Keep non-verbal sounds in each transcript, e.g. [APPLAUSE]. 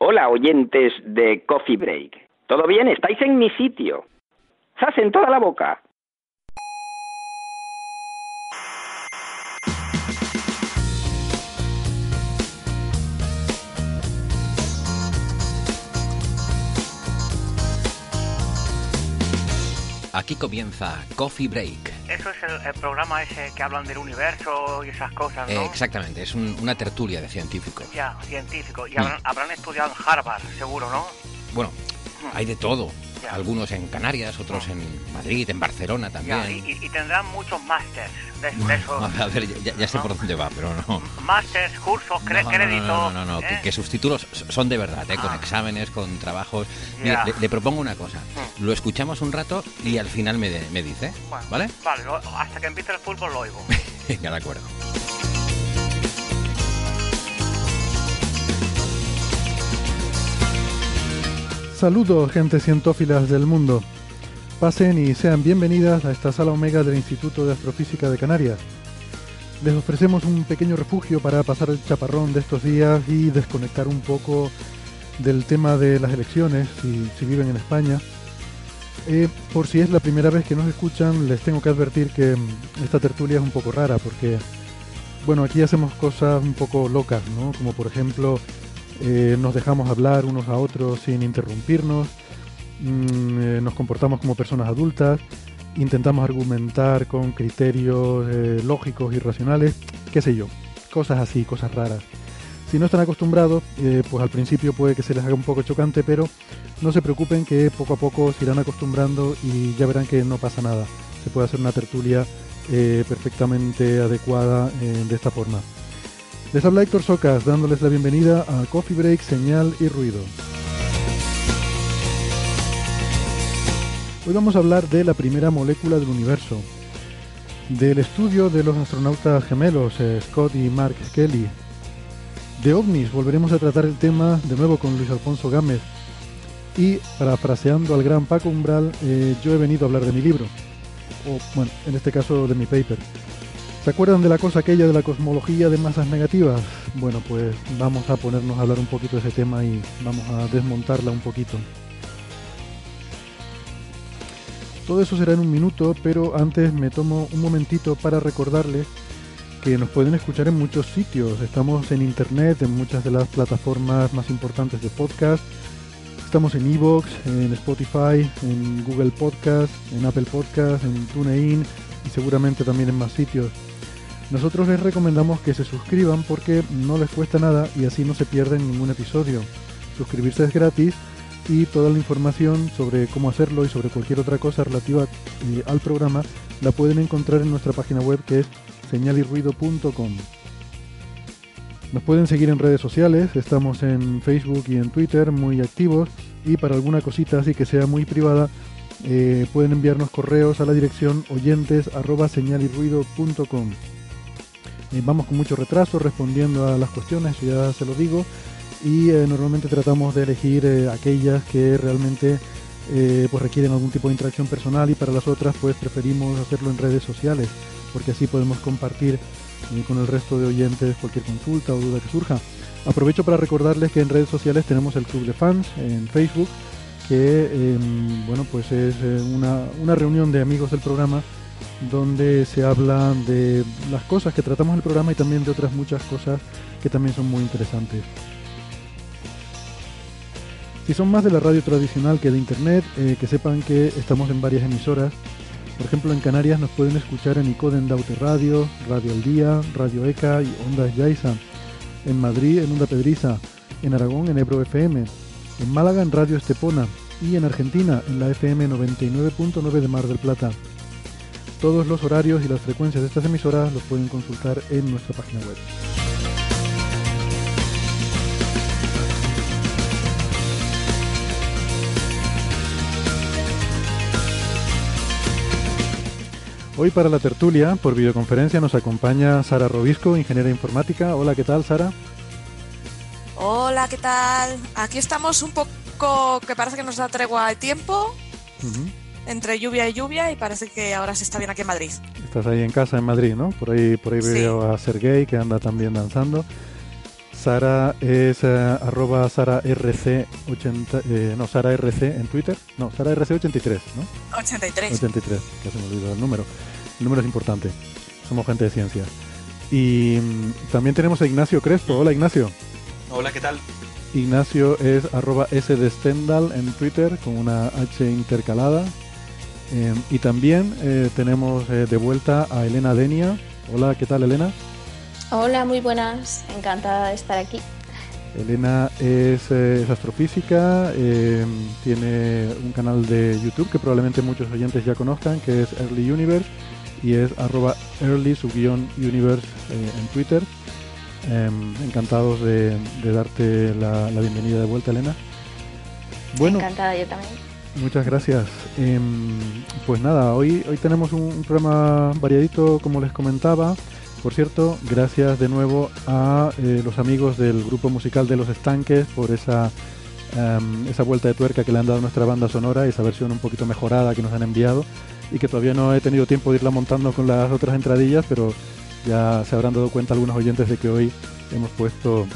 Hola, oyentes de Coffee Break. ¿Todo bien? ¿Estáis en mi sitio? ¡Sas en toda la boca! Aquí comienza Coffee Break. Eso es el, el programa ese que hablan del universo y esas cosas, ¿no? Eh, exactamente, es un- una tertulia de científicos. Ya, científico. Y Mm. habrán, habrán estudiado en Harvard, seguro, ¿no? Bueno, hay de todo. Algunos en Canarias, otros en Madrid, en Barcelona también. Ya, y, y- tendrán muchos másters de, de esos. [LAUGHS] a ver, ya, ya sé ¿no? por dónde va, pero no. Másters, cursos, cre- No, no, créditos. no, no, no, no, ¿eh? que, que sus títulos son de verdad, ¿eh? con Ah. exámenes, con trabajos. Mire, Ya. le, le propongo una cosa. Lo escuchamos un rato y al final me, de- me dice, Bueno, ¿vale? Vale, lo- hasta que empiece el fútbol lo oigo. [LAUGHS] Venga, de acuerdo. Saludos, gente cientófilas del mundo. Pasen y sean bienvenidas a esta sala omega del Instituto de Astrofísica de Canarias. Les ofrecemos un pequeño refugio para pasar el chaparrón de estos días y desconectar un poco del tema de las elecciones, si, viven en España. Eh, por si es la primera vez que nos escuchan, les tengo que advertir que mm, esta tertulia es un poco rara, porque, bueno, aquí hacemos cosas un poco locas, ¿no? Como por ejemplo, eh, nos dejamos hablar unos a otros sin interrumpirnos, mm, eh, nos comportamos como personas adultas, intentamos argumentar con criterios eh, lógicos y racionales, qué sé yo, cosas así, cosas raras. Si no están acostumbrados, pues al principio puede que se les haga un poco chocante, pero no se preocupen que poco a poco se irán acostumbrando y ya verán que no pasa nada. Se puede hacer una tertulia perfectamente adecuada de esta forma. Les habla Héctor Socas dándoles la bienvenida a Coffee Break, Señal y Ruido. Hoy vamos a hablar de la primera molécula del universo, del estudio de los astronautas gemelos eh, Scott y Mark Kelly. De ovnis volveremos a tratar el tema de nuevo con Luis Alfonso Gámez. Y parafraseando al gran Paco Umbral, eh, yo he venido a hablar de mi libro, o bueno, en este caso de mi paper. ¿Se acuerdan de la cosa aquella de la cosmología de masas negativas? Bueno, pues vamos a ponernos a hablar un poquito de ese tema y vamos a desmontarla un poquito. Todo eso será en un minuto, pero antes me tomo un momentito para recordarles que nos pueden escuchar en muchos sitios. Estamos en internet, en muchas de las plataformas más importantes de podcast. Estamos en Evox, en Spotify, en Google Podcast, en Apple Podcast, en TuneIn y seguramente también en más sitios. Nosotros les recomendamos que se suscriban porque no les cuesta nada y así no se pierden ningún episodio. Suscribirse es gratis y toda la información sobre cómo hacerlo y sobre cualquier otra cosa relativa eh, al programa la pueden encontrar en nuestra página web que es señalirruido.com. Nos pueden seguir en redes sociales, estamos en Facebook y en Twitter muy activos y para alguna cosita así que sea muy privada eh, pueden enviarnos correos a la dirección oyentes arroba señalirruido.com. Eh, vamos con mucho retraso respondiendo a las cuestiones, ya se lo digo, y eh, normalmente tratamos de elegir eh, aquellas que realmente pues requieren algún tipo de interacción personal y para las otras pues preferimos hacerlo en redes sociales, porque así podemos compartir con el resto de oyentes cualquier consulta o duda que surja. Aprovecho para recordarles que en redes sociales tenemos el Club de Fans en Facebook, que eh, bueno pues es una, una reunión de amigos del programa donde se habla de las cosas que tratamos en el programa y también de otras muchas cosas que también son muy interesantes. Si son más de la radio tradicional que de internet, eh, que sepan que estamos en varias emisoras. Por ejemplo, en Canarias nos pueden escuchar en Icoden Daute Radio, Radio El Día, Radio ECA y Ondas Yaiza. En Madrid en Onda Pedriza, en Aragón en Ebro FM, en Málaga en Radio Estepona y en Argentina en la FM 99.9 de Mar del Plata. Todos los horarios y las frecuencias de estas emisoras los pueden consultar en nuestra página web. Hoy para la tertulia, por videoconferencia, nos acompaña Sara Robisco, ingeniera informática. Hola, ¿qué tal, Sara? Hola, ¿qué tal? Aquí estamos un poco que parece que nos da tregua de tiempo, uh. Entre lluvia y lluvia y parece que ahora se está bien aquí en Madrid. Estás ahí en casa en Madrid, ¿no? Por ahí, por ahí veo a Sergey que anda también danzando. Sara es eh, arroba Sara RC80, eh, no, Sara RC en Twitter. No, Sara RC83, ¿no? 83. 83, que se me olvidó el número. El número es importante. Somos gente de ciencia. Y mm, también tenemos a Ignacio Crespo. Hola, Ignacio. Hola, ¿qué tal? Ignacio es arroba S de Stendhal en Twitter con una H intercalada. Eh, y también tenemos de vuelta a Elena Denia. Hola, ¿qué tal, Elena? Hola, muy buenas, encantada de estar aquí. Elena es, eh, astrofísica, eh, tiene un canal de YouTube que probablemente muchos oyentes ya conozcan, que es Early Universe, y es arroba early universe eh, en Twitter. Em, encantados de, darte la, bienvenida de vuelta, Elena. Bueno, encantada yo también. Muchas gracias. Em, pues nada, hoy, hoy tenemos un programa variadito, como les comentaba. Por cierto, gracias de nuevo a eh, los amigos del grupo musical de Los Estanques por esa, em, esa vuelta de tuerca que le han dado a nuestra banda sonora, esa versión un poquito mejorada que nos han enviado y que todavía no he tenido tiempo de irla montando con las otras entradillas, pero ya se habrán dado cuenta algunos oyentes de que hoy hemos puesto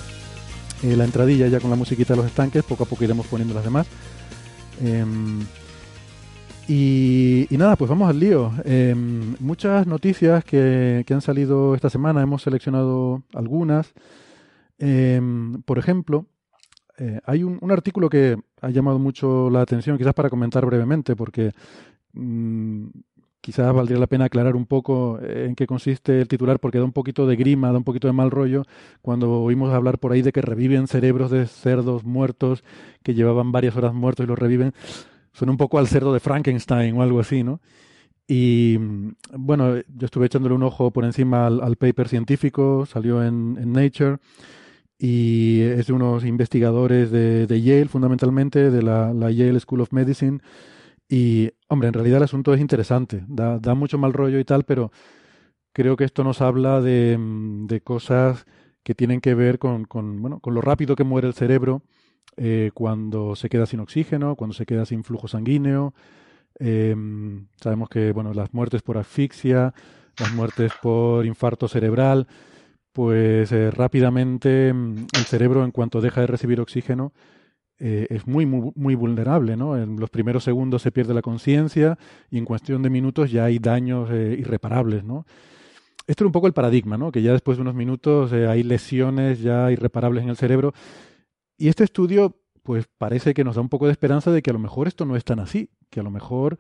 eh, la entradilla ya con la musiquita de Los Estanques, poco a poco iremos poniendo las demás. Em, y, nada, pues vamos al lío. Em, muchas noticias que, han salido esta semana, hemos seleccionado algunas. Em, por ejemplo, eh, hay un, artículo que ha llamado mucho la atención, quizás para comentar brevemente, porque mm, quizás valdría la pena aclarar un poco eh, en qué consiste el titular, porque da un poquito de grima, da un poquito de mal rollo, cuando oímos hablar por ahí de que reviven cerebros de cerdos muertos que llevaban varias horas muertos y los reviven suena un poco al cerdo de Frankenstein o algo así, ¿no? Y bueno, yo estuve echándole un ojo por encima al, paper científico, salió en, Nature y es de unos investigadores de, Yale, fundamentalmente, de la, Yale School of Medicine. Y, hombre, en realidad el asunto es interesante, da, mucho mal rollo y tal, pero creo que esto nos habla de, cosas que tienen que ver con, con, bueno, con lo rápido que muere el cerebro eh, cuando se queda sin oxígeno, cuando se queda sin flujo sanguíneo. Em, sabemos que bueno, las muertes por asfixia, las muertes por infarto cerebral, pues eh, rápidamente mm, el cerebro en cuanto deja de recibir oxígeno eh, es muy, muy, vulnerable. ¿no? En los primeros segundos se pierde la conciencia y en cuestión de minutos ya hay daños irreparables. ¿no? Esto es un poco el paradigma, ¿no? que ya después de unos minutos hay lesiones ya irreparables en el cerebro y este estudio, pues parece que nos da un poco de esperanza de que a lo mejor esto no es tan así, que a lo mejor,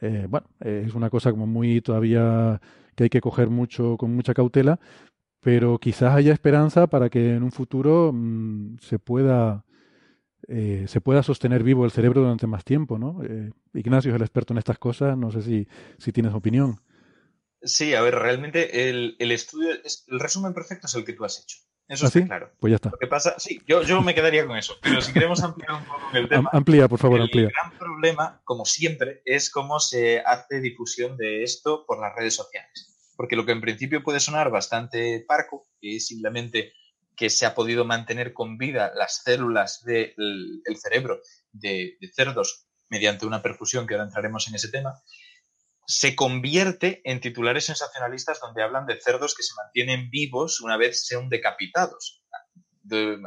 eh, bueno, es una cosa como muy todavía que hay que coger mucho, con mucha cautela, pero quizás haya esperanza para que en un futuro mm, se pueda eh, se pueda sostener vivo el cerebro durante más tiempo, ¿no? Eh, Ignacio es el experto en estas cosas, no sé si, si tienes opinión. Sí, a ver, realmente el, el estudio, es, el resumen perfecto es el que tú has hecho. Eso ¿Ah, está claro. Pues ya está. Lo que pasa, sí, yo, yo me quedaría con eso. Pero si queremos ampliar un poco el tema. Amplía, por favor, amplía. El gran problema, como siempre, es cómo se hace difusión de esto por las redes sociales. Porque lo que en principio puede sonar bastante parco, que es simplemente que se ha podido mantener con vida las células del cerebro de, cerdos mediante una perfusión, que ahora entraremos en ese tema, se convierte en titulares sensacionalistas donde hablan de cerdos que se mantienen vivos una vez sean decapitados.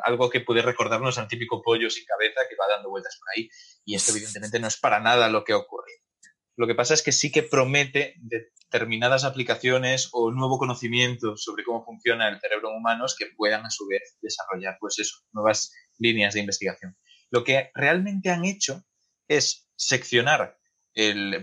algo que puede recordarnos al típico pollo sin cabeza que va dando vueltas por ahí. Y esto evidentemente no es para nada lo que ha ocurrido. Lo que pasa es que sí que promete determinadas aplicaciones o nuevo conocimiento sobre cómo funciona el cerebro humano que puedan a su vez desarrollar pues eso, nuevas líneas de investigación. Lo que realmente han hecho es seccionar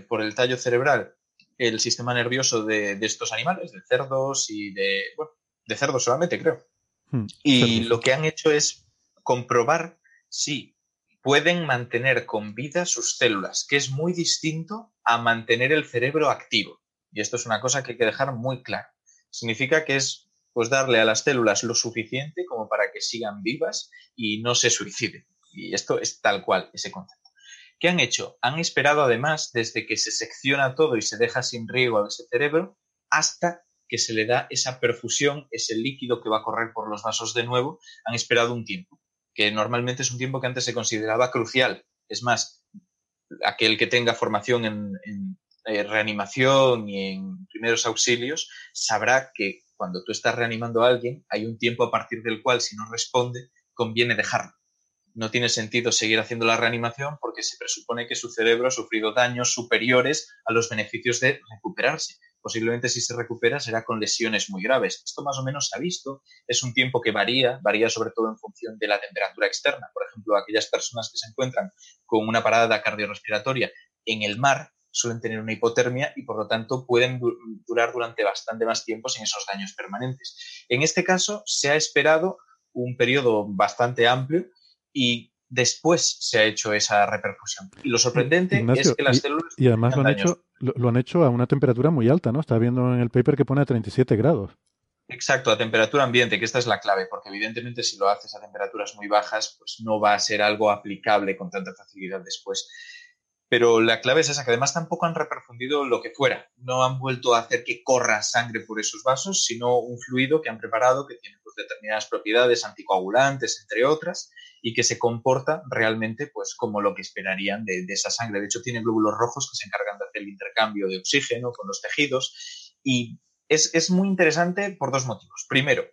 por el tallo cerebral el sistema nervioso de, estos animales, de cerdos y de, bueno, de cerdos solamente, creo. Hmm, y lo que han hecho es comprobar si pueden mantener con vida sus células, que es muy distinto a mantener el cerebro activo. Y esto es una cosa que hay que dejar muy claro. Significa que es pues darle a las células lo suficiente como para que sigan vivas y no se suiciden. Y esto es tal cual ese concepto. ¿Qué han hecho? Han esperado además desde que se secciona todo y se deja sin riego a ese cerebro hasta que se le da esa perfusión, ese líquido que va a correr por los vasos de nuevo, han esperado un tiempo, que normalmente es un tiempo que antes se consideraba crucial. Es más, aquel que tenga formación en, eh, reanimación y en primeros auxilios sabrá que cuando tú estás reanimando a alguien hay un tiempo a partir del cual si no responde conviene dejarlo. No tiene sentido seguir haciendo la reanimación porque se presupone que su cerebro ha sufrido daños superiores a los beneficios de recuperarse posiblemente si se recupera será con lesiones muy graves. Esto más o menos se ha visto, es un tiempo que varía, varía sobre todo en función de la temperatura externa. Por ejemplo, aquellas personas que se encuentran con una parada cardiorrespiratoria en el mar suelen tener una hipotermia y por lo tanto pueden durar durante bastante más tiempo sin esos daños permanentes. En este caso se ha esperado un periodo bastante amplio y después se ha hecho esa repercusión. Y lo sorprendente es que las células... Y además lo han, hecho, lo, han hecho a una temperatura muy alta, ¿no? Está viendo en el paper que pone a 37 grados. Exacto, a temperatura ambiente, que esta es la clave, porque evidentemente si lo haces a temperaturas muy bajas, pues no va a ser algo aplicable con tanta facilidad después. Pero la clave es esa, que además tampoco han reperfundido lo que fuera. No han vuelto a hacer que corra sangre por esos vasos, sino un fluido que han preparado que tiene determinadas propiedades anticoagulantes, entre otras, y que se comporta realmente pues como lo que esperarían de, esa sangre. De hecho, tiene glóbulos rojos que se encargan de hacer el intercambio de oxígeno con los tejidos y es, muy interesante por dos motivos. Primero,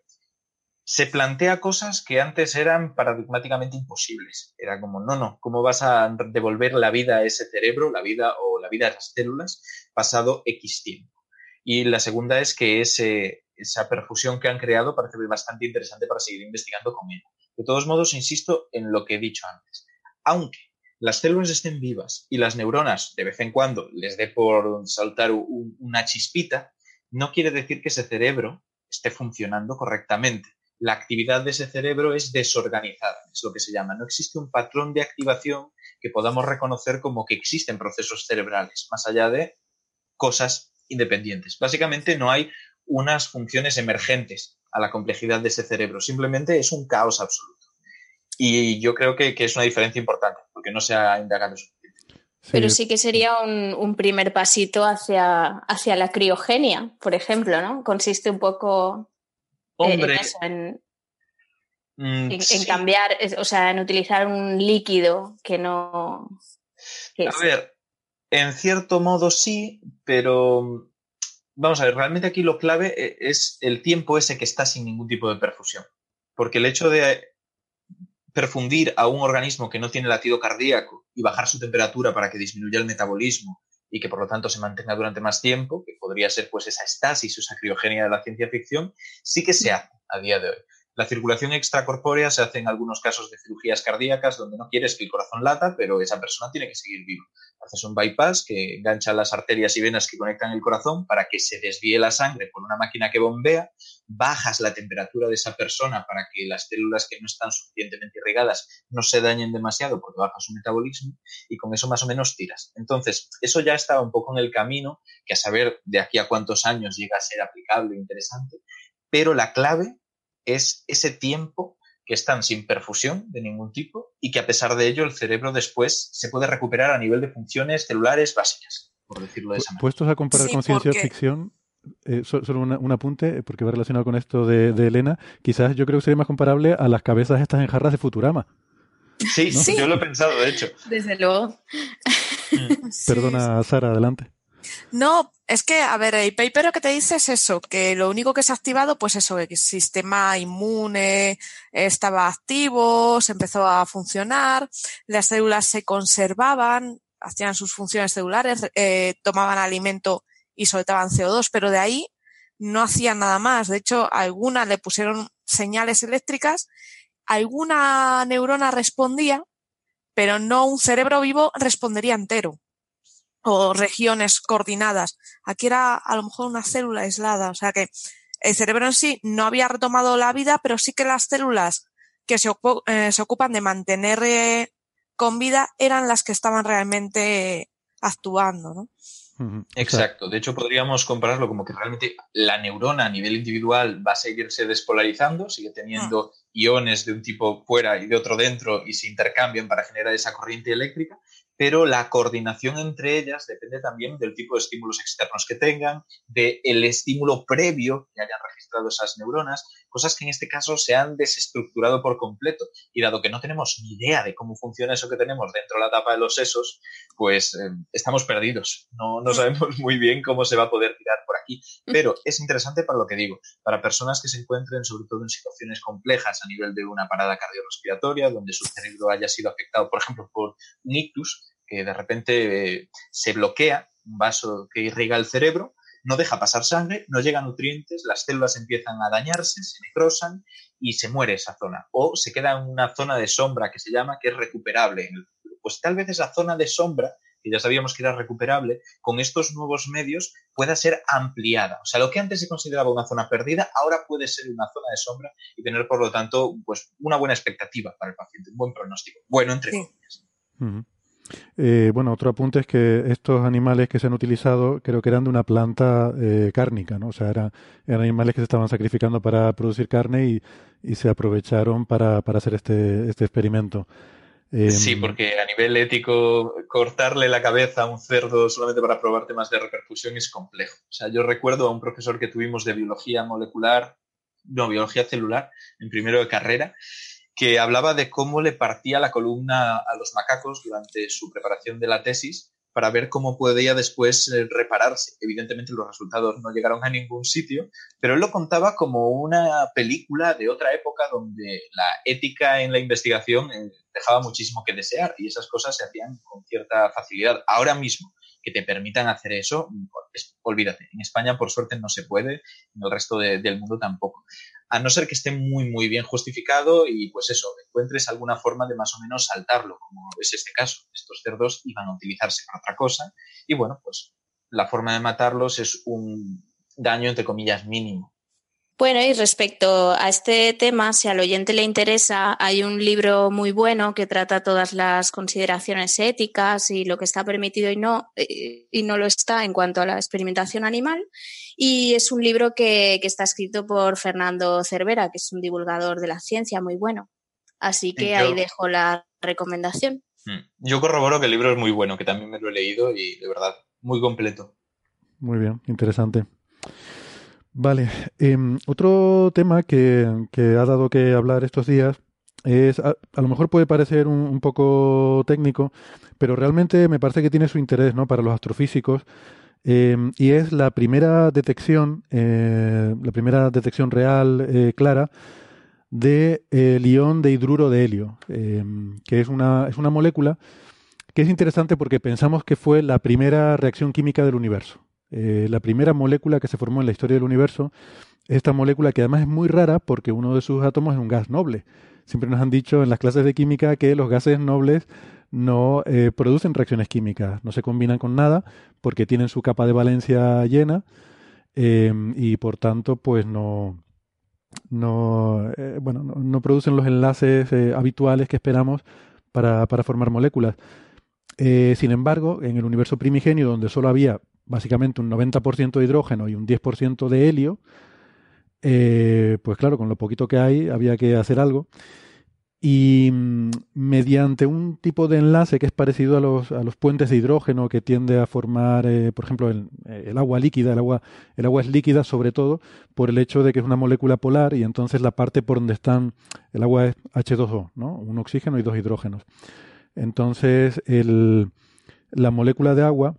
se plantea cosas que antes eran paradigmáticamente imposibles. Era como, no, no, ¿cómo vas a devolver la vida a ese cerebro, la vida o la vida a las células, pasado X tiempo? Y la segunda es que ese, esa perfusión que han creado parece bastante interesante para seguir investigando con ella. De todos modos, insisto en lo que he dicho antes. Aunque las células estén vivas y las neuronas de vez en cuando les dé por saltar una chispita, no quiere decir que ese cerebro esté funcionando correctamente. La actividad de ese cerebro es desorganizada, es lo que se llama. No existe un patrón de activación que podamos reconocer como que existen procesos cerebrales, más allá de cosas independientes. Básicamente no hay unas funciones emergentes a la complejidad de ese cerebro. Simplemente es un caos absoluto. Y yo creo que, es una diferencia importante, porque no se ha indagado suficiente. Pero sí que sería un, primer pasito hacia, hacia la criogenia, por ejemplo, ¿no? Consiste un poco Hombre, en, mm, en, cambiar, o sea, en utilizar un líquido que no... a ver, en cierto modo sí, pero vamos a ver, realmente aquí lo clave eh, es el tiempo ese que está sin ningún tipo de perfusión. Porque el hecho de perfundir a un organismo que no tiene latido cardíaco y bajar su temperatura para que disminuya el metabolismo y que por lo tanto se mantenga durante más tiempo, que podría ser pues esa estasis o esa criogenia de la ciencia ficción, sí que se hace a día de hoy. La circulación extracorpórea se hace en algunos casos de cirugías cardíacas donde no quieres que el corazón lata, pero esa persona tiene que seguir viva haces un bypass que engancha las arterias y venas que conectan el corazón para que se desvíe la sangre por una máquina que bombea, bajas la temperatura de esa persona para que las células que no están suficientemente irrigadas no se dañen demasiado porque baja su metabolismo y con eso más o menos tiras. Entonces, eso ya estaba un poco en el camino, que a saber de aquí a cuántos años llega a ser aplicable e interesante, pero la clave es ese tiempo que están sin perfusión de ningún tipo y que a pesar de ello el cerebro después se puede recuperar a nivel de funciones celulares básicas, por decirlo de esa manera. Puestos a comparar con ciencia ficción, eh, solo un apunte, porque va relacionado con esto de, Elena, quizás yo creo que sería más comparable a las cabezas estas en jarras de Futurama. Sí, sí, yo lo he pensado, de hecho. Desde luego. Mm. Perdona, Sara, adelante. No, es que, a ver, el paper lo que te dice es eso, que lo único que se ha activado, pues eso, que el sistema inmune estaba activo, se empezó a funcionar, las células se conservaban, hacían sus funciones celulares, eh, tomaban alimento y soltaban CO2, pero de ahí no hacían nada más. De hecho, algunas le pusieron señales eléctricas, alguna neurona respondía, pero no un cerebro vivo respondería entero o regiones coordinadas. Aquí era a lo mejor una célula aislada, o sea que el cerebro en sí no había retomado la vida, pero sí que las células que se, eh, ocupan de mantener eh, con vida eran las que estaban realmente actuando, ¿no? Exacto. De hecho, podríamos compararlo como que realmente la neurona a nivel individual va a seguirse despolarizando, sigue teniendo iones de un tipo fuera y de otro dentro y se intercambian para generar esa corriente eléctrica, pero la coordinación entre ellas depende también del tipo de estímulos externos que tengan, del estímulo previo que hayan registrado esas neuronas, cosas que en este caso se han desestructurado por completo. Y dado que no tenemos ni idea de cómo funciona eso que tenemos dentro de la tapa de los sesos, pues eh, estamos perdidos. No, no sabemos [LAUGHS] muy bien cómo se va a poder tirar por aquí. Pero es interesante para lo que digo, para personas que se encuentren sobre todo en situaciones complejas a nivel de una parada cardiorrespiratoria, donde su cerebro haya sido afectado, por ejemplo, por un ictus, que de repente eh, se bloquea un vaso que irriga el cerebro, no deja pasar sangre, no llegan nutrientes, las células empiezan a dañarse, se necrosan y se muere esa zona. O se queda en una zona de sombra que se llama, que es recuperable. Pues tal vez esa zona de sombra, que ya sabíamos que era recuperable, con estos nuevos medios pueda ser ampliada. O sea, lo que antes se consideraba una zona perdida, ahora puede ser una zona de sombra y tener, por lo tanto, pues una buena expectativa para el paciente, un buen pronóstico. Bueno, entre comillas. Eh, bueno, otro apunte es que estos animales que se han utilizado creo que eran de una planta eh, cárnica, ¿no? O sea, eran, animales que se estaban sacrificando para producir carne y, se aprovecharon para, hacer este, este experimento. sí, em, porque a nivel ético cortarle la cabeza a un cerdo solamente para probar temas de repercusión es complejo. O sea, yo recuerdo a un profesor que tuvimos de biología molecular, no, biología celular, en primero de carrera, que hablaba de cómo le partía la columna a los macacos durante su preparación de la tesis para ver cómo podía después eh, repararse. Evidentemente los resultados no llegaron a ningún sitio, pero él lo contaba como una película de otra época donde la ética en la investigación eh, dejaba muchísimo que desear y esas cosas se hacían con cierta facilidad. Ahora mismo, que te permitan hacer eso, pues, olvídate. En España, por suerte, no se puede, en el resto del mundo tampoco a no ser que esté muy, muy bien justificado y pues eso, encuentres alguna forma de más o menos saltarlo, como es este caso. Estos cerdos iban a utilizarse para otra cosa y bueno, pues la forma de matarlos es un daño entre comillas mínimo. Bueno, y respecto a este tema, si al oyente le interesa, hay un libro muy bueno que trata todas las consideraciones éticas y lo que está permitido y no, eh, y no lo está en cuanto a la experimentación animal. Y es un libro que, está escrito por Fernando Cervera, que es un divulgador de la ciencia muy bueno. Así que ahí dejo la recomendación. Hmm. Yo corroboro que el libro es muy bueno, que también me lo he leído y de verdad, muy completo. Muy bien, interesante. Vale, em, otro tema que, ha dado que hablar estos días es, a, lo mejor puede parecer un, poco técnico, pero realmente me parece que tiene su interés ¿no? para los astrofísicos em, y es la primera detección, eh, la primera detección real eh, clara de el ion de hidruro de helio, em, que es una, es una molécula que es interesante porque pensamos que fue la primera reacción química del universo. Eh, la primera molécula que se formó en la historia del universo, esta molécula que además es muy rara porque uno de sus átomos es un gas noble. Siempre nos han dicho en las clases de química que los gases nobles no eh, producen reacciones químicas, no se combinan con nada porque tienen su capa de valencia llena em, y por tanto pues no, no, eh, bueno, no, producen los enlaces habituales que esperamos para, para formar moléculas. sin embargo, en el universo primigenio, donde solo había básicamente un 90% de hidrógeno y un 10% de helio, eh, pues claro, con lo poquito que hay había que hacer algo. Y mm, mediante un tipo de enlace que es parecido a los, a los puentes de hidrógeno que tiende a formar, eh, por ejemplo, el, el, agua líquida, el agua, el agua es líquida sobre todo por el hecho de que es una molécula polar y entonces la parte por donde están, el agua es H2O, ¿no? un oxígeno y dos hidrógenos. Entonces, el, la molécula de agua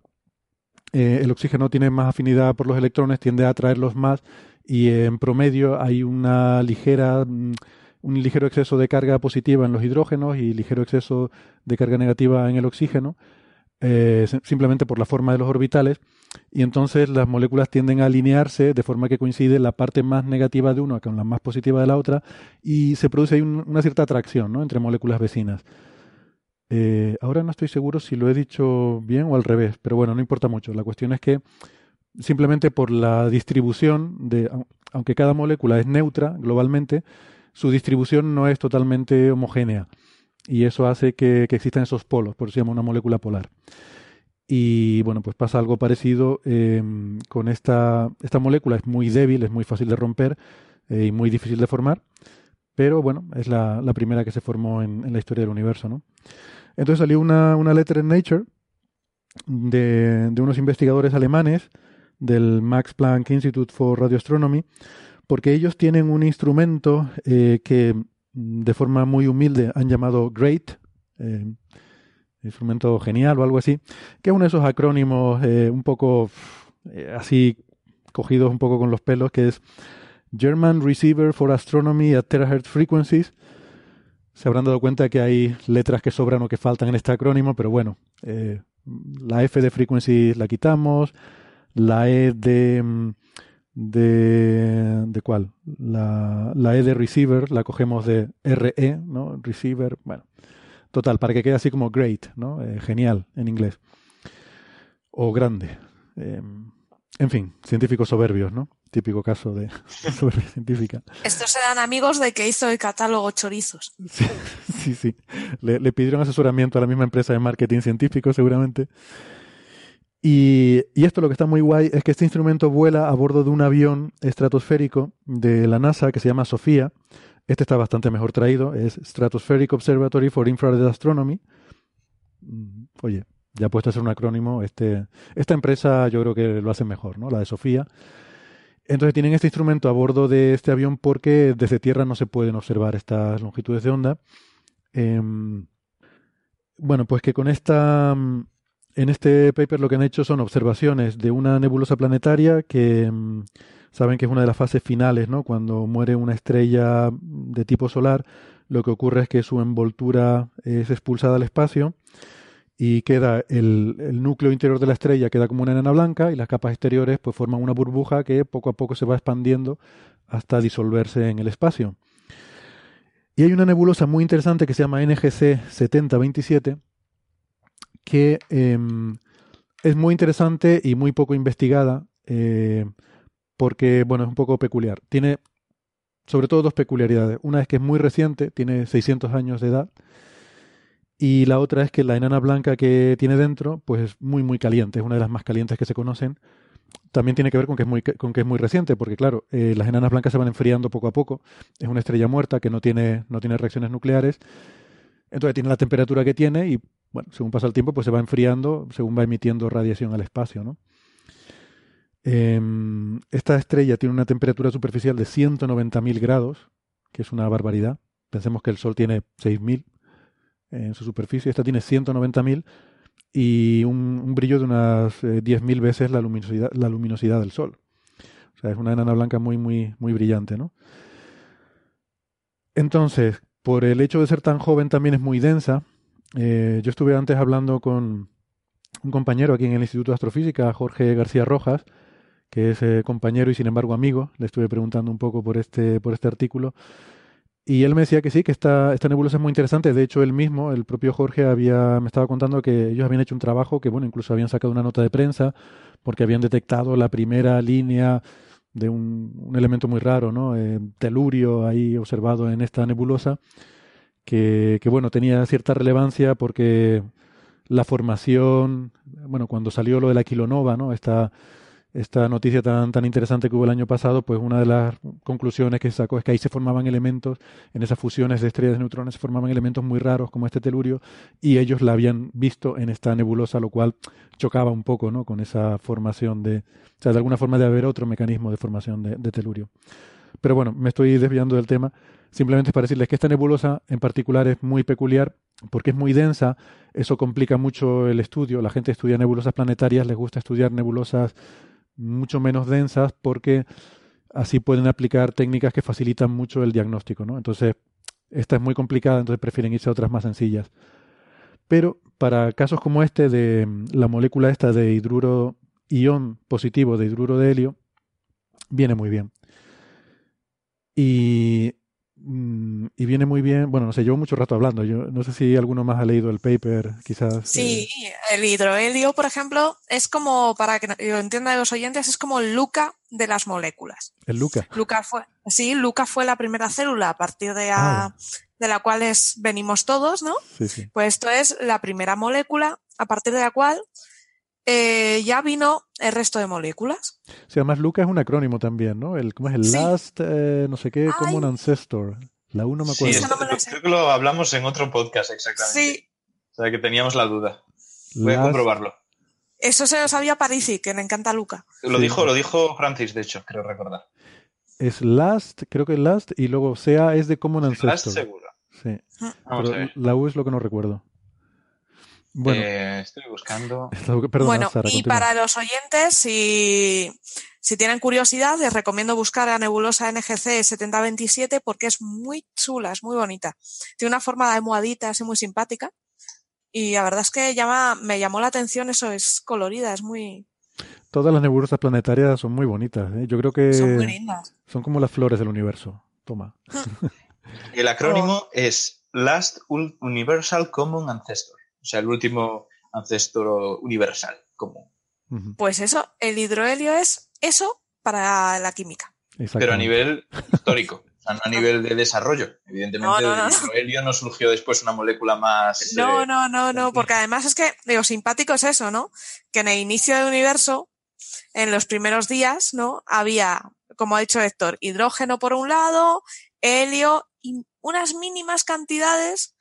eh, el oxígeno tiene más afinidad por los electrones, tiende a atraerlos más y en promedio hay una ligera, mm, un ligero exceso de carga positiva en los hidrógenos y ligero exceso de carga negativa en el oxígeno, eh, simplemente por la forma de los orbitales. Y entonces las moléculas tienden a alinearse de forma que coincide la parte más negativa de una con la más positiva de la otra y se produce una cierta atracción ¿no? entre moléculas vecinas. Eh, ahora no estoy seguro si lo he dicho bien o al revés, pero bueno, no importa mucho. La cuestión es que simplemente por la distribución de, aunque cada molécula es neutra globalmente, su distribución no es totalmente homogénea. Y eso hace que, existan esos polos, por eso se llama una molécula polar. Y bueno, pues pasa algo parecido em, con esta, esta molécula, es muy débil, es muy fácil de romper eh, y muy difícil de formar pero bueno, es la, primera que se formó en, la historia del universo, ¿no? Entonces salió una, una letra en Nature de, unos investigadores alemanes del Max Planck Institute for Radio Astronomy, porque ellos tienen un instrumento eh, que de forma muy humilde han llamado GREAT, eh, instrumento genial o algo así, que es uno de esos acrónimos eh, un poco así cogidos un poco con los pelos, que es German Receiver for Astronomy at Terahertz Frequencies. Se habrán dado cuenta que hay letras que sobran o que faltan en este acrónimo, pero bueno, eh, la F de frequencies la quitamos, la E de... Mm, de, de cuál? La, la E de receiver la cogemos de RE, ¿no? Receiver, bueno. Total, para que quede así como great, ¿no? Eh, genial en inglés. O grande. Eh, en fin, científicos soberbios, ¿no? Típico caso de [LAUGHS] soberbia científica. Estos eran amigos de que hizo el catálogo Chorizos. Sí, [LAUGHS] sí. sí. Le, le, pidieron asesoramiento a la misma empresa de marketing científico, seguramente. Y, y, esto lo que está muy guay es que este instrumento vuela a bordo de un avión estratosférico de la NASA que se llama Sofía este está bastante mejor traído, es Stratospheric Observatory for Infrared Astronomy. Mm, oye, ya puesto a ser un acrónimo, este, esta empresa yo creo que lo hace mejor, ¿no? La de Sofía. Entonces tienen este instrumento a bordo de este avión porque desde tierra no se pueden observar estas longitudes de onda. Eh, bueno, pues que con esta, en este paper lo que han hecho son observaciones de una nebulosa planetaria que saben que es una de las fases finales, ¿no? Cuando muere una estrella de tipo solar, lo que ocurre es que su envoltura es expulsada al espacio y queda el, el, núcleo interior de la estrella queda como una enana blanca y las capas exteriores pues forman una burbuja que poco a poco se va expandiendo hasta disolverse en el espacio. Y hay una nebulosa muy interesante que se llama NGC 7027 que eh, es muy interesante y muy poco investigada. Eh, porque, bueno, es un poco peculiar. Tiene sobre todo dos peculiaridades. Una es que es muy reciente, tiene 600 años de edad, y la otra es que la enana blanca que tiene dentro, pues es muy, muy caliente, es una de las más calientes que se conocen. También tiene que ver con que es muy, con que es muy reciente, porque claro, eh, las enanas blancas se van enfriando poco a poco. Es una estrella muerta que no tiene, no tiene reacciones nucleares. Entonces tiene la temperatura que tiene y, bueno, según pasa el tiempo, pues se va enfriando según va emitiendo radiación al espacio, ¿no? Eh, esta estrella tiene una temperatura superficial de 190.000 grados, que es una barbaridad. Pensemos que el Sol tiene 6.000 en su superficie, esta tiene 190.000 y un, brillo de unas eh, 10.000 veces la luminosidad, la luminosidad del Sol. O sea, es una enana blanca muy, muy, muy brillante, ¿no? Entonces, por el hecho de ser tan joven también es muy densa. Eh, yo estuve antes hablando con un compañero aquí en el Instituto de Astrofísica, Jorge García Rojas, que es eh, compañero y sin embargo amigo. Le estuve preguntando un poco por este, por este artículo. Y él me decía que sí, que esta, esta nebulosa es muy interesante. De hecho, él mismo, el propio Jorge, había, me estaba contando que ellos habían hecho un trabajo que, bueno, incluso habían sacado una nota de prensa porque habían detectado la primera línea de un, un elemento muy raro, ¿no? Eh, telurio ahí observado en esta nebulosa, que, que, bueno, tenía cierta relevancia porque la formación, bueno, cuando salió lo de la kilonova, ¿no? Esta esta noticia tan, tan interesante que hubo el año pasado, pues una de las conclusiones que sacó es que ahí se formaban elementos, en esas fusiones de estrellas de neutrones se formaban elementos muy raros como este telurio y ellos la habían visto en esta nebulosa, lo cual chocaba un poco ¿no? con esa formación de, o sea, de alguna forma de haber otro mecanismo de formación de, de telurio. Pero bueno, me estoy desviando del tema. Simplemente es para decirles que esta nebulosa en particular es muy peculiar porque es muy densa, eso complica mucho el estudio. La gente estudia nebulosas planetarias, les gusta estudiar nebulosas mucho menos densas porque así pueden aplicar técnicas que facilitan mucho el diagnóstico, ¿no? Entonces, esta es muy complicada, entonces prefieren irse a otras más sencillas. Pero para casos como este de la molécula esta de hidruro ion positivo de hidruro de helio, viene muy bien. Y Mm, y viene muy bien. Bueno, no sé, llevo mucho rato hablando. Yo no sé si alguno más ha leído el paper, quizás. Sí, eh... el hidrohelio, por ejemplo, es como, para que lo entiendan los oyentes, es como el Luca de las moléculas. El Luca. Luca fue, sí, Luca fue la primera célula a partir de, a, ah. de la cual es, venimos todos, ¿no? Sí, sí. Pues esto es la primera molécula a partir de la cual eh, ya vino el resto de moléculas. Sí, además Luca es un acrónimo también, ¿no? El, ¿Cómo es el Sí. last, eh, no sé qué, Ay. common ancestor? La 1 me Sí, acuerdo. Esa no me sé. creo que lo hablamos en otro podcast exactamente. Sí, O sea, que teníamos la duda. Voy a Last- comprobarlo. eso se lo sabía Parisi, que le encanta Luca. Lo Sí. dijo, lo dijo Francis, de hecho, creo recordar. Es Last, creo que es Last, y luego Sea es de Common Last Ancestor. seguro. Sí. Vamos a Pero ver. la U es lo que no recuerdo. Bueno, Eh, estoy buscando. [LAUGHS] perdona, bueno, Sara, y continúa. para los oyentes, si, si tienen curiosidad, les recomiendo buscar a Nebulosa NGC 7027 porque es muy chula, es muy bonita. Tiene una forma de almohadita así muy simpática. Y la verdad es que llama, me llamó la atención eso, es colorida, es muy, Todas las nebulosas planetarias son muy bonitas. ¿eh? Yo creo que son muy lindas. son como las flores del universo. Toma. [LAUGHS] El acrónimo Oh. es Last Universal Common Ancestor. O sea, el último ancestro universal común. Pues eso, el hidrohelio es eso para la química. Pero a nivel histórico. O sea, no a nivel de desarrollo. Evidentemente, No, no, no, del no. hidrohelio no surgió después una molécula más. No, eh, no, no, no, porque además es que lo simpático es eso, ¿no? Que en el inicio del universo, en los primeros días, ¿no? Había, como ha dicho Héctor, hidrógeno por un lado, helio y unas mínimas cantidades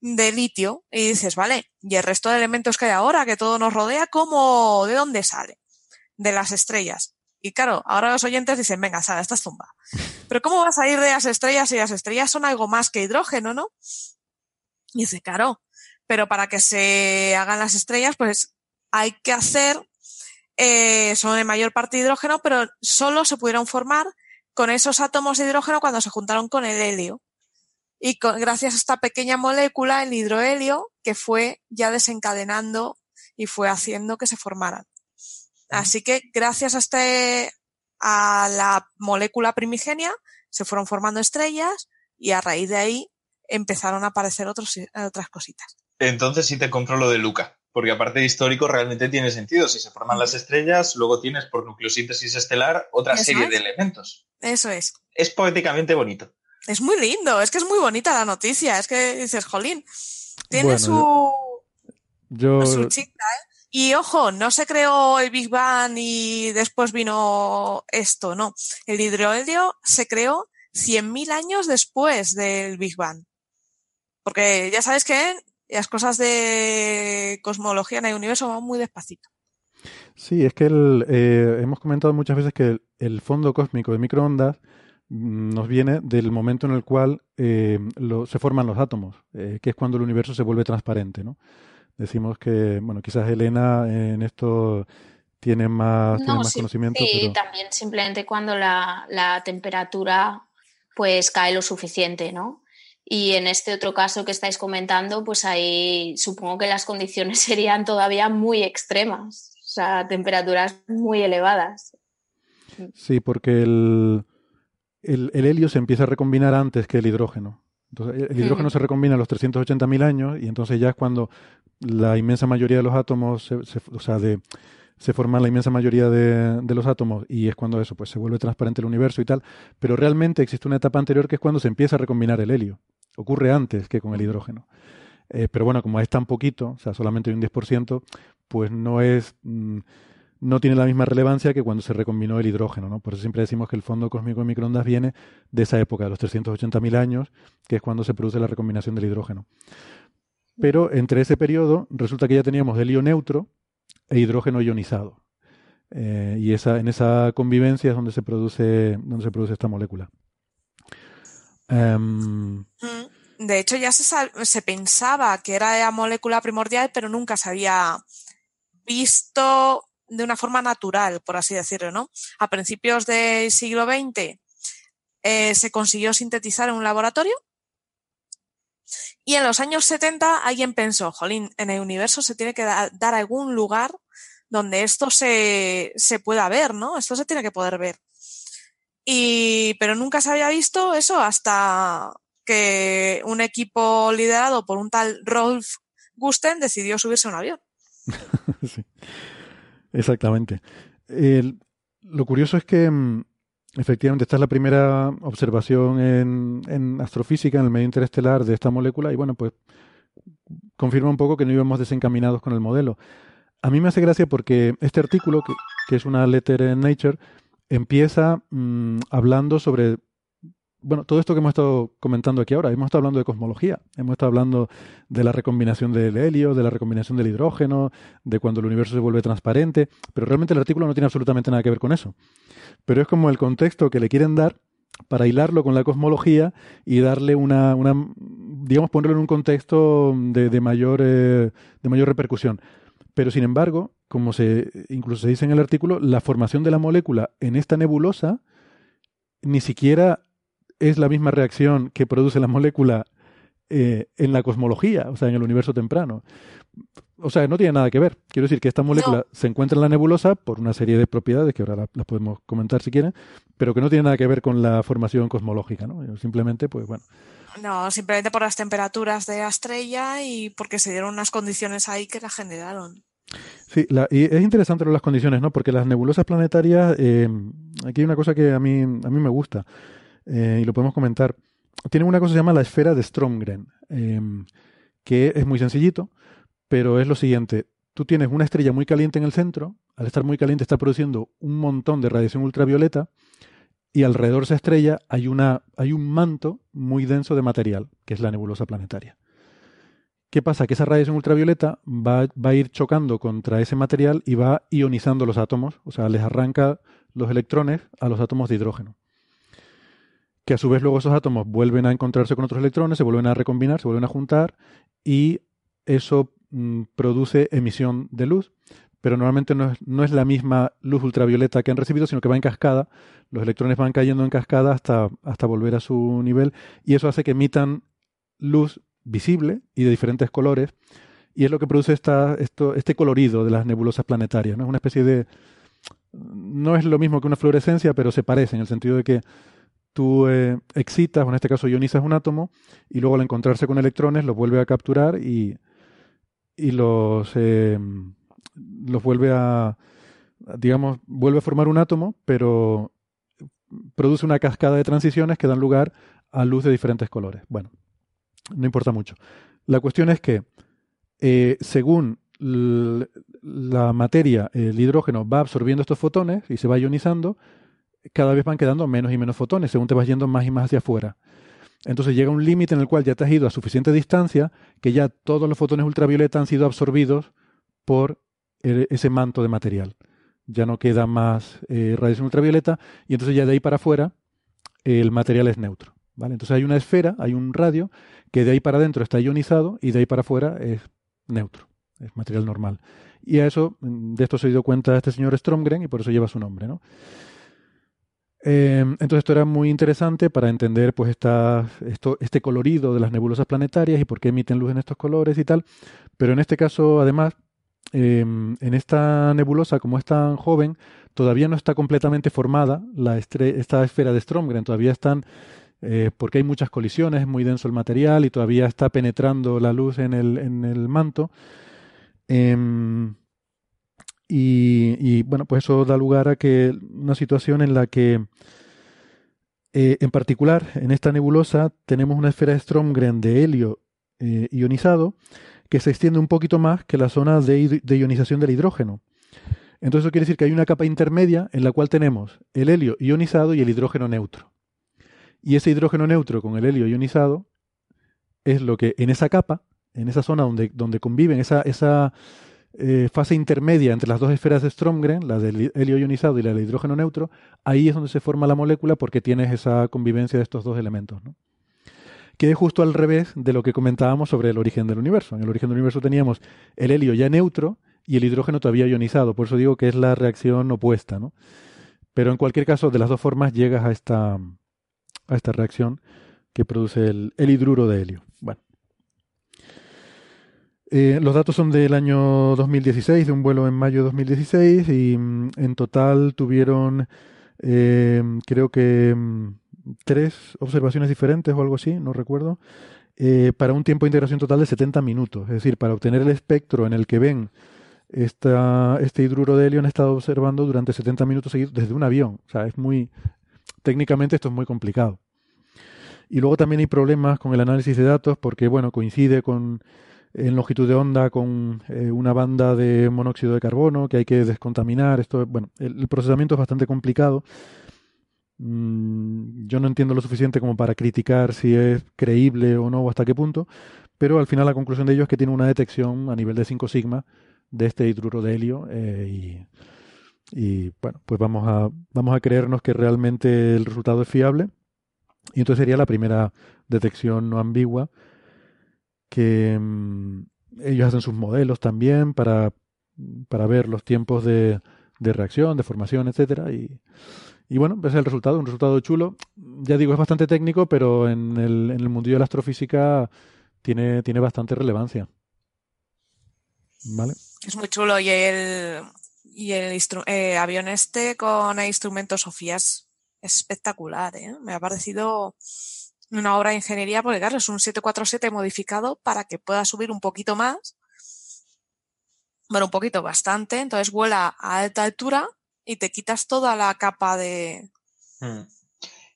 de litio. Y dices, vale, ¿y el resto de elementos que hay ahora, que todo nos rodea, cómo, de dónde sale? De las estrellas. Y claro, ahora los oyentes dicen, venga, Sara, esta es zumba. [LAUGHS] Pero ¿cómo vas a ir de las estrellas si las estrellas son algo más que hidrógeno, no? Y dice, claro, pero para que se hagan las estrellas, pues hay que hacer, eh, son en mayor parte hidrógeno, pero solo se pudieron formar con esos átomos de hidrógeno cuando se juntaron con el helio. Y con- gracias a esta pequeña molécula, el hidrohelio, que fue ya desencadenando y fue haciendo que se formaran. Así que gracias a este, a la molécula primigenia, se fueron formando estrellas y a raíz de ahí empezaron a aparecer otros, otras cositas. Entonces sí te compro lo de Luca. Porque aparte de histórico realmente tiene sentido. Si se forman las estrellas, luego tienes por nucleosíntesis estelar otra serie es. de elementos. Eso es. Es poéticamente bonito. Es muy lindo, es que es muy bonita la noticia. Es que dices, jolín, tiene Bueno, su, Yo, su chica, ¿eh? Y ojo, no se creó el Big Bang y después vino esto, no. El hidrohelio se creó 100.000 años después del Big Bang. Porque ya sabes que las cosas de cosmología en el universo van muy despacito. sí, es que el, eh, hemos comentado muchas veces que el, el fondo cósmico de microondas nos viene del momento en el cual eh, lo- se forman los átomos, eh, que es cuando el universo se vuelve transparente, ¿no? Decimos que, bueno, quizás Elena en esto tiene más, tiene No, más sí, conocimiento, sí, pero también simplemente cuando la, la temperatura pues cae lo suficiente, ¿no? Y en este otro caso que estáis comentando, pues ahí supongo que las condiciones [LAUGHS] serían todavía muy extremas, o sea, temperaturas muy elevadas. sí, porque el, el, el helio se empieza a recombinar antes que el hidrógeno. Entonces, el- hidrógeno se recombina a los 380.000 años y entonces ya es cuando la inmensa mayoría de los átomos, se, se- o sea, de, se forman la inmensa mayoría de, de los átomos y es cuando eso, pues se vuelve transparente el universo y tal. Pero realmente existe una etapa anterior que es cuando se empieza a recombinar el helio. Ocurre antes que con el hidrógeno. Eh, pero bueno, como es tan poquito, o sea, solamente hay un 10%, pues no es... mm, no tiene la misma relevancia que cuando se recombinó el hidrógeno, ¿no? Por eso siempre decimos que el fondo cósmico de microondas viene de esa época, de los 380.000 años, que es cuando se produce la recombinación del hidrógeno. Pero entre ese periodo resulta que ya teníamos helio neutro e hidrógeno ionizado. Eh, y esa, en esa convivencia es donde se produce, donde se produce esta molécula. Em. De hecho, ya se, se pensaba que era la molécula primordial, pero nunca se había visto de una forma natural, por así decirlo, ¿no? A principios del siglo XX eh, se consiguió sintetizar en un laboratorio y en los años 70 alguien pensó, jolín, en el universo se tiene que da- dar algún lugar donde esto se, se pueda ver, ¿no? Esto se tiene que poder ver. Y, pero nunca se había visto eso hasta que un equipo liderado por un tal Rolf Gusten decidió subirse a un avión. [LAUGHS] sí, exactamente. Lo curioso es que mm, efectivamente esta es la primera observación en, en astrofísica, en el medio interestelar de esta molécula y bueno, pues confirma un poco que no íbamos desencaminados con el modelo. A mí me hace gracia porque este artículo, que, que es una letter en Nature, empieza mm, hablando sobre bueno, todo esto que hemos estado comentando aquí ahora, hemos estado hablando de cosmología, hemos estado hablando de la recombinación del helio, de la recombinación del hidrógeno, de cuando el universo se vuelve transparente, pero realmente el artículo no tiene absolutamente nada que ver con eso. Pero es como el contexto que le quieren dar para hilarlo con la cosmología y darle una, una digamos, ponerlo en un contexto de, mayor, eh, de mayor repercusión. Pero sin embargo, como se incluso se dice en el artículo, la formación de la molécula en esta nebulosa ni siquiera es la misma reacción que produce la molécula eh, en la cosmología, o sea, en el universo temprano. O sea, no tiene nada que ver. Quiero decir que esta molécula se encuentra en la nebulosa por una serie de propiedades que ahora las podemos comentar si quieren, pero que no tiene nada que ver con la formación cosmológica, ¿no? Simplemente, pues bueno. No, simplemente por las temperaturas de la estrella y porque se dieron unas condiciones ahí que la generaron. Sí, y es interesante las condiciones, ¿no? Porque las nebulosas planetarias, eh, aquí hay una cosa que a mí, a mí me gusta. Eh, y lo podemos comentar. Tiene una cosa que se llama la esfera de Stromgren, em, que es muy sencillito, pero es lo siguiente. Tú tienes una estrella muy caliente en el centro, al estar muy caliente está produciendo un montón de radiación ultravioleta y alrededor de esa estrella hay, una, hay un manto muy denso de material, que es la nebulosa planetaria. ¿Qué pasa? Que esa radiación ultravioleta va, va, a ir chocando contra ese material y va ionizando los átomos, o sea, les arranca los electrones a los átomos de hidrógeno que a su vez luego esos átomos vuelven a encontrarse con otros electrones, se vuelven a recombinar, se vuelven a juntar y eso mm, produce emisión de luz, pero normalmente no es, no es, la misma luz ultravioleta que han recibido, sino que va en cascada, los electrones van cayendo en cascada hasta, hasta volver a su nivel. Y eso hace que emitan luz visible y de diferentes colores. Y es lo que produce esta, esto, este colorido de las nebulosas planetarias, ¿no? Es una especie de... no es lo mismo que una fluorescencia, pero se parece en el sentido de que tú eh, excitas, o en este caso ionizas un átomo, y luego al encontrarse con electrones los vuelve a capturar y, y los, eh, los vuelve a, digamos, vuelve a formar un átomo, pero produce una cascada de transiciones que dan lugar a luz de diferentes colores. Bueno, no importa mucho. La cuestión es que eh, según la materia, el hidrógeno va absorbiendo estos fotones y se va ionizando, cada vez van quedando menos y menos fotones según te vas yendo más y más hacia afuera. Entonces llega un límite en el cual ya te has ido a suficiente distancia que ya todos los fotones ultravioleta han sido absorbidos por ese manto de material. Ya no queda más eh, radiación ultravioleta y entonces ya de ahí para afuera el material es neutro. ¿vale? Entonces hay una esfera, hay un radio que de ahí para adentro está ionizado y de ahí para afuera es neutro, es material normal. Y a eso, de esto se dio cuenta este señor Stromgren y por eso lleva su nombre. ¿no? Em, entonces esto era muy interesante para entender pues esta, esto, este colorido de las nebulosas planetarias y por qué emiten luz en estos colores y tal. Pero en este caso, además, em, en esta nebulosa, como es tan joven, todavía no está completamente formada la esta esfera de Stromgren. Todavía están, eh, porque hay muchas colisiones, es muy denso el material y todavía está penetrando la luz en el, en el manto. Em, y, bueno, pues eso da lugar a que una situación en la que, eh, en particular, en esta nebulosa tenemos una esfera de Stromgren de helio eh, ionizado que se extiende un poquito más que la zona de, ionización del hidrógeno. Entonces eso quiere decir que hay una capa intermedia en la cual tenemos el helio ionizado y el hidrógeno neutro. Y ese hidrógeno neutro con el helio ionizado es lo que en esa capa, en esa zona donde, donde conviven esa eh, fase intermedia entre las dos esferas de Stromgren, la del helio ionizado y la del hidrógeno neutro, ahí es donde se forma la molécula porque tienes esa convivencia de estos dos elementos. ¿no? Que es justo al revés de lo que comentábamos sobre el origen del universo. En el origen del universo teníamos el helio ya neutro y el hidrógeno todavía ionizado. Por eso digo que es la reacción opuesta. ¿no? Pero en cualquier caso, de las dos formas llegas a esta, a esta reacción que produce el, el hidruro de helio. Bueno. Eh, los datos son del año 2016, de un vuelo en mayo de 2016, y mm, en total tuvieron, eh, creo que, mm, tres observaciones diferentes o algo así, no recuerdo, eh, para un tiempo de integración total de 70 minutos. Es decir, para obtener el espectro en el que ven esta, este hidruro de helio han estado observando durante 70 minutos seguidos desde un avión. O sea, es muy, técnicamente esto es muy complicado. Y luego también hay problemas con el análisis de datos porque, bueno, coincide con en longitud de onda con eh, una banda de monóxido de carbono que hay que descontaminar. Esto, bueno, el, procesamiento es bastante complicado Mm, yo no entiendo lo suficiente como para criticar si es creíble o no o hasta qué punto, pero al final la conclusión de ello es que tiene una detección a nivel de 5 sigma de este hidruro de helio eh, y, y, bueno, pues vamos a, vamos a creernos que realmente el resultado es fiable y entonces sería la primera detección no ambigua que mm, ellos hacen sus modelos también para, para ver los tiempos de, de reacción, de formación, etcétera y, y bueno, es el resultado, un resultado chulo. Ya digo, es bastante técnico, pero en el, en el mundillo de la astrofísica tiene, tiene bastante relevancia. ¿Vale? Es muy chulo y el, y el eh, avión este con el instrumento Sofías es espectacular. ¿eh? Me ha parecido una obra de ingeniería porque, claro, es un 747 modificado para que pueda subir un poquito más. Bueno, un poquito, bastante. Entonces vuela a alta altura y te quitas toda la capa de... Hmm.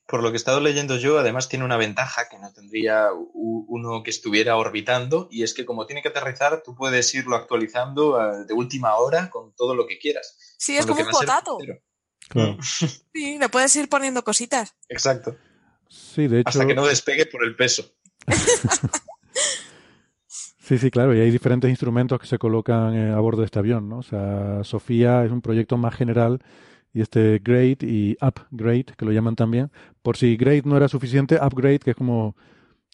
Por lo que he estado leyendo yo, además tiene una ventaja que no tendría uno que estuviera orbitando, y es que como tiene que aterrizar, tú puedes irlo actualizando eh, de última hora con todo lo que quieras. Sí, es como un potato. Claro. [LAUGHS] Sí, le puedes ir poniendo cositas. Exacto. Sí, de hecho. Hasta que no despegue por el peso. [LAUGHS] Sí, sí, claro, y hay diferentes instrumentos que se colocan eh, a bordo de este avión, ¿no? O sea, Sofía es un proyecto más general y este Grade y Upgrade, que lo llaman también, por si Grade no era suficiente, Upgrade, que es como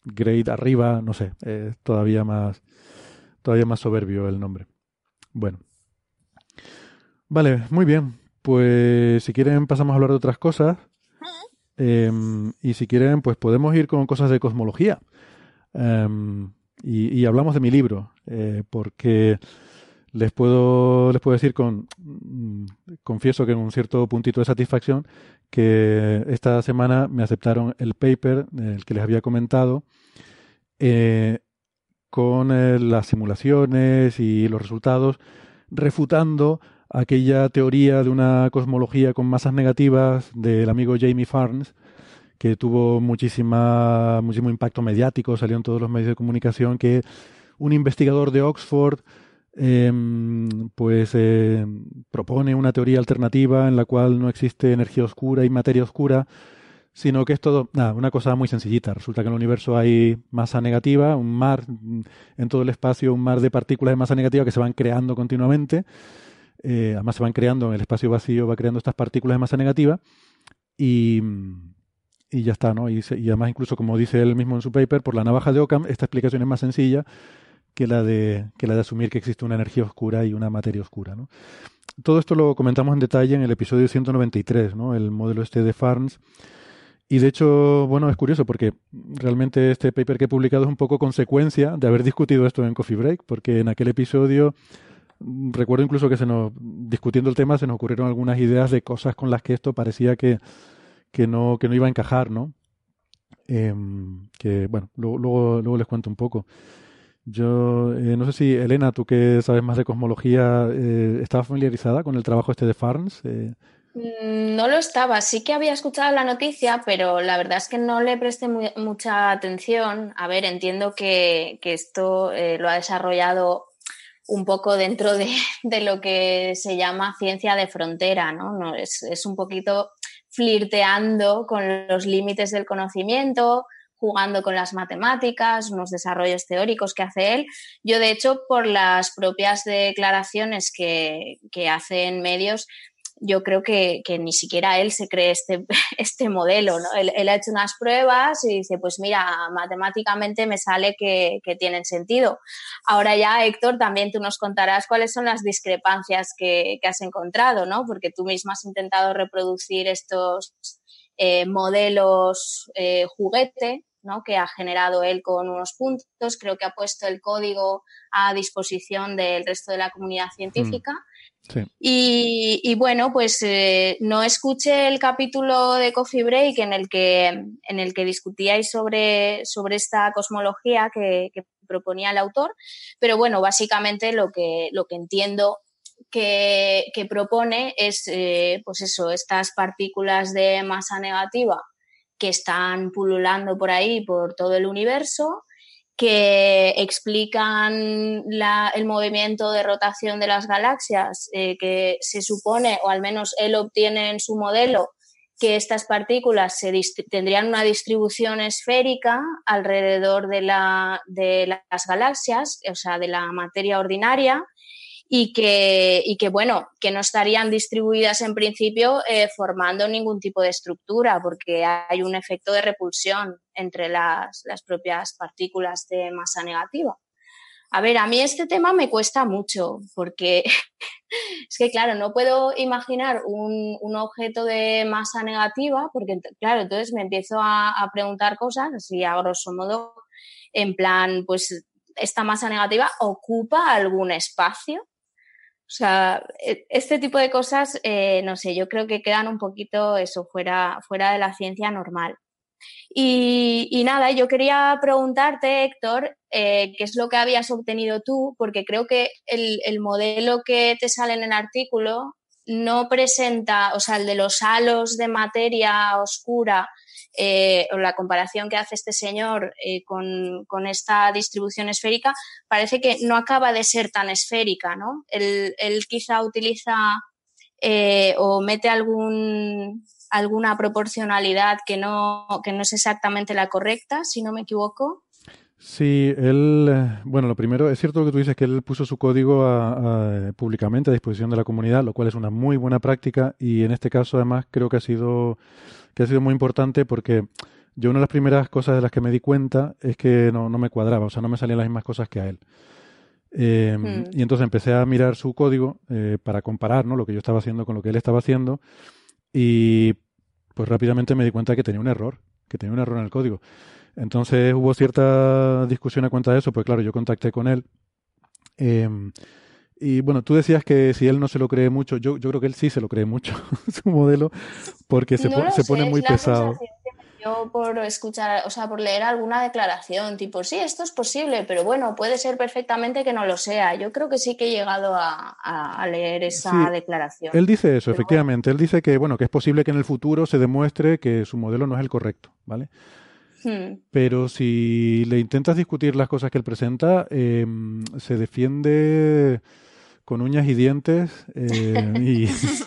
Grade arriba, no sé, eh, todavía más todavía más soberbio el nombre. Bueno. Vale, muy bien. Pues si quieren pasamos a hablar de otras cosas. Em, y si quieren, pues podemos ir con cosas de cosmología. Um, y, hablamos de mi libro, eh, porque les puedo, les puedo decir con, mm, confieso que en un cierto puntito de satisfacción, que esta semana me aceptaron el paper, el que les había comentado, eh, con eh, las simulaciones y los resultados, refutando aquella teoría de una cosmología con masas negativas del amigo Jamie Farnes, que tuvo muchísima, muchísimo impacto mediático, salió en todos los medios de comunicación, que un investigador de Oxford em, pues eh, propone una teoría alternativa en la cual no existe energía oscura y materia oscura, sino que es todo nada, una cosa muy sencillita. Resulta que en el universo hay masa negativa, un mar, en todo el espacio, un mar de partículas de masa negativa que se van creando continuamente. Eh, además se van creando en el espacio vacío, va creando estas partículas de masa negativa y, y ya está, ¿no? Y, y, además, incluso como dice él mismo en su paper, por la navaja de Occam, esta explicación es más sencilla que la de, que la de asumir que existe una energía oscura y una materia oscura, ¿no? Todo esto lo comentamos en detalle en el episodio 193, ¿no? El modelo este de Farns. Y de hecho, bueno, es curioso porque realmente este paper que he publicado es un poco consecuencia de haber discutido esto en Coffee Break, porque en aquel episodio recuerdo incluso que se nos, discutiendo el tema, se nos ocurrieron algunas ideas de cosas con las que esto parecía que que no, que no iba a encajar, ¿no? Em, que bueno, luego, luego, les cuento un poco. Yo eh, no sé si, Elena, tú que sabes más de cosmología, eh, ¿estabas familiarizada con el trabajo este de Farns? Eh, mm, no lo estaba, sí que había escuchado la noticia, pero la verdad es que no le presté mucha atención. A ver, entiendo que, que esto lo ha desarrollado un poco dentro de, de, lo que se llama ciencia de frontera, ¿no? no es, es un poquito flirteando con los límites del conocimiento, jugando con las matemáticas, unos desarrollos teóricos que hace él. Yo, de hecho, por las propias declaraciones que, que hace en medios, yo creo que, ni siquiera él se cree este, [LAUGHS] este modelo, ¿no? Él, ha hecho unas pruebas y dice, pues mira, matemáticamente me sale que, tienen sentido. Ahora ya, Héctor, también tú nos contarás cuáles son las discrepancias que, has encontrado, ¿no? Porque tú mismo has intentado reproducir estos eh, modelos eh, juguete, ¿no? que ha generado él con unos puntos. Creo que ha puesto el código a disposición del resto de la comunidad científica. Mm. Y, bueno, pues eh, no escuché el capítulo de Coffee Break en el que, en el que discutíais sobre, sobre esta cosmología que, proponía el autor, pero bueno, básicamente lo que, lo que entiendo que, propone es, eh, pues eso, estas partículas de masa negativa que están pululando por ahí, por todo el universo, que explican el movimiento de rotación de las galaxias, eh, que se supone, o al menos él obtiene en su modelo, que estas partículas se tendrían una distribución esférica alrededor de, la, de las galaxias, o sea, de la materia ordinaria, y que, y que, bueno, que no estarían distribuidas en principio eh, formando ningún tipo de estructura, porque hay un efecto de repulsión entre las, las propias partículas de masa negativa. A ver, a mí este tema me cuesta mucho porque [LAUGHS] es que, claro, no puedo imaginar un, un, objeto de masa negativa porque, claro, entonces me empiezo a, a, preguntar cosas así a grosso modo, en plan, pues esta masa negativa ocupa algún espacio. O sea, e, este tipo de cosas, eh, no sé, yo creo que quedan un poquito eso fuera, fuera de la ciencia normal. Y, nada, yo quería preguntarte, Héctor, eh, qué es lo que habías obtenido tú, porque creo que el, el, modelo que te sale en el artículo no presenta, o sea, el de los halos de materia oscura, eh, o la comparación que hace este señor eh, con, con, esta distribución esférica, parece que no acaba de ser tan esférica, ¿no? Él, él quizá utiliza eh, o mete algún alguna proporcionalidad que no, que no es exactamente la correcta, si no me equivoco. Sí, él, eh, bueno, lo primero, es cierto lo que tú dices, que él puso su código a, públicamente a disposición de la comunidad, lo cual es una muy buena práctica y en este caso además creo que ha sido, que ha sido muy importante porque yo una de las primeras cosas de las que me di cuenta es que no, no me cuadraba, o sea, no me salían las mismas cosas que a él. Eh, Y entonces empecé a mirar su código eh, para comparar ¿no? lo que yo estaba haciendo con lo que él estaba haciendo y pues rápidamente me di cuenta que tenía un error, que tenía un error en el código. Entonces hubo cierta discusión a cuenta de eso, pues claro, yo contacté con él. Eh, y bueno, tú decías que si él no se lo cree mucho, yo, yo creo que él sí se lo cree mucho, [LAUGHS] su modelo, porque se, no se pone muy pesado. Yo por escuchar, o sea, por leer alguna declaración, tipo, sí, esto es posible, pero bueno, puede ser perfectamente que no lo sea. Yo creo que sí que he llegado a, a leer esa declaración. Él dice eso, efectivamente. Él dice que, bueno, que es posible que en el futuro se demuestre que su modelo no es el correcto, ¿vale? Hmm. Pero si le intentas discutir las cosas que él presenta, eh, se defiende con uñas y dientes eh, [LAUGHS]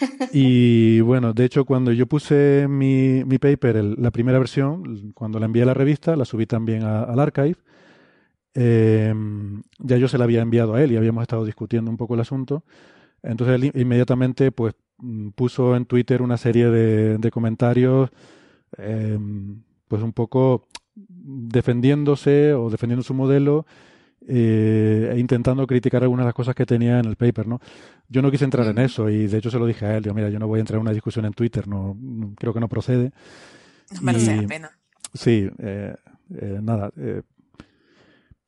[LAUGHS] y, bueno, de hecho, cuando yo puse mi, mi paper, la primera versión, cuando la envié a la revista, la subí también al archive. Eh, ya yo se la había enviado a él y habíamos estado discutiendo un poco el asunto. Entonces él inmediatamente pues mm, puso en Twitter una serie de, de comentarios eh, pues un poco defendiéndose o defendiendo su modelo eh, e intentando criticar algunas de las cosas que tenía en el paper, ¿no? Yo no quise entrar en eso y de hecho se lo dije a él, yo mira, yo no voy a entrar en una discusión en Twitter, no, creo que no procede. Merece la pena. Sí, eh, eh, nada, eh,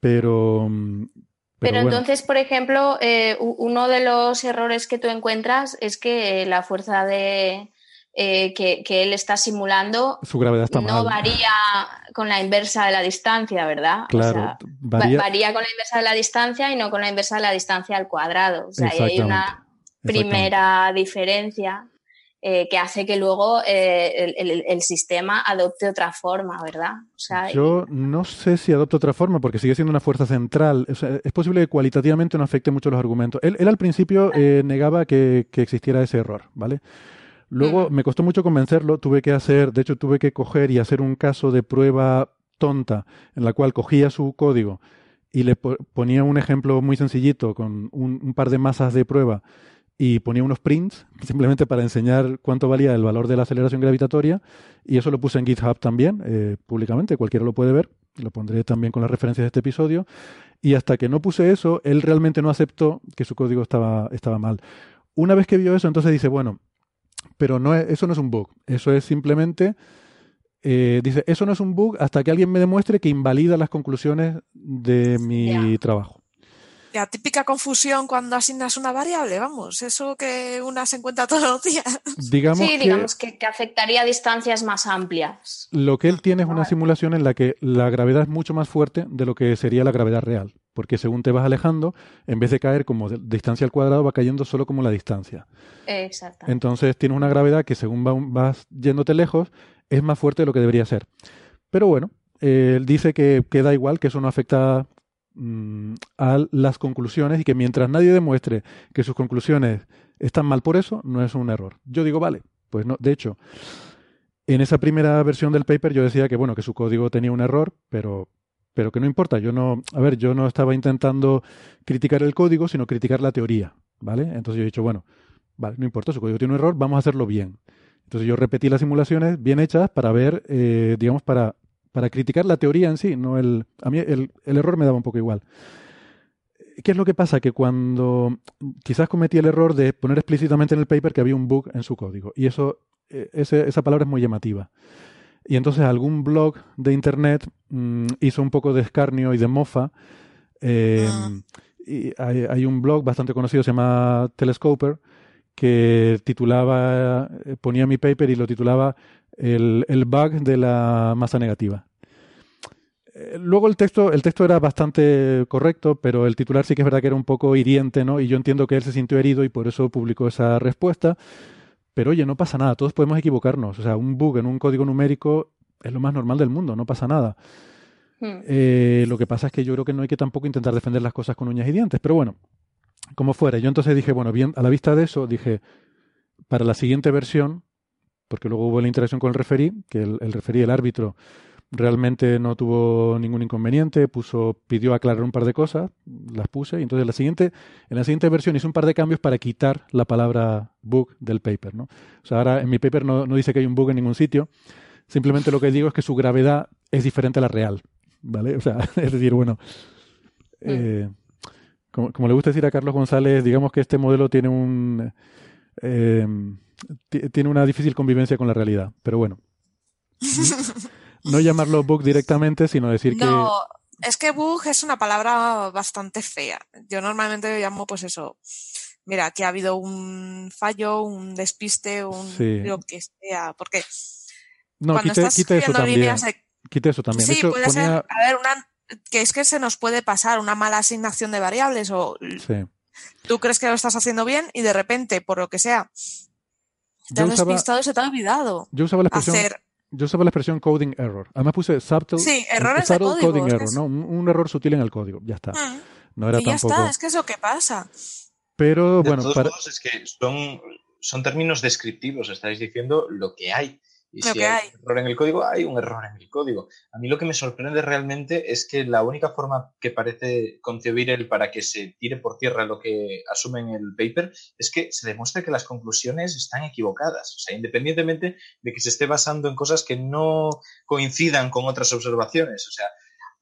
pero... Mm, pero, pero entonces, por ejemplo, eh, uno de los errores que tú encuentras es que la fuerza de, eh, que, que, él está simulando Su gravedad está no mal. varía con la inversa de la distancia, ¿verdad? Claro, o sea, varía... varía... con la inversa de la distancia y no con la inversa de la distancia al cuadrado. O sea, ahí hay una primera diferencia eh, que hace que luego eh, el, el, el, sistema adopte otra forma, ¿verdad? O sea, Yo no sé si adopte otra forma porque sigue siendo una fuerza central. O sea, es posible que cualitativamente no afecte mucho los argumentos. Él, él al principio eh, negaba que, que existiera ese error, ¿vale? Luego me costó mucho convencerlo, tuve que hacer, de hecho tuve que coger y hacer un caso de prueba tonta en la cual cogía su código y le ponía un ejemplo muy sencillito con un, un, par de masas de prueba y ponía unos prints [LAUGHS] simplemente para enseñar cuánto valía el valor de la aceleración gravitatoria y eso lo puse en GitHub también eh, públicamente, cualquiera lo puede ver, lo pondré también con las referencias de este episodio y hasta que no puse eso, él realmente no aceptó que su código estaba, estaba mal. Una vez que vio eso, entonces dice, bueno, pero no es, eso no es un bug, eso es simplemente, eh, dice, eso no es un bug hasta que alguien me demuestre que invalida las conclusiones de mi yeah. trabajo. La típica confusión cuando asignas una variable, vamos, eso que una se encuentra todos los días. [LAUGHS] Digamos sí, digamos que, que, afectaría a distancias más amplias. Lo que él tiene es una simulación en la que la gravedad es mucho más fuerte de lo que sería la gravedad real, porque según te vas alejando, en vez de caer como de distancia al cuadrado, va cayendo solo como la distancia. Exacto. Entonces tienes una gravedad que según va, vas yéndote lejos, es más fuerte de lo que debería ser. Pero bueno, él dice que queda igual, que eso no afecta mm, a las conclusiones y que mientras nadie demuestre que sus conclusiones están mal por eso, no es un error. Yo digo, vale, Pues no, de hecho, en esa primera versión del paper yo decía que bueno, que su código tenía un error, pero pero que no importa, yo no, a ver, yo no estaba intentando criticar el código, sino criticar la teoría, ¿vale? Entonces yo he dicho, bueno, vale, no importa, su código tiene un error, vamos a hacerlo bien. Entonces yo repetí las simulaciones bien hechas para ver, eh, digamos, para, para criticar la teoría en sí, no el, a mí el, error me daba un poco igual. ¿Qué es lo que pasa? Que cuando quizás cometí el error de poner explícitamente en el paper que había un bug en su código, y eso, eh, ese, esa palabra es muy llamativa. Y entonces algún blog de internet mm, hizo un poco de escarnio y de mofa. Eh, Ah. y hay, hay un blog bastante conocido, se llama Telescoper, que titulaba, eh, ponía mi paper y lo titulaba el, el bug de la masa negativa. Eh, Luego el texto, el texto era bastante correcto, pero el titular sí que es verdad que era un poco hiriente, ¿no? Y yo entiendo que él se sintió herido y por eso publicó esa respuesta. Pero oye, no pasa nada, todos podemos equivocarnos. O sea, un bug en un código numérico es lo más normal del mundo, no pasa nada. Hmm. Eh, lo que pasa es que yo creo que no hay que tampoco intentar defender las cosas con uñas y dientes. Pero bueno, como fuera. Yo entonces dije, bueno, bien, a la vista de eso, dije, para la siguiente versión, porque luego hubo la interacción con el referí, que el, el referí, el árbitro, realmente no tuvo ningún inconveniente, puso, pidió aclarar un par de cosas, las puse, y entonces la siguiente, en la siguiente versión hice un par de cambios para quitar la palabra bug del paper, ¿no? O sea, ahora en mi paper no, no dice que hay un bug en ningún sitio, simplemente lo que digo es que su gravedad es diferente a la real, ¿vale? O sea, [LAUGHS] es decir, bueno, eh, como, como le gusta decir a Carlos González, digamos que este modelo tiene un eh, ti- tiene una difícil convivencia con la realidad, pero bueno. [LAUGHS] No llamarlo bug directamente, sino decir No, es que bug es una palabra bastante fea. Yo normalmente llamo, pues eso. Mira, aquí ha habido un fallo, un despiste, un Sí. lo que sea. Porque que... No, cuando quite, estás quite eso también. líneas de Quite eso también. Sí, hecho, puede ponía- ser, a ver, una, que es que se nos puede pasar una mala asignación de variables o sí. tú crees que lo estás haciendo bien y de repente, por lo que sea, te Yo has usaba, despistado y se te ha olvidado yo usaba la expresión, hacer. Yo usaba la expresión coding error. Además puse subtle, Sí, errores de subtle código, coding error, es- ¿no? Un, un error sutil en el código. Ya está. Mm, No era y ya tampoco. está, es que es lo que pasa. Pero De bueno, todos para- modos, es que son, son términos descriptivos, estáis diciendo lo que hay. Y Lo si que hay, hay. un error en el código, hay un error en el código. A mí lo que me sorprende realmente es que la única forma que parece concebir él para que se tire por tierra lo que asume en el paper es que se demuestre que las conclusiones están equivocadas. O sea, independientemente de que se esté basando en cosas que no coincidan con otras observaciones. O sea,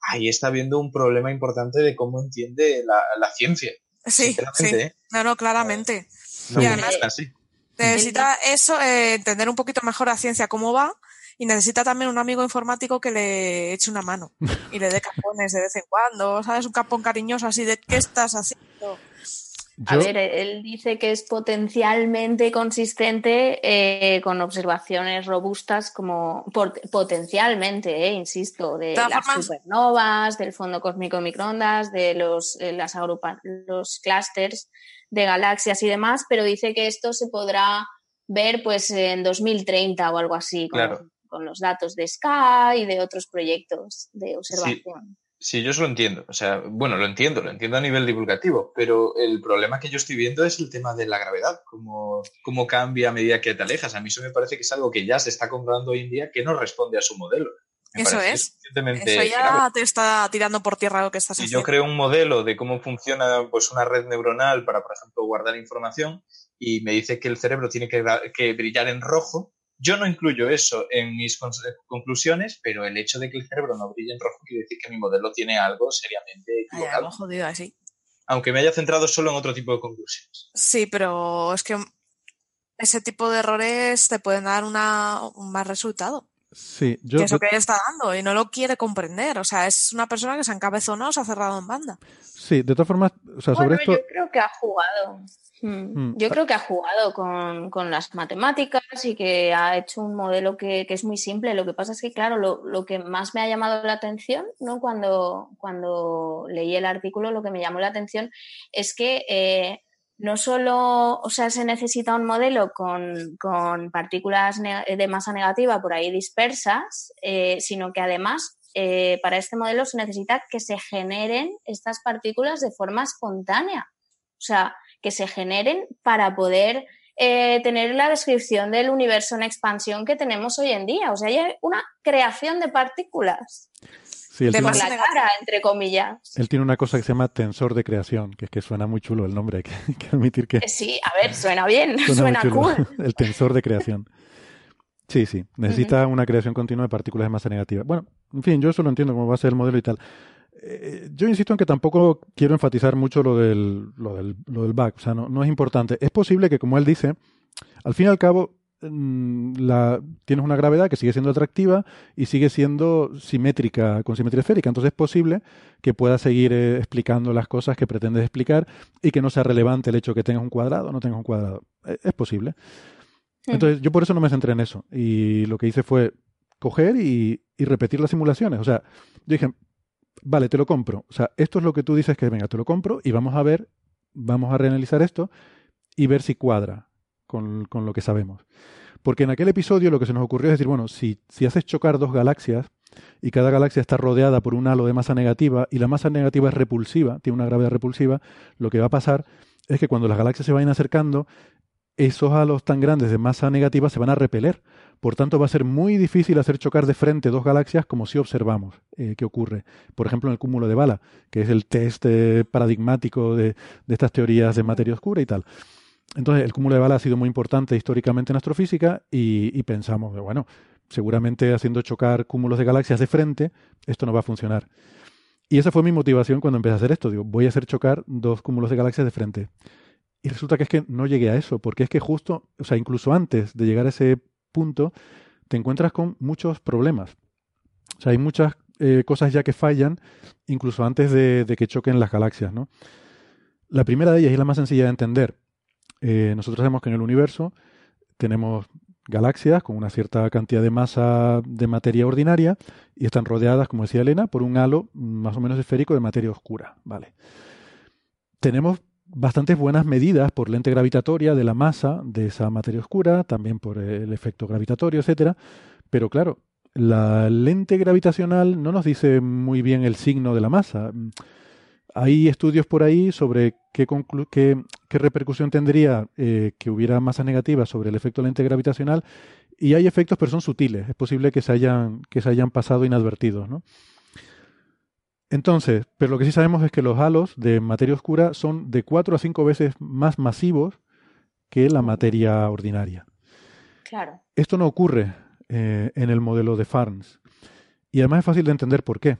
ahí está habiendo un problema importante de cómo entiende la, la ciencia. Sí, sí. ¿eh? No, no, claramente. Sí. Y además. Necesita eso, eh, entender un poquito mejor la ciencia, cómo va, y necesita también un amigo informático que le eche una mano y le dé capones de vez en cuando, ¿sabes? Un capón cariñoso así de ¿qué estás haciendo? A ver, él dice que es potencialmente consistente eh, con observaciones robustas como por- potencialmente, eh, insisto, de las formas- supernovas, del fondo cósmico de microondas, de los, eh, las agrupa los clústeres de galaxias y demás, pero dice que esto se podrá ver pues en 2030 o algo así, con, Claro. con los datos de Sky y de otros proyectos de observación. Sí, yo eso lo entiendo. O sea, bueno, lo entiendo, lo entiendo a nivel divulgativo, pero el problema que yo estoy viendo es el tema de la gravedad, cómo, cómo cambia a medida que te alejas. A mí eso me parece que es algo que ya se está comprobando hoy en día que no responde a su modelo. Me Eso es. Eso ya grave. te está tirando por tierra lo que estás Si haciendo. yo creo un modelo de cómo funciona pues, una red neuronal para, por ejemplo, guardar información y me dice que el cerebro tiene que, que brillar en rojo, yo no incluyo eso en mis cons- conclusiones, pero el hecho de que el cerebro no brille en rojo quiere decir que mi modelo tiene algo seriamente equivocado. jodido así. Aunque me haya centrado solo en otro tipo de conclusiones. Sí, pero es que ese tipo de errores te pueden dar una, un mal resultado. Sí, yo, que es lo yo- que ella está dando y no lo quiere comprender. O sea, es una persona que se encabezonó, se ha cerrado en banda. sí, de todas formas, o sea, sobre esto, yo creo que ha jugado. Mm. Mm. Yo creo que ha jugado con, con las matemáticas y que ha hecho un modelo que, que es muy simple. Lo que pasa es que, claro, lo, lo que más me ha llamado la atención, ¿no? Cuando, cuando leí el artículo, lo que me llamó la atención es que eh, no solo, o sea, se necesita un modelo con, con partículas de masa negativa por ahí dispersas, eh, sino que además eh, para este modelo se necesita que se generen estas partículas de forma espontánea. O sea, que se generen para poder eh, tener la descripción del universo en expansión que tenemos hoy en día. O sea, hay una creación de partículas. Sí, él tiene, la cara, entre comillas. él tiene una cosa que se llama tensor de creación, que es que suena muy chulo el nombre, hay que, [LAUGHS] hay que admitir que Eh, Sí, a ver, suena bien, [LAUGHS] suena, suena, cool. [LAUGHS] el tensor de creación. Sí, sí, necesita una creación continua de partículas de masa negativa. Bueno, en fin, yo eso lo entiendo cómo va a ser el modelo y tal. Eh, yo insisto en que tampoco quiero enfatizar mucho lo del, lo del, lo del bug, o sea, no, no es importante. Es posible que, como él dice, al fin y al cabo, la, tienes una gravedad que sigue siendo atractiva y sigue siendo simétrica, con simetría esférica. Entonces es posible que puedas seguir eh, explicando las cosas que pretendes explicar y que no sea relevante el hecho que tengas un cuadrado o no tengas un cuadrado. Eh, Es posible. Entonces yo por eso no me centré en eso. Y lo que hice fue coger y, y repetir las simulaciones. O sea, yo dije, vale, te lo compro. O sea, esto es lo que tú dices que venga, te lo compro y vamos a ver, vamos a reanalizar esto y ver si cuadra con, con lo que sabemos. Porque en aquel episodio lo que se nos ocurrió es decir, bueno, si, si haces chocar dos galaxias y cada galaxia está rodeada por un halo de masa negativa y la masa negativa es repulsiva, tiene una gravedad repulsiva, lo que va a pasar es que cuando las galaxias se vayan acercando, esos halos tan grandes de masa negativa se van a repeler. Por tanto, va a ser muy difícil hacer chocar de frente dos galaxias como si observamos eh, que ocurre. Por ejemplo, en el cúmulo de bala, que es el test eh, paradigmático de, de estas teorías de materia oscura y tal. Entonces, el cúmulo de bala ha sido muy importante históricamente en astrofísica y, pensamos, bueno, seguramente haciendo chocar cúmulos de galaxias de frente, esto no va a funcionar. Y esa fue mi motivación cuando empecé a hacer esto. Digo, voy a hacer chocar dos cúmulos de galaxias de frente. Y resulta que es que no llegué a eso, porque es que justo, o sea, incluso antes de llegar a ese punto, te encuentras con muchos problemas. O sea, hay muchas eh, cosas ya que fallan, incluso antes de, de, que choquen las galaxias, ¿no? La primera de ellas, y la más sencilla de entender, eh, nosotros sabemos que en el universo tenemos galaxias con una cierta cantidad de masa de materia ordinaria y están rodeadas, como decía Elena, por un halo más o menos esférico de materia oscura, ¿vale? Tenemos bastantes buenas medidas por lente gravitatoria de la masa de esa materia oscura, también por el efecto gravitatorio, etcétera. Pero claro, la lente gravitacional no nos dice muy bien el signo de la masa. Hay estudios por ahí sobre qué, qué, qué repercusión tendría eh, que hubiera masa negativa sobre el efecto lente gravitacional y hay efectos, pero son sutiles. Es posible que se hayan, que se hayan pasado inadvertidos, ¿no? Entonces, pero lo que sí sabemos es que los halos de materia oscura son de 4 a 5 veces más masivos que la materia ordinaria. Claro. Esto no ocurre eh, en el modelo de Farns. Y además es fácil de entender por qué.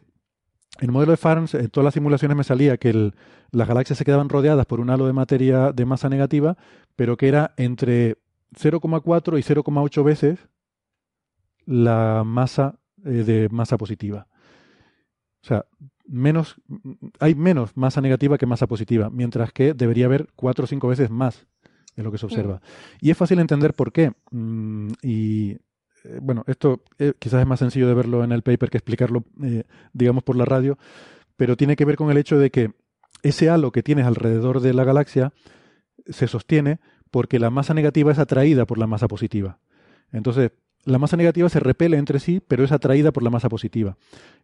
En el modelo de Farns, en todas las simulaciones me salía que el, las galaxias se quedaban rodeadas por un halo de materia de masa negativa, pero que era entre 0,4 y 0,8 veces la masa eh, de masa positiva. O sea, menos, hay menos masa negativa que masa positiva, mientras que debería haber cuatro o cinco veces más de lo que se observa. Mm. Y es fácil entender por qué. Mm, y bueno, esto eh, quizás es más sencillo de verlo en el paper que explicarlo, eh, digamos, por la radio, pero tiene que ver con el hecho de que ese halo que tienes alrededor de la galaxia se sostiene porque la masa negativa es atraída por la masa positiva. Entonces, la masa negativa se repele entre sí, pero es atraída por la masa positiva.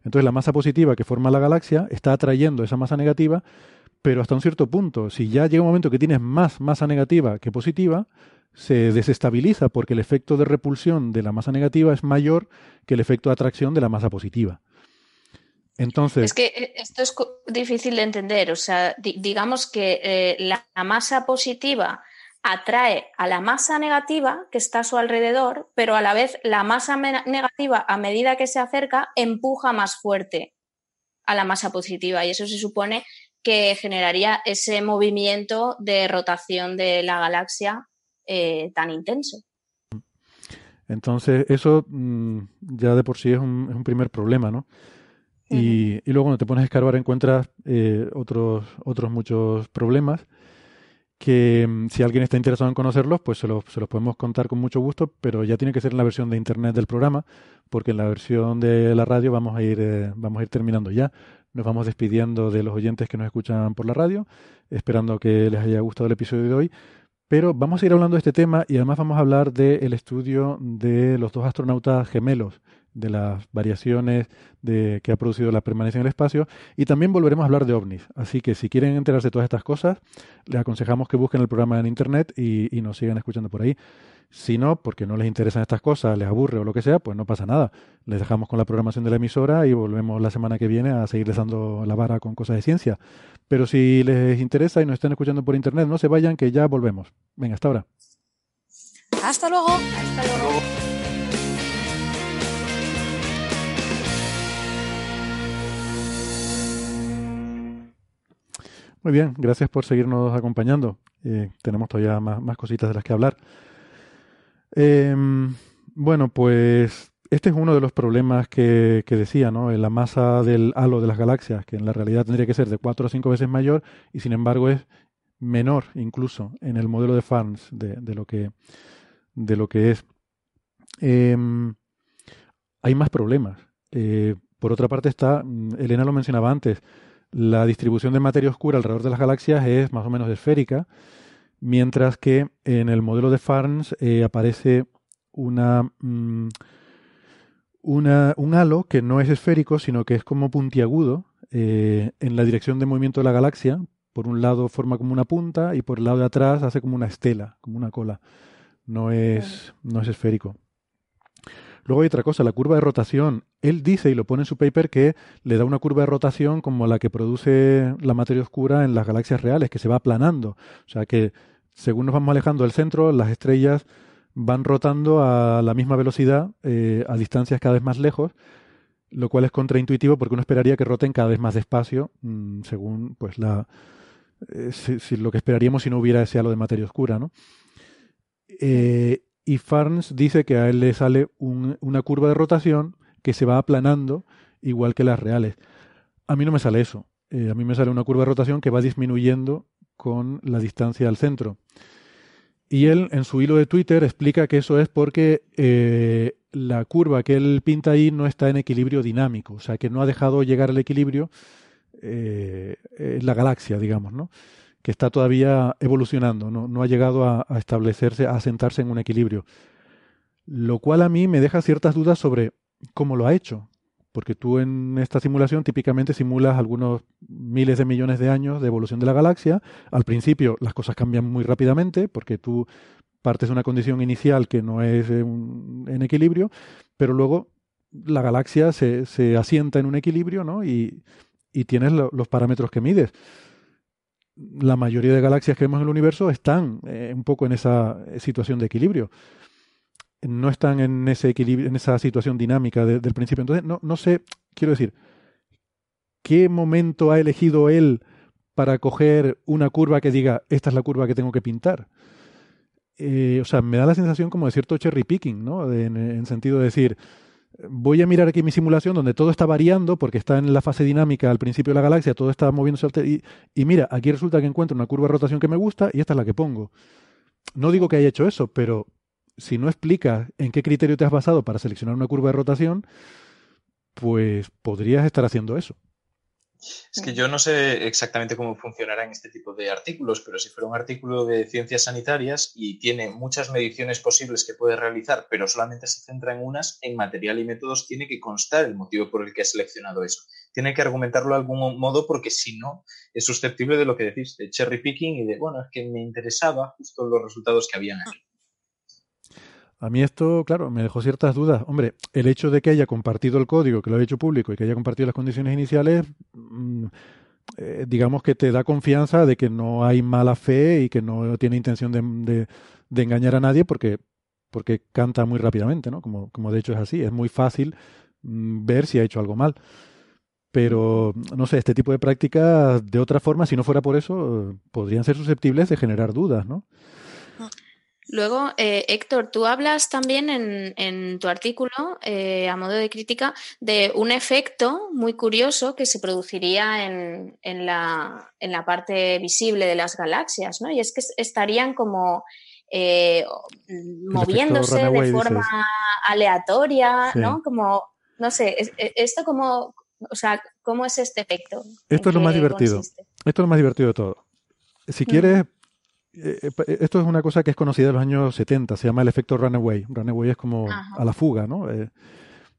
Entonces la masa positiva que forma la galaxia está atrayendo esa masa negativa, pero hasta un cierto punto. Si ya llega un momento que tienes más masa negativa que positiva, se desestabiliza porque el efecto de repulsión de la masa negativa es mayor que el efecto de atracción de la masa positiva. Entonces. Es que esto es difícil de entender. O sea, di digamos que eh, la masa positiva atrae a la masa negativa que está a su alrededor, pero a la vez la masa negativa, a medida que se acerca, empuja más fuerte a la masa positiva y eso se supone que generaría ese movimiento de rotación de la galaxia eh, tan intenso. Entonces, eso mmm, ya de por sí es un, es un primer problema, ¿no? Y, uh -huh. y, luego cuando te pones a escarbar encuentras eh, otros, otros muchos problemas que mm, si alguien está interesado en conocerlos, pues se los, se los, podemos contar con mucho gusto, pero ya tiene que ser en la versión de internet del programa, porque en la versión de la radio vamos a ir, eh, vamos a ir terminando ya. Nos vamos despidiendo de los oyentes que nos escuchan por la radio, esperando que les haya gustado el episodio de hoy. Pero vamos a ir hablando de este tema y además vamos a hablar del estudio de los dos astronautas gemelos, de las variaciones de, que ha producido la permanencia en el espacio y también volveremos a hablar de ovnis. Así que si quieren enterarse de todas estas cosas, les aconsejamos que busquen el programa en internet y, y nos sigan escuchando por ahí. Si no, porque no les interesan estas cosas, les aburre o lo que sea, pues no pasa nada. Les dejamos con la programación de la emisora y volvemos la semana que viene a seguirles dando la vara con cosas de ciencia. Pero si les interesa y nos están escuchando por internet, no se vayan que ya volvemos. Venga, hasta ahora. Hasta luego. Hasta luego. Muy bien, gracias por seguirnos acompañando. Eh, tenemos todavía más, más, cositas de las que hablar. Eh, bueno, pues este es uno de los problemas que, que, decía, ¿no? La masa del halo de las galaxias, que en la realidad tendría que ser de cuatro o cinco veces mayor y sin embargo es menor incluso en el modelo de Farns de, de lo, que, de lo que es. Eh, hay más problemas. Eh, por otra parte está, Elena lo mencionaba antes, la distribución de materia oscura alrededor de las galaxias es más o menos esférica, mientras que en el modelo de Farns eh, aparece una, mmm, una, un halo que no es esférico, sino que es como puntiagudo eh, en la dirección de movimiento de la galaxia. Por un lado forma como una punta y por el lado de atrás hace como una estela, como una cola. No es, no es esférico. Luego hay otra cosa, la curva de rotación. Él dice, y lo pone en su paper, que le da una curva de rotación como la que produce la materia oscura en las galaxias reales, que se va aplanando. O sea que según nos vamos alejando del centro, las estrellas van rotando a la misma velocidad eh, a distancias cada vez más lejos, lo cual es contraintuitivo porque uno esperaría que roten cada vez más despacio, mmm, según pues la eh, si lo que esperaríamos si no hubiera ese halo de materia oscura, ¿no? Eh, y Farns dice que a él le sale un, una curva de rotación que se va aplanando igual que las reales. A mí no me sale eso. Eh, a mí me sale una curva de rotación que va disminuyendo con la distancia al centro. Y él en su hilo de Twitter explica que eso es porque eh, la curva que él pinta ahí no está en equilibrio dinámico, o sea que no ha dejado llegar al equilibrio eh, la galaxia, digamos, ¿no? Que está todavía evolucionando, no, ha llegado a, establecerse, a sentarse en un equilibrio. Lo cual a mí me deja ciertas dudas sobre cómo lo ha hecho, porque tú en esta simulación típicamente simulas algunos miles de millones de años de evolución de la galaxia. Al principio las cosas cambian muy rápidamente porque tú partes de una condición inicial que no es en, equilibrio, pero luego la galaxia se, se, asienta en un equilibrio ¿no? y, tienes lo, los parámetros que mides la mayoría de galaxias que vemos en el universo están eh, un poco en esa situación de equilibrio. No están en ese equilibrio, en esa situación dinámica de, del principio. Entonces, no, no sé, quiero decir, ¿qué momento ha elegido él para coger una curva que diga, esta es la curva que tengo que pintar? Eh, o sea, me da la sensación como de cierto cherry picking, ¿no? En, en sentido de decir, voy a mirar aquí mi simulación donde todo está variando porque está en la fase dinámica al principio de la galaxia, todo está moviéndose y, y, mira, aquí resulta que encuentro una curva de rotación que me gusta y esta es la que pongo. No digo que haya hecho eso, pero si no explicas en qué criterio te has basado para seleccionar una curva de rotación, pues podrías estar haciendo eso. Es que yo no sé exactamente cómo funcionarán este tipo de artículos, pero si fuera un artículo de ciencias sanitarias y tiene muchas mediciones posibles que puede realizar, pero solamente se centra en unas, en material y métodos tiene que constar el motivo por el que ha seleccionado eso. Tiene que argumentarlo de algún modo porque si no, es susceptible de lo que decís, de cherry picking y de, bueno, es que me interesaba justo los resultados que habían aquí. A mí esto, claro, me dejó ciertas dudas. Hombre, el hecho de que haya compartido el código, que lo haya hecho público y que haya compartido las condiciones iniciales, mmm, eh, digamos que te da confianza de que no hay mala fe y que no tiene intención de, engañar a nadie porque, porque canta muy rápidamente, ¿no? Como, como de hecho es así. Es muy fácil mmm, ver si ha hecho algo mal. Pero, no sé, este tipo de prácticas, de otra forma, si no fuera por eso, podrían ser susceptibles de generar dudas, ¿no? Luego, eh, Héctor, tú hablas también en, en tu artículo, eh, a modo de crítica, de un efecto muy curioso que se produciría en, en, la, en la parte visible de las galaxias, ¿no? Y es que estarían como eh, moviéndose de forma dices. aleatoria, sí. ¿no? Como, no sé, es, esto como, o sea, ¿cómo es este efecto? Esto es lo más divertido. Consiste? Esto es lo más divertido de todo. Si quieres, mm eh, esto es una cosa que es conocida en los años 70, se llama el efecto runaway. Runaway es como Ajá. a la fuga, ¿no? Eh,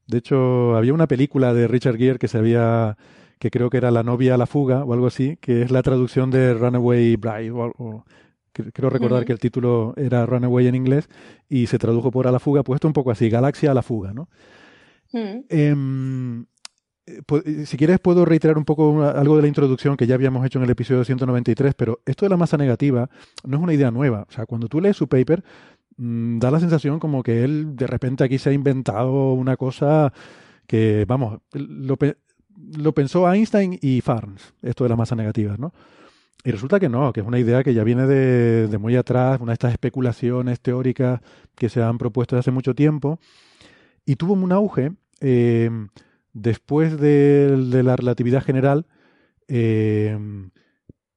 De hecho, había una película de Richard Gere que se había que creo que era La novia a la fuga o algo así, que es la traducción de Runaway Bride o, creo recordar que el título era Runaway en inglés y se tradujo por a la fuga, puesto un poco así, Galaxia a la fuga, ¿no? Eh, eh, si quieres puedo reiterar un poco algo de la introducción que ya habíamos hecho en el episodio 193, pero esto de la masa negativa no es una idea nueva. O sea, cuando tú lees su paper, mm, da la sensación como que él de repente aquí se ha inventado una cosa que, vamos, lo, lo pensó Einstein y Farns, esto de la masa negativa, ¿no? Y resulta que no, que es una idea que ya viene de, muy atrás, una de estas especulaciones teóricas que se han propuesto desde hace mucho tiempo, y tuvo un auge eh, después de, la relatividad general, eh,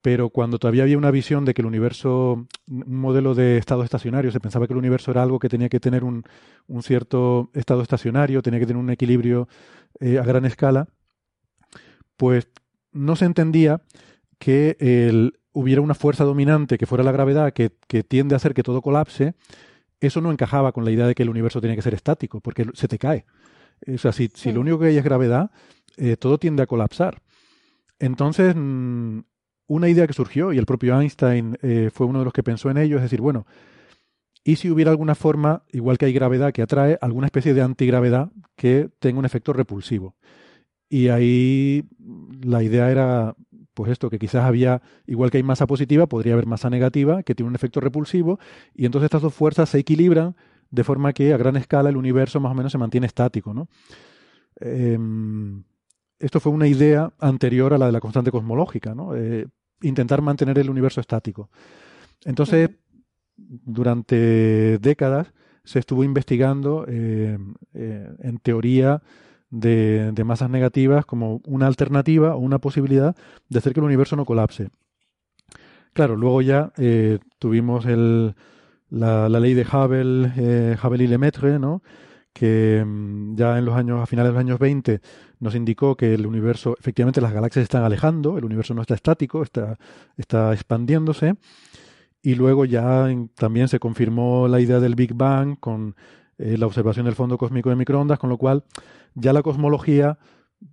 pero cuando todavía había una visión de que el universo, un modelo de estado estacionario, se pensaba que el universo era algo que tenía que tener un, cierto estado estacionario, tenía que tener un equilibrio eh, a gran escala, pues no se entendía que hubiera una fuerza dominante que fuera la gravedad que, tiende a hacer que todo colapse, eso no encajaba con la idea de que el universo tenía que ser estático, porque se te cae. O sea, si, lo único que hay es gravedad, eh, todo tiende a colapsar. Entonces, mm, una idea que surgió, y el propio Einstein eh, fue uno de los que pensó en ello, es decir, bueno, ¿y si hubiera alguna forma, igual que hay gravedad que atrae, alguna especie de antigravedad que tenga un efecto repulsivo? Y ahí la idea era, pues esto, que quizás había, igual que hay masa positiva, podría haber masa negativa, que tiene un efecto repulsivo, y entonces estas dos fuerzas se equilibran de forma que a gran escala el universo más o menos se mantiene estático, ¿no? Em, esto fue una idea anterior a la de la constante cosmológica, ¿no? Eh, intentar mantener el universo estático. Entonces, durante décadas se estuvo investigando em, eh, en teoría de, masas negativas como una alternativa o una posibilidad de hacer que el universo no colapse. Claro, luego ya eh, tuvimos el, la, ley de Hubble, eh, Hubble y Lemaitre, ¿no? que mm, ya en los años, a finales de los años 20, nos indicó que el universo, efectivamente las galaxias están alejando, el universo no está estático, está, está expandiéndose. Y luego ya también se confirmó la idea del Big Bang con eh, la observación del fondo cósmico de microondas, con lo cual ya la cosmología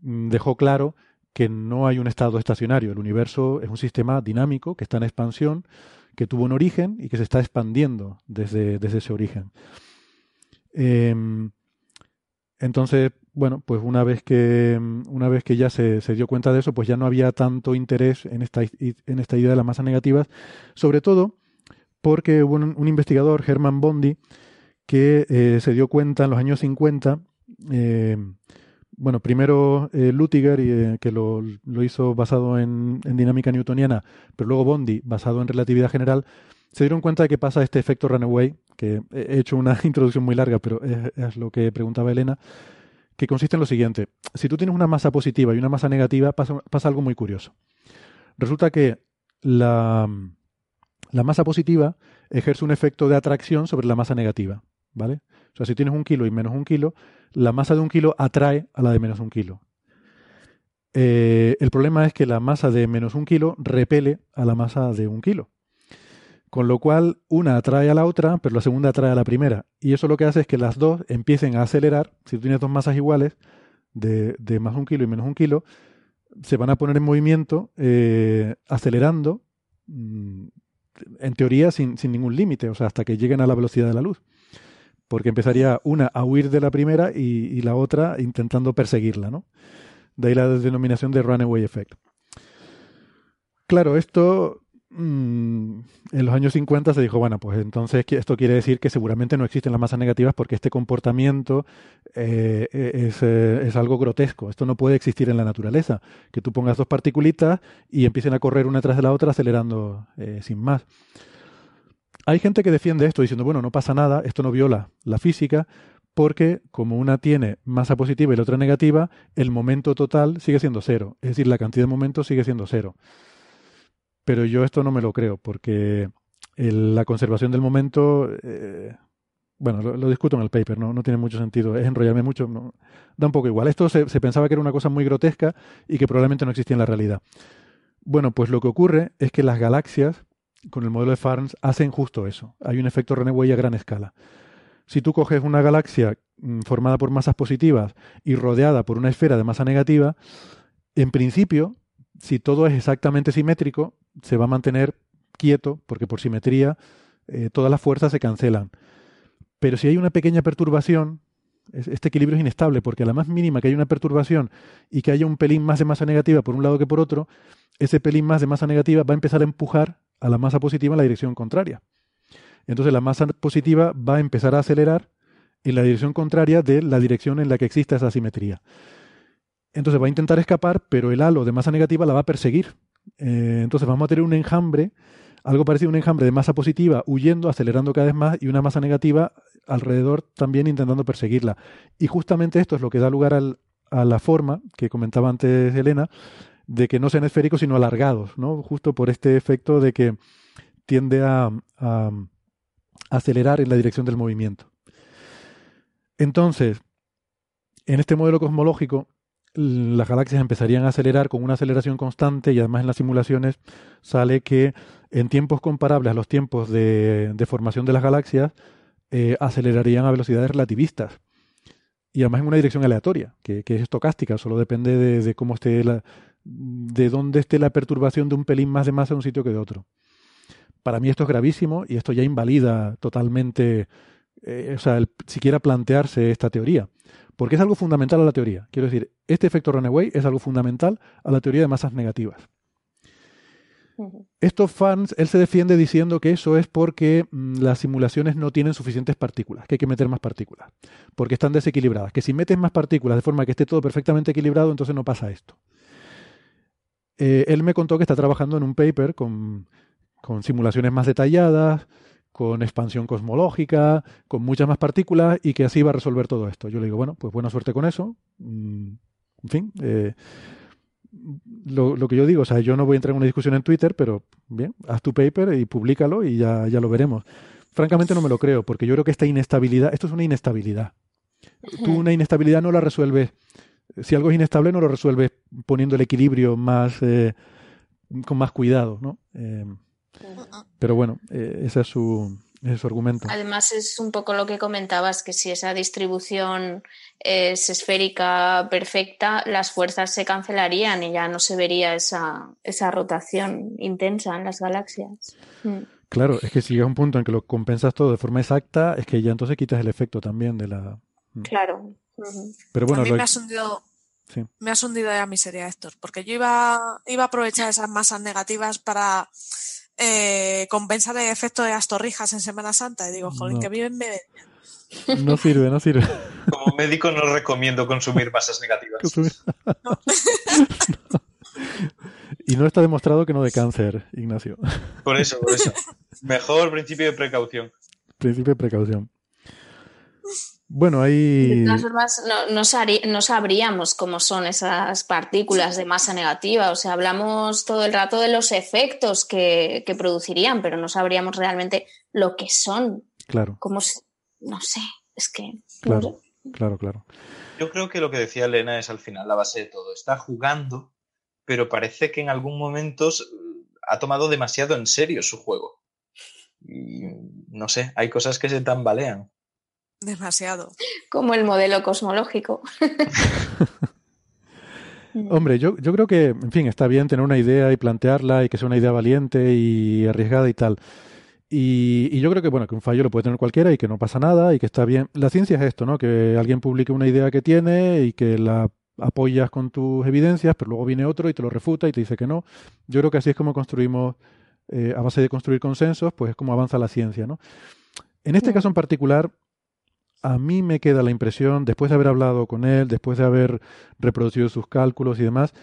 mm, dejó claro que no hay un estado estacionario. El universo es un sistema dinámico que está en expansión, que tuvo un origen y que se está expandiendo desde, desde ese origen. Em, entonces, bueno, pues una vez que, una vez que ya se, dio cuenta de eso, pues ya no había tanto interés en esta, en esta idea de las masas negativas, sobre todo porque hubo un, investigador, Hermann Bondi, que eh, se dio cuenta en los años 50 bueno, primero eh, Lutiger, eh, que lo, hizo basado en, dinámica newtoniana, pero luego Bondi, basado en relatividad general, se dieron cuenta de que pasa este efecto runaway, que he hecho una [LAUGHS] introducción muy larga, pero es, lo que preguntaba Elena, que consiste en lo siguiente. Si tú tienes una masa positiva y una masa negativa, pasa, pasa algo muy curioso. Resulta que la, la masa positiva ejerce un efecto de atracción sobre la masa negativa, ¿vale? O sea, si tienes un kilo y menos un kilo, la masa de un kilo atrae a la de menos un kilo. Eh, el problema es que la masa de menos un kilo repele a la masa de un kilo. Con lo cual, una atrae a la otra, pero la segunda atrae a la primera. Y eso lo que hace es que las dos empiecen a acelerar. Si tienes dos masas iguales, de, más un kilo y menos un kilo, se van a poner en movimiento eh, acelerando, mm, en teoría sin, sin ningún límite, o sea, hasta que lleguen a la velocidad de la luz porque empezaría una a huir de la primera y, la otra intentando perseguirla, ¿no? De ahí la denominación de runaway effect. Claro, esto mm, en los años 50 se dijo, bueno, pues entonces esto quiere decir que seguramente no existen las masas negativas porque este comportamiento eh, es, eh, es, algo grotesco. Esto no puede existir en la naturaleza. Que tú pongas dos particulitas y empiecen a correr una tras de la otra acelerando eh, sin más. Hay gente que defiende esto diciendo, bueno, no pasa nada, esto no viola la física, porque como una tiene masa positiva y la otra negativa, el momento total sigue siendo cero. Es decir, la cantidad de momentos sigue siendo cero. Pero yo esto no me lo creo, porque la conservación del momento, eh, bueno, lo, discuto en el paper, ¿no? no tiene mucho sentido, es enrollarme mucho, da un poco igual. Esto se, se pensaba que era una cosa muy grotesca y que probablemente no existía en la realidad. Bueno, pues lo que ocurre es que las galaxias con el modelo de Farns hacen justo eso. Hay un efecto Runaway a gran escala. Si tú coges una galaxia mm, formada por masas positivas y rodeada por una esfera de masa negativa, en principio, si todo es exactamente simétrico, se va a mantener quieto, porque por simetría eh, todas las fuerzas se cancelan. Pero si hay una pequeña perturbación, este equilibrio es inestable, porque a la más mínima que haya una perturbación y que haya un pelín más de masa negativa por un lado que por otro, ese pelín más de masa negativa va a empezar a empujar a la masa positiva en la dirección contraria. Entonces la masa positiva va a empezar a acelerar en la dirección contraria de la dirección en la que existe esa simetría. Entonces va a intentar escapar, pero el halo de masa negativa la va a perseguir. Eh, entonces vamos a tener un enjambre, algo parecido a un enjambre de masa positiva huyendo, acelerando cada vez más, y una masa negativa alrededor también intentando perseguirla. Y justamente esto es lo que da lugar a la forma que comentaba antes Elena, de que no sean esféricos sino alargados, ¿no? Justo por este efecto de que tiende a acelerar en la dirección del movimiento. Entonces, en este modelo cosmológico, las galaxias empezarían a acelerar con una aceleración constante y además en las simulaciones sale que en tiempos comparables a los tiempos de, formación de las galaxias eh, acelerarían a velocidades relativistas y además en una dirección aleatoria, que, es estocástica, solo depende de, cómo esté la, de dónde esté la perturbación de un pelín más de masa en un sitio que de otro. Para mí esto es gravísimo y esto ya invalida totalmente, eh, o sea, el, siquiera plantearse esta teoría. Porque es algo fundamental a la teoría. Quiero decir, este efecto runaway es algo fundamental a la teoría de masas negativas. Estos fans, él se defiende diciendo que eso es porque mm, las simulaciones no tienen suficientes partículas, que hay que meter más partículas, porque están desequilibradas, que si metes más partículas de forma que esté todo perfectamente equilibrado, entonces no pasa esto. Eh, él me contó que está trabajando en un paper con con simulaciones más detalladas, con expansión cosmológica, con muchas más partículas y que así va a resolver todo esto. Yo le digo, bueno, pues buena suerte con eso. Mm, en fin, eh, lo, que yo digo, o sea, yo no voy a entrar en una discusión en Twitter, pero bien, haz tu paper y públicalo y ya, ya lo veremos. Francamente no me lo creo, porque yo creo que esta inestabilidad, esto es una inestabilidad. Tú una inestabilidad no la resuelves, si algo es inestable no lo resuelves poniendo el equilibrio más, eh, con más cuidado, ¿no? Eh, pero bueno, eh, ese, es su, argumento. Además es un poco lo que comentabas, que si esa distribución es esférica perfecta, las fuerzas se cancelarían y ya no se vería esa, esa rotación intensa en las galaxias. Mm. Claro, es que si llega un punto en que lo compensas todo de forma exacta, es que ya entonces quitas el efecto también de la... Pero bueno, a mí me, ha hundido, me has hundido ya miseria, Héctor, porque yo iba, iba a aprovechar esas masas negativas para eh, compensa el efecto de las torrijas en Semana Santa. Y digo, joder, que viven bebé. No sirve, no sirve. Como médico no recomiendo consumir masas negativas. [LAUGHS] Y no está demostrado que no de cáncer, Ignacio. Por eso, por eso. Mejor principio de precaución. Principio de precaución. Bueno, ahí. De todas formas, no, sabríamos cómo son esas partículas de masa negativa. O sea, hablamos todo el rato de los efectos que, producirían, pero no sabríamos realmente lo que son. Claro. Cómo no sé, es que. Claro, claro, claro. Yo creo que lo que decía Elena es al final la base de todo. Está jugando, pero parece que en algún momento ha tomado demasiado en serio su juego. Y no sé, hay cosas que se tambalean. Demasiado. Como el modelo cosmológico. [LAUGHS] Hombre, yo, yo creo que, en fin, está bien tener una idea y plantearla y que sea una idea valiente y arriesgada y tal. Y, y, yo creo que, bueno, que un fallo lo puede tener cualquiera y que no pasa nada y que está bien. La ciencia es esto, ¿no? Que alguien publique una idea que tiene y que la apoyas con tus evidencias, pero luego viene otro y te lo refuta y te dice que no. Yo creo que así es como construimos, eh, a base de construir consensos, pues es como avanza la ciencia, ¿no? En este caso en particular, a mí me queda la impresión, después de haber hablado con él, después de haber reproducido sus cálculos y demás,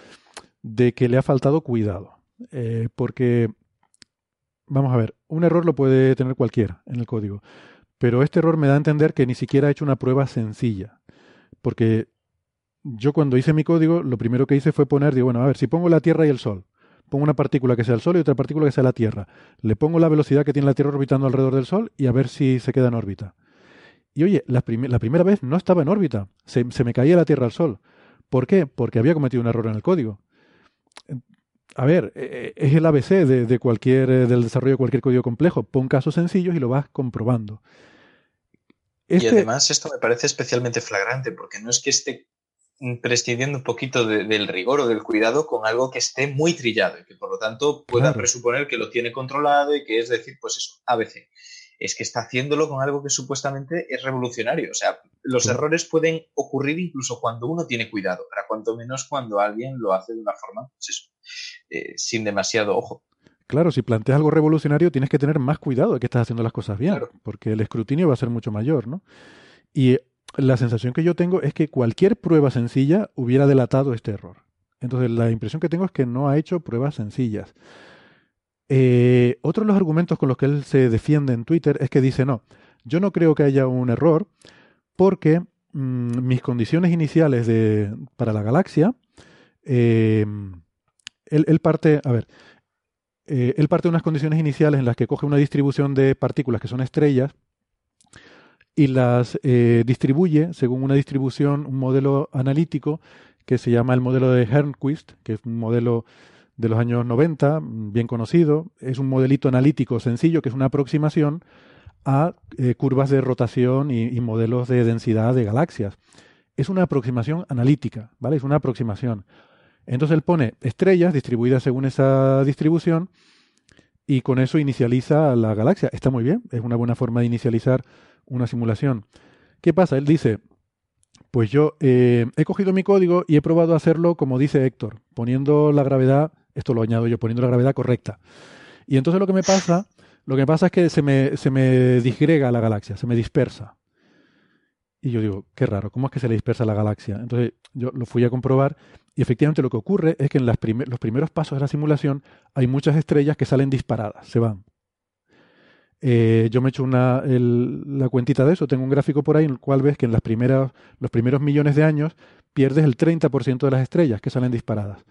de que le ha faltado cuidado. Eh, porque, vamos a ver, un error lo puede tener cualquiera en el código, pero este error me da a entender que ni siquiera ha hecho una prueba sencilla. Porque yo cuando hice mi código, lo primero que hice fue poner, digo, bueno, a ver, si pongo la Tierra y el Sol, pongo una partícula que sea el Sol y otra partícula que sea la Tierra, le pongo la velocidad que tiene la Tierra orbitando alrededor del Sol y a ver si se queda en órbita. Y oye, la, primera vez no estaba en órbita, se, me caía la Tierra al Sol. ¿Por qué? Porque había cometido un error en el código. A ver, e, e, es el ABC de, cualquier, eh, del desarrollo de cualquier código complejo. Pon casos sencillos y lo vas comprobando. Y Este- además esto me parece especialmente flagrante porque no es que esté prescindiendo un poquito de- del rigor o del cuidado con algo que esté muy trillado y que por lo tanto pueda Claro. presuponer que lo tiene controlado y que es decir, pues eso, ABC. Es que está haciéndolo con algo que supuestamente es revolucionario. O sea, los errores pueden ocurrir incluso cuando uno tiene cuidado, para cuanto menos cuando alguien lo hace de una forma, pues eso, eh, sin demasiado ojo. Claro, si planteas algo revolucionario tienes que tener más cuidado de que estás haciendo las cosas bien, Claro. porque el escrutinio va a ser mucho mayor, ¿no? Y la sensación que yo tengo es que cualquier prueba sencilla hubiera delatado este error. Entonces, la impresión que tengo es que no ha hecho pruebas sencillas. Eh, otro de los argumentos con los que él se defiende en Twitter es que dice, no, yo no creo que haya un error porque mm, mis condiciones iniciales de, para la galaxia, eh, él, parte, a ver, eh, él parte de unas condiciones iniciales en las que coge una distribución de partículas que son estrellas y las eh, distribuye según una distribución, un modelo analítico que se llama el modelo de Hernquist, que es un modelo de los años 90, mm, bien conocido. Es un modelito analítico sencillo, que es una aproximación a eh, curvas de rotación y, y modelos de densidad de galaxias. Es una aproximación analítica, ¿vale? Es una aproximación. Entonces él pone estrellas distribuidas según esa distribución y con eso inicializa la galaxia. Está muy bien, es una buena forma de inicializar una simulación. ¿Qué pasa? Él dice, pues yo eh, he cogido mi código y he probado a hacerlo como dice Héctor, poniendo la gravedad, esto lo añado yo, poniendo la gravedad correcta. Y entonces lo que me pasa, lo que me pasa es que se me, se me disgrega la galaxia, se me dispersa. Y yo digo, qué raro, ¿cómo es que se le dispersa la galaxia? Entonces yo lo fui a comprobar y efectivamente lo que ocurre es que en las los primeros pasos de la simulación hay muchas estrellas que salen disparadas, se van. Eh, yo me he hecho una, la cuentita de eso, tengo un gráfico por ahí en el cual ves que en las primeras, los primeros millones de años pierdes el 30% de las estrellas que salen disparadas.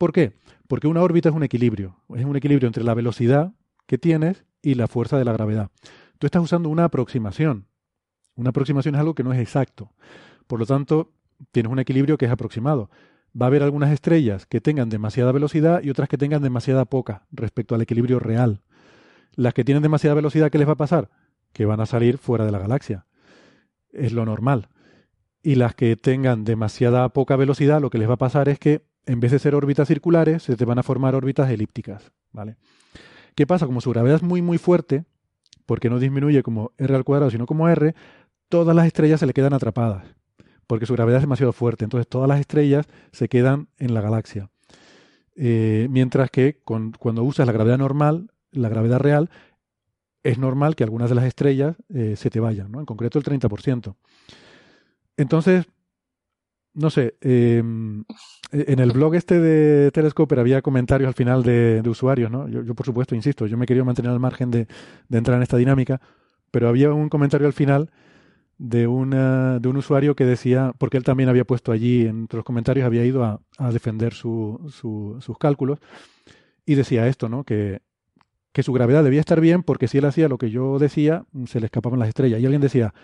¿Por qué? Porque una órbita es un equilibrio, es un equilibrio entre la velocidad que tienes y la fuerza de la gravedad. Tú estás usando una aproximación. Una aproximación es algo que no es exacto. Por lo tanto, tienes un equilibrio que es aproximado. Va a haber algunas estrellas que tengan demasiada velocidad y otras que tengan demasiada poca respecto al equilibrio real. Las que tienen demasiada velocidad, ¿qué les va a pasar? Que van a salir fuera de la galaxia. Es lo normal. Y las que tengan demasiada poca velocidad, lo que les va a pasar es que en vez de ser órbitas circulares, se te van a formar órbitas elípticas. ¿Vale? ¿Qué pasa? Como su gravedad es muy, muy fuerte, porque no disminuye como r al cuadrado, sino como r, todas las estrellas se le quedan atrapadas, porque su gravedad es demasiado fuerte. Entonces todas las estrellas se quedan en la galaxia. Eh, mientras que cuando usas la gravedad normal, la gravedad real, es normal que algunas de las estrellas eh, se te vayan, ¿no? En concreto el 30%. Entonces, no sé, eh, en el blog este de Telescoper había comentarios al final de, usuarios, ¿no? Yo, yo, por supuesto, insisto, yo me querido mantener al margen de, de entrar en esta dinámica, pero había un comentario al final de, una, de un usuario que decía, porque él también había puesto allí, entre los comentarios, había ido a, a defender su, su, sus cálculos, y decía esto, ¿no? Que, que su gravedad debía estar bien porque si él hacía lo que yo decía, se le escapaban las estrellas. Y alguien decía,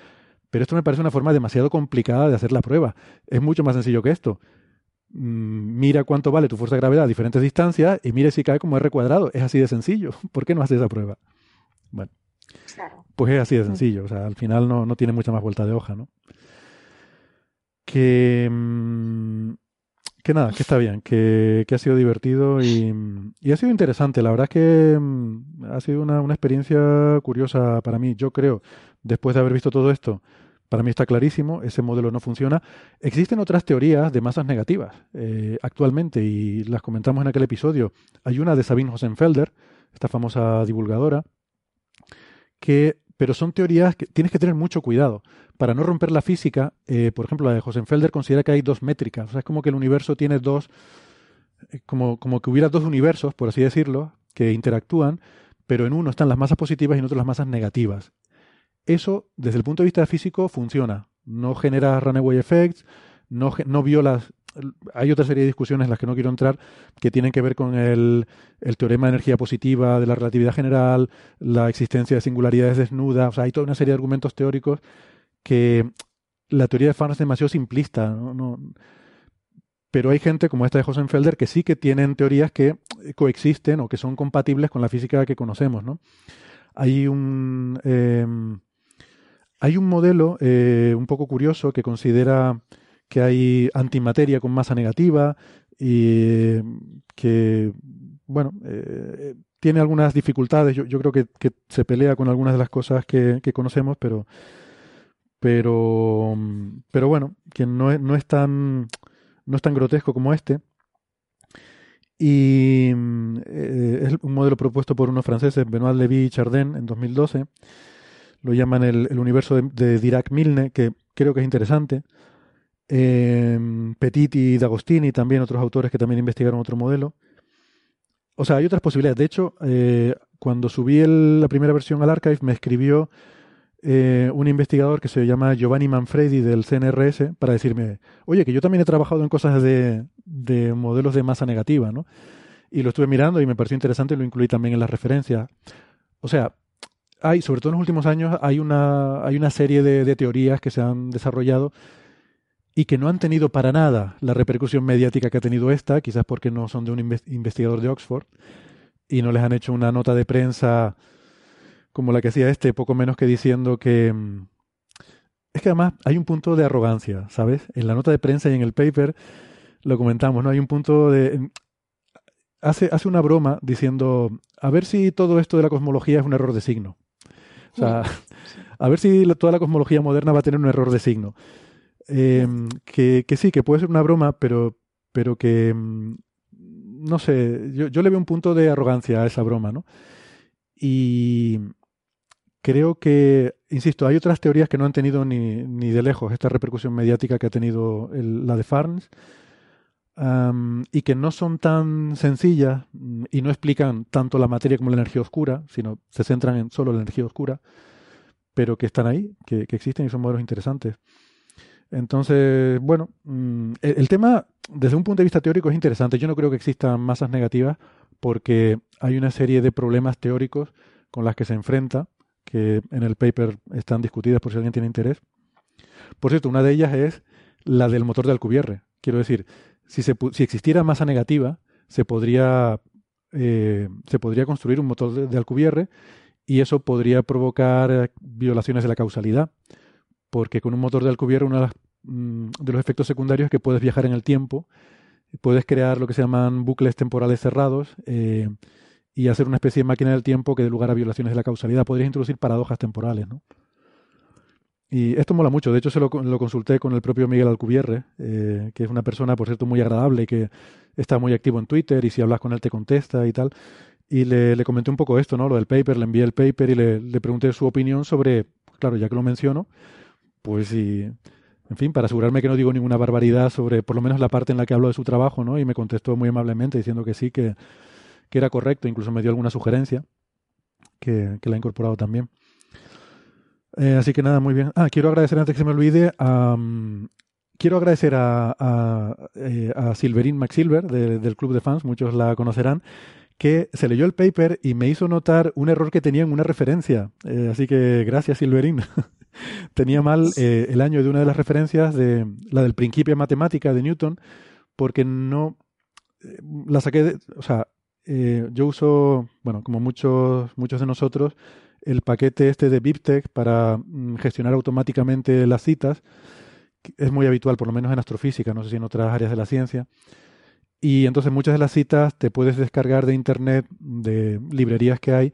pero esto me parece una forma demasiado complicada de hacer la prueba. Es mucho más sencillo que esto. Mm, Mira cuánto vale tu fuerza de gravedad a diferentes distancias y mire si cae como R cuadrado. Es así de sencillo. [LAUGHS] ¿Por qué no haces esa prueba? Bueno, Claro. pues es así de sencillo. O sea, al final no, no tiene mucha más vuelta de hoja, ¿no? Que, mm, que nada, que está bien, que, que ha sido divertido y, y ha sido interesante. La verdad es que mm, ha sido una, una experiencia curiosa para mí. Yo creo, después de haber visto todo esto, para mí está clarísimo, ese modelo no funciona. Existen otras teorías de masas negativas eh, actualmente y las comentamos en aquel episodio. Hay una de Sabine Hosenfelder, esta famosa divulgadora, que, pero son teorías que tienes que tener mucho cuidado. Para no romper la física, eh, por ejemplo, la de Hosenfelder considera que hay dos métricas. O sea, es como que el universo tiene dos, eh, como, como que hubiera dos universos, por así decirlo, que interactúan, pero en uno están las masas positivas y en otro las masas negativas. Eso, desde el punto de vista físico, funciona. No genera runaway effects, no, no violas. Hay otra serie de discusiones en las que no quiero entrar que tienen que ver con el, el teorema de energía positiva de la relatividad general, la existencia de singularidades desnudas. O sea, hay toda una serie de argumentos teóricos que la teoría de Farn es demasiado simplista. ¿no? No- pero hay gente como esta de Hosenfelder que sí que tienen teorías que coexisten o que son compatibles con la física que conocemos. ¿no? Hay un. em, hay un modelo eh, un poco curioso que considera que hay antimateria con masa negativa y que, bueno, eh, tiene algunas dificultades. Yo, creo que, se pelea con algunas de las cosas que, conocemos, pero, pero, pero bueno, que no es, no es tan no es tan grotesco como este. Y eh, es un modelo propuesto por unos franceses, Benoit Levy y Chardin, en 2012. Lo llaman el, universo de, de Dirac-Milne, que creo que es interesante. Eh, Petit y D'Agostini, también otros autores que también investigaron otro modelo. O sea, hay otras posibilidades. De hecho, eh, cuando subí la primera versión al archive, me escribió eh, un investigador que se llama Giovanni Manfredi del CNRS para decirme, oye, que yo también he trabajado en cosas de, de modelos de masa negativa, ¿no? Y lo estuve mirando y me pareció interesante y lo incluí también en las referencias. O sea, hay, sobre todo en los últimos años, hay una, hay una serie de, de teorías que se han desarrollado y que no han tenido para nada la repercusión mediática que ha tenido esta, quizás porque no son de un investigador de Oxford y no les han hecho una nota de prensa como la que hacía este, poco menos que diciendo que... Mm, es que además hay un punto de arrogancia, ¿sabes? En la nota de prensa y en el paper lo comentamos, ¿no? Hay un punto de... Hace, hace una broma diciendo, a ver si todo esto de la cosmología es un error de signo. O sea, [LAUGHS] a ver si toda la cosmología moderna va a tener un error de signo. Eh, que, que, sí, que puede ser una broma, pero, pero que, mm, no sé, yo, yo, le veo un punto de arrogancia a esa broma, ¿no? Y creo que, insisto, hay otras teorías que no han tenido ni, ni de lejos esta repercusión mediática que ha tenido el, la de Farns. Y que no son tan sencillas y no explican tanto la materia como la energía oscura, sino se centran en solo la energía oscura, pero que están ahí, que, que existen y son modelos interesantes. Entonces, bueno, mm, el, el, tema desde un punto de vista teórico es interesante. Yo no creo que existan masas negativas porque hay una serie de problemas teóricos con las que se enfrenta, que en el paper están discutidas por si alguien tiene interés. Por cierto, una de ellas es la del motor de Alcubierre. Quiero decir, si, existiera masa negativa, se podría, eh, construir un motor de, Alcubierre y eso podría provocar violaciones de la causalidad porque con un motor de Alcubierre uno mm, de, los efectos secundarios es que puedes viajar en el tiempo, puedes crear lo que se llaman bucles temporales cerrados eh, y hacer una especie de máquina del tiempo que dé lugar a violaciones de la causalidad. Podrías introducir paradojas temporales, ¿no? Y esto mola mucho. De hecho, se lo, lo consulté con el propio Miguel Alcubierre, eh, que es una persona, por cierto, muy agradable y que está muy activo en Twitter y si hablas con él te contesta y tal. Y le, comenté un poco esto, ¿no? Lo del paper, le envié el paper y le, pregunté su opinión sobre, claro, ya que lo menciono, pues y, en fin, para asegurarme que no digo ninguna barbaridad sobre por lo menos la parte en la que hablo de su trabajo, ¿no? Y me contestó muy amablemente diciendo que sí, que, que era correcto, incluso me dio alguna sugerencia que, que la he incorporado también. Eh, así que nada, muy bien. Ah, quiero agradecer antes que se me olvide a... Um, quiero agradecer a, a, eh, a Silverín McSilver de, del Club de Fans, muchos la conocerán, que se leyó el paper y me hizo notar un error que tenía en una referencia. Eh, así que gracias, Silverín. [LAUGHS] tenía mal eh, el año de una de las referencias de la del principio matemática de Newton, porque no eh, la saqué, de, o sea, eh, yo uso, bueno, como muchos, muchos de nosotros, el paquete este de BibTeX para mm, gestionar automáticamente las citas. Es muy habitual, por lo menos en astrofísica, no sé si en otras áreas de la ciencia. Y entonces muchas de las citas te puedes descargar de internet, de librerías que hay,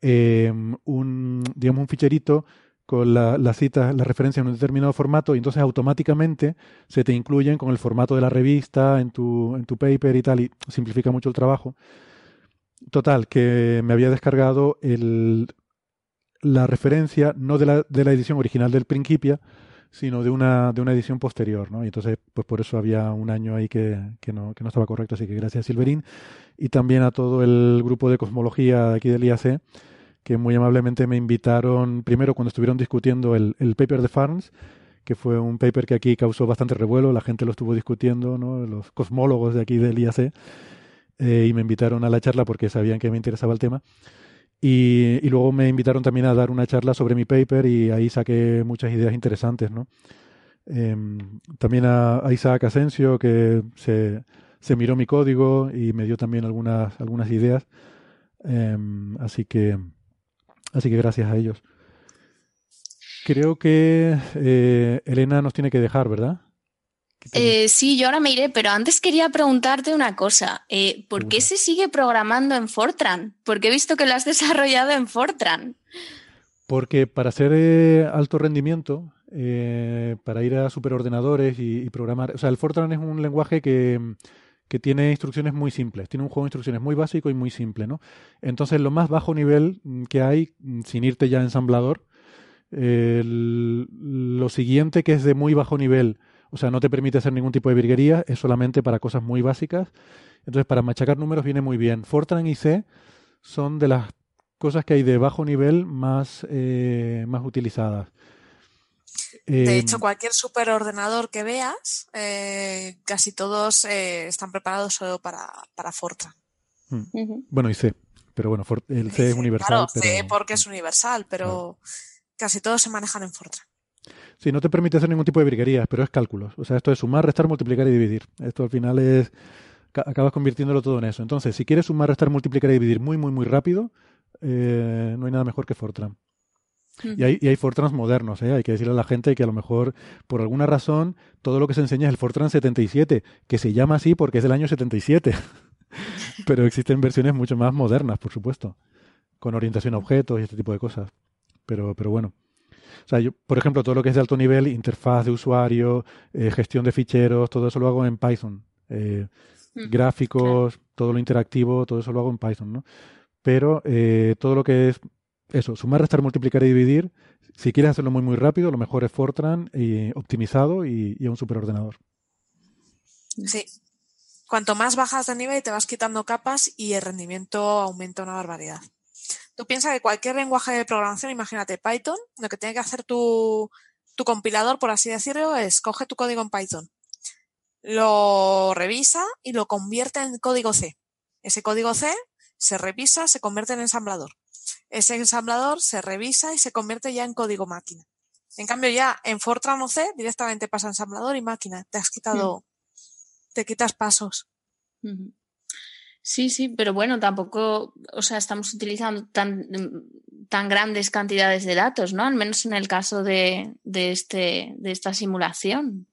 eh, un, digamos, un ficherito con la, la cita, la referencia en un determinado formato y entonces automáticamente se te incluyen con el formato de la revista en tu, en tu paper y tal y simplifica mucho el trabajo. Total, que me había descargado el, la referencia no de la, de la edición original del Principia, sino de una, de una edición posterior, ¿no? Y entonces, pues por eso había un año ahí que, que, no, que no estaba correcto, así que gracias Silverín y también a todo el grupo de cosmología aquí del IAC que muy amablemente me invitaron, primero cuando estuvieron discutiendo el, el paper de Farns, que fue un paper que aquí causó bastante revuelo, la gente lo estuvo discutiendo, ¿no? los cosmólogos de aquí del IAC, eh, y me invitaron a la charla porque sabían que me interesaba el tema. Y, luego me invitaron también a dar una charla sobre mi paper y ahí saqué muchas ideas interesantes, ¿no? Eh, también a, a, Isaac Asensio, que se, se, miró mi código y me dio también algunas, algunas ideas. Eh, así que Así que gracias a ellos. creo que eh, Elena nos tiene que dejar, ¿verdad? Eh, sí, yo ahora me iré, pero antes quería preguntarte una cosa. Eh, ¿Por qué se sigue programando en Fortran? Porque he visto que lo has [LAUGHS] desarrollado en Fortran. Porque para hacer eh, alto rendimiento, para ir a superordenadores y, y, programar, o sea, el Fortran es un lenguaje que, que, tiene instrucciones muy simples, tiene un juego de instrucciones muy básico y muy simple, ¿no? Entonces, lo más bajo nivel que hay, sin irte ya a ensamblador, lo siguiente que es de muy bajo nivel, o sea, no te permite hacer ningún tipo de virguería, es solamente para cosas muy básicas. Entonces, para machacar números viene muy bien. Fortran y C son de las cosas que hay de bajo nivel más, eh, más utilizadas. De hecho, em, cualquier superordenador que veas, eh, casi todos eh, están preparados solo para, para Fortran. Hmm. Bueno, y C, pero bueno, el C es universal. Claro, C porque es universal, pero casi todos se manejan en Fortran. Sí, no te permite hacer ningún tipo de virguerías, pero es cálculos. O sea, esto es sumar, restar, multiplicar y dividir. Esto al final es. acabas convirtiéndolo todo en eso. Entonces, si quieres sumar, restar, multiplicar y dividir muy, muy, muy rápido, eh, no hay nada mejor que Fortran. Y hay, y hay Fortrans modernos, ¿eh? hay que decirle a la gente que a lo mejor, por alguna razón, todo lo que se enseña es el Fortran 77, que se llama así porque es del año 77. [LAUGHS] Pero existen versiones mucho más modernas, por supuesto, con orientación a objetos y este tipo de cosas. Pero, pero bueno. O sea, yo, por ejemplo, todo lo que es de alto nivel, interfaz de usuario, eh, gestión de ficheros, todo eso lo hago en Python. Eh, mm, gráficos, todo lo interactivo, todo eso lo hago en Python, ¿no? Pero eh, todo lo que es eso, sumar, restar, multiplicar y dividir, si quieres hacerlo muy muy rápido, lo mejor es Fortran y optimizado y, y un superordenador. Sí. Cuanto más bajas de nivel te vas quitando capas y el rendimiento aumenta una barbaridad. Tú piensas que cualquier lenguaje de programación, imagínate Python, lo que tiene que hacer tu, tu compilador, por así decirlo, es coge tu código en Python, lo revisa y lo convierte en código C. Ese código C se revisa, se convierte en ensamblador. Ese ensamblador se revisa y se convierte ya en código máquina. En cambio, ya en Fortran o C directamente pasa ensamblador y máquina. Te has quitado, hmm. te quitas pasos. Sí, sí, pero bueno, tampoco, o sea, estamos utilizando tan, tan grandes cantidades de datos, ¿no? Al menos en el caso de, de, este, de esta simulación.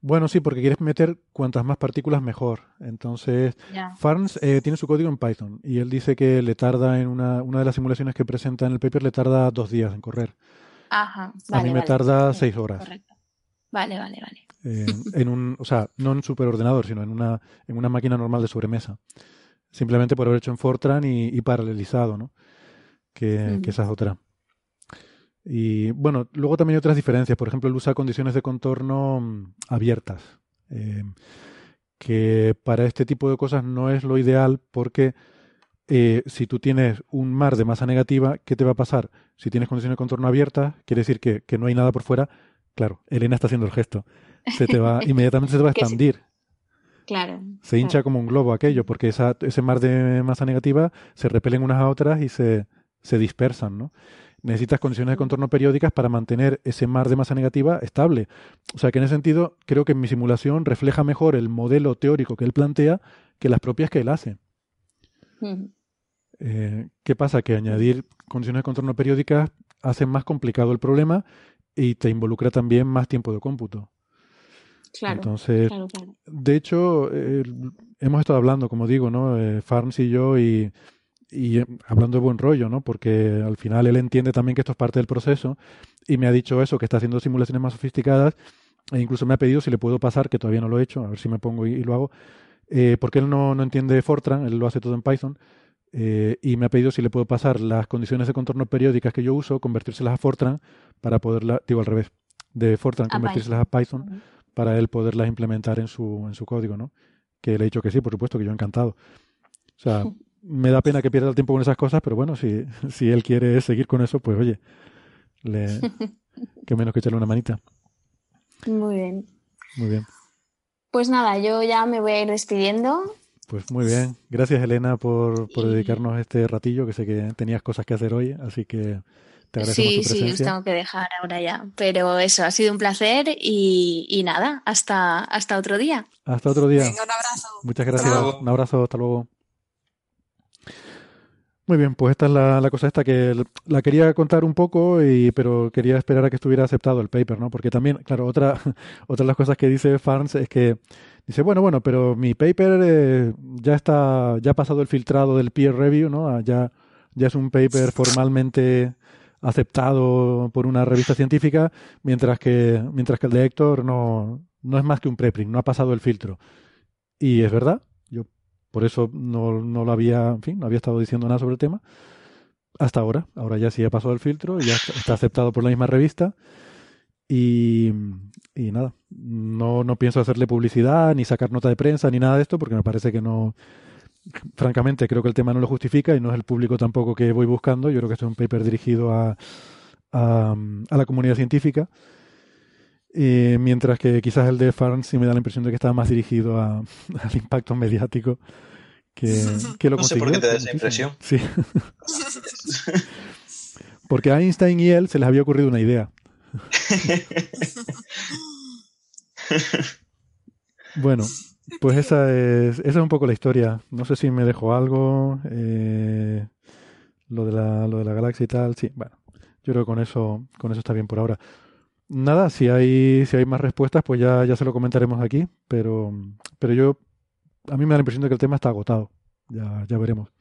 Bueno, sí, porque quieres meter cuantas más partículas mejor. Entonces, Farns eh, tiene su código en Python y él dice que le tarda en una, una de las simulaciones que presenta en el paper, le tarda dos días en correr. Ajá. Vale, A mí me tarda seis horas. Correcto. Vale, vale, vale en un, o sea, no en un superordenador, sino en una, en una máquina normal de sobremesa. Simplemente por haber hecho en Fortran y, paralelizado, ¿no? Que, esa es otra. Y bueno, luego también hay otras diferencias. Por ejemplo, él usa condiciones de contorno mm, abiertas. Eh, que para este tipo de cosas no es lo ideal porque eh, si tú tienes un mar de masa negativa, ¿qué te va a pasar? Si tienes condiciones de contorno abiertas, quiere decir que, que no hay nada por fuera. Claro, Elena está haciendo el gesto se te va, [LAUGHS] inmediatamente se te va a expandir. Claro. Se hincha como un globo aquello, porque esa, ese mar de masa negativa se repelen unas a otras y se, se dispersan, ¿no? Necesitas condiciones de contorno periódicas para mantener ese mar de masa negativa estable. O sea que en ese sentido creo que en mi simulación refleja mejor el modelo teórico que él plantea que las propias que él hace. Eh, ¿Qué pasa? Que añadir condiciones de contorno periódicas hace más complicado el problema y te involucra también más tiempo de cómputo. Entonces, de hecho, hemos estado hablando, como digo, ¿no? Eh, Farms y yo, y, y eh, hablando de buen rollo, ¿no? Porque al final él entiende también que esto es parte del proceso y me ha dicho eso, que está haciendo simulaciones más sofisticadas e incluso me ha pedido si le puedo pasar, que todavía no lo he hecho, a ver si me pongo y, lo hago, eh, porque él no, no, entiende Fortran, él lo hace todo en Python. Eh, y me ha pedido si le puedo pasar las condiciones de contorno periódicas que yo uso, convertírselas a Fortran para poderla, digo al revés, de Fortran convertírselas a Python para él poderlas implementar en su, en su código, ¿no? Que le he dicho que sí, por supuesto, que yo encantado. O sea, [LAUGHS] me da pena que pierda el tiempo con esas cosas, pero bueno, si, [LAUGHS] si él quiere seguir con eso, pues oye, le, [LAUGHS] que menos que echarle una manita. Muy bien. Muy bien. Pues nada, yo ya me voy a ir despidiendo. Pues muy bien. Gracias, Elena, por, por dedicarnos este ratillo, que sé que tenías cosas que hacer hoy, así que sí, sí, os tengo que dejar ahora ya. Pero eso, ha sido un placer y, nada, hasta, hasta otro día. Hasta otro día. un abrazo. Muchas gracias. Un abrazo, hasta luego. Muy bien, pues esta es la, cosa esta que la quería contar un poco, y, pero quería esperar a que estuviera aceptado el paper, ¿no? Porque también, claro, otra, [LAUGHS] otra de las cosas que dice Farns es que dice, bueno, bueno, pero mi paper eh, ya está, ya ha pasado el filtrado del peer review, ¿no? Ah, ya, ya es un paper formalmente aceptado por una revista científica, mientras que, mientras que el de Héctor no, no es más que un preprint, no ha pasado el filtro. Y es verdad, yo por eso no, no lo había, en fin, no había estado diciendo nada sobre el tema. Hasta ahora. Ahora ya sí ha pasado el filtro, ya está aceptado por la misma revista. Y, y nada, no, no pienso hacerle publicidad, ni sacar nota de prensa, ni nada de esto, porque me parece que no, francamente creo que el tema no lo justifica y no es el público tampoco que voy buscando. Yo creo que este es un paper dirigido a, a, a la comunidad científica y mientras que quizás el de Farn sí me da la impresión de que estaba más dirigido a, [LAUGHS] al impacto mediático que, [LAUGHS] que lo No sé por qué te da esa impresión. Sí. [LAUGHS] Porque a Einstein y él se les había ocurrido una idea. [LAUGHS] bueno, pues esa es, esa es un poco la historia. No sé si me dejo algo. Eh, lo, de la, lo de la galaxia y tal. Sí, bueno. Yo creo que con eso, con eso está bien por ahora. Nada, si hay, si hay más respuestas, pues ya, ya se lo comentaremos aquí, pero, pero yo, a mí me da la impresión de que el tema está agotado. Ya, ya veremos.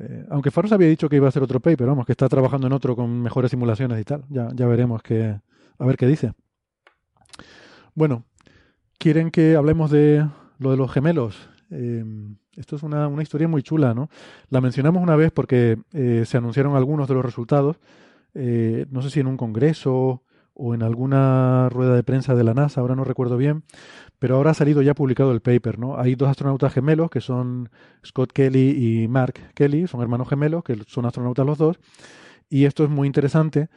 Eh, aunque Faros había dicho que iba a hacer otro paper, vamos, que está trabajando en otro con mejores simulaciones y tal. Ya, ya veremos que, a ver qué dice. Bueno, ¿quieren que hablemos de lo de los gemelos? Eh, esto es una, una, historia muy chula, ¿no? La mencionamos una vez porque eh, se anunciaron algunos de los resultados no sé si en un congreso o en alguna rueda de prensa de la NASA, ahora no recuerdo bien, pero ahora ha salido ya publicado el paper, ¿no? Hay dos astronautas gemelos que son Scott Kelly y Mark Kelly, son hermanos gemelos, que son astronautas los dos, y esto es muy interesante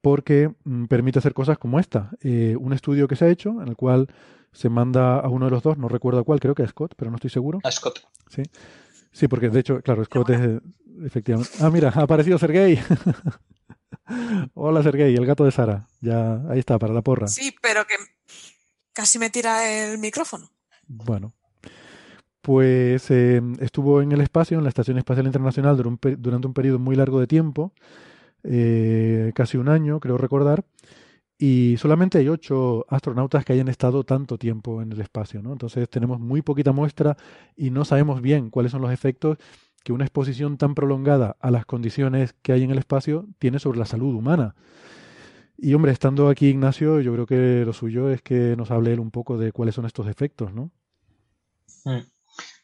porque mm, permite hacer cosas como esta. Eh, un estudio que se ha hecho en el cual se manda a uno de los dos, no recuerdo cuál, creo que a Scott, pero no estoy seguro. A Scott. Sí, sí porque de hecho, claro, Scott es efectivamente... Ah, mira, ha aparecido Sergey. [LAUGHS] Hola Sergey, el gato de Sara. Ya, ahí está, para la porra. Sí, pero que casi me tira el micrófono. Bueno. Pues eh, estuvo en el espacio, en la Estación Espacial Internacional, durante un, durante un periodo muy largo de tiempo, eh, casi un año, creo recordar, y solamente hay ocho astronautas que hayan estado tanto tiempo en el espacio, ¿no? Entonces tenemos muy poquita muestra y no sabemos bien cuáles son los efectos que una exposición tan prolongada a las condiciones que hay en el espacio tiene sobre la salud humana. Y hombre, estando aquí Ignacio, yo creo que lo suyo es que nos hable él un poco de cuáles son estos efectos, ¿no? Hmm.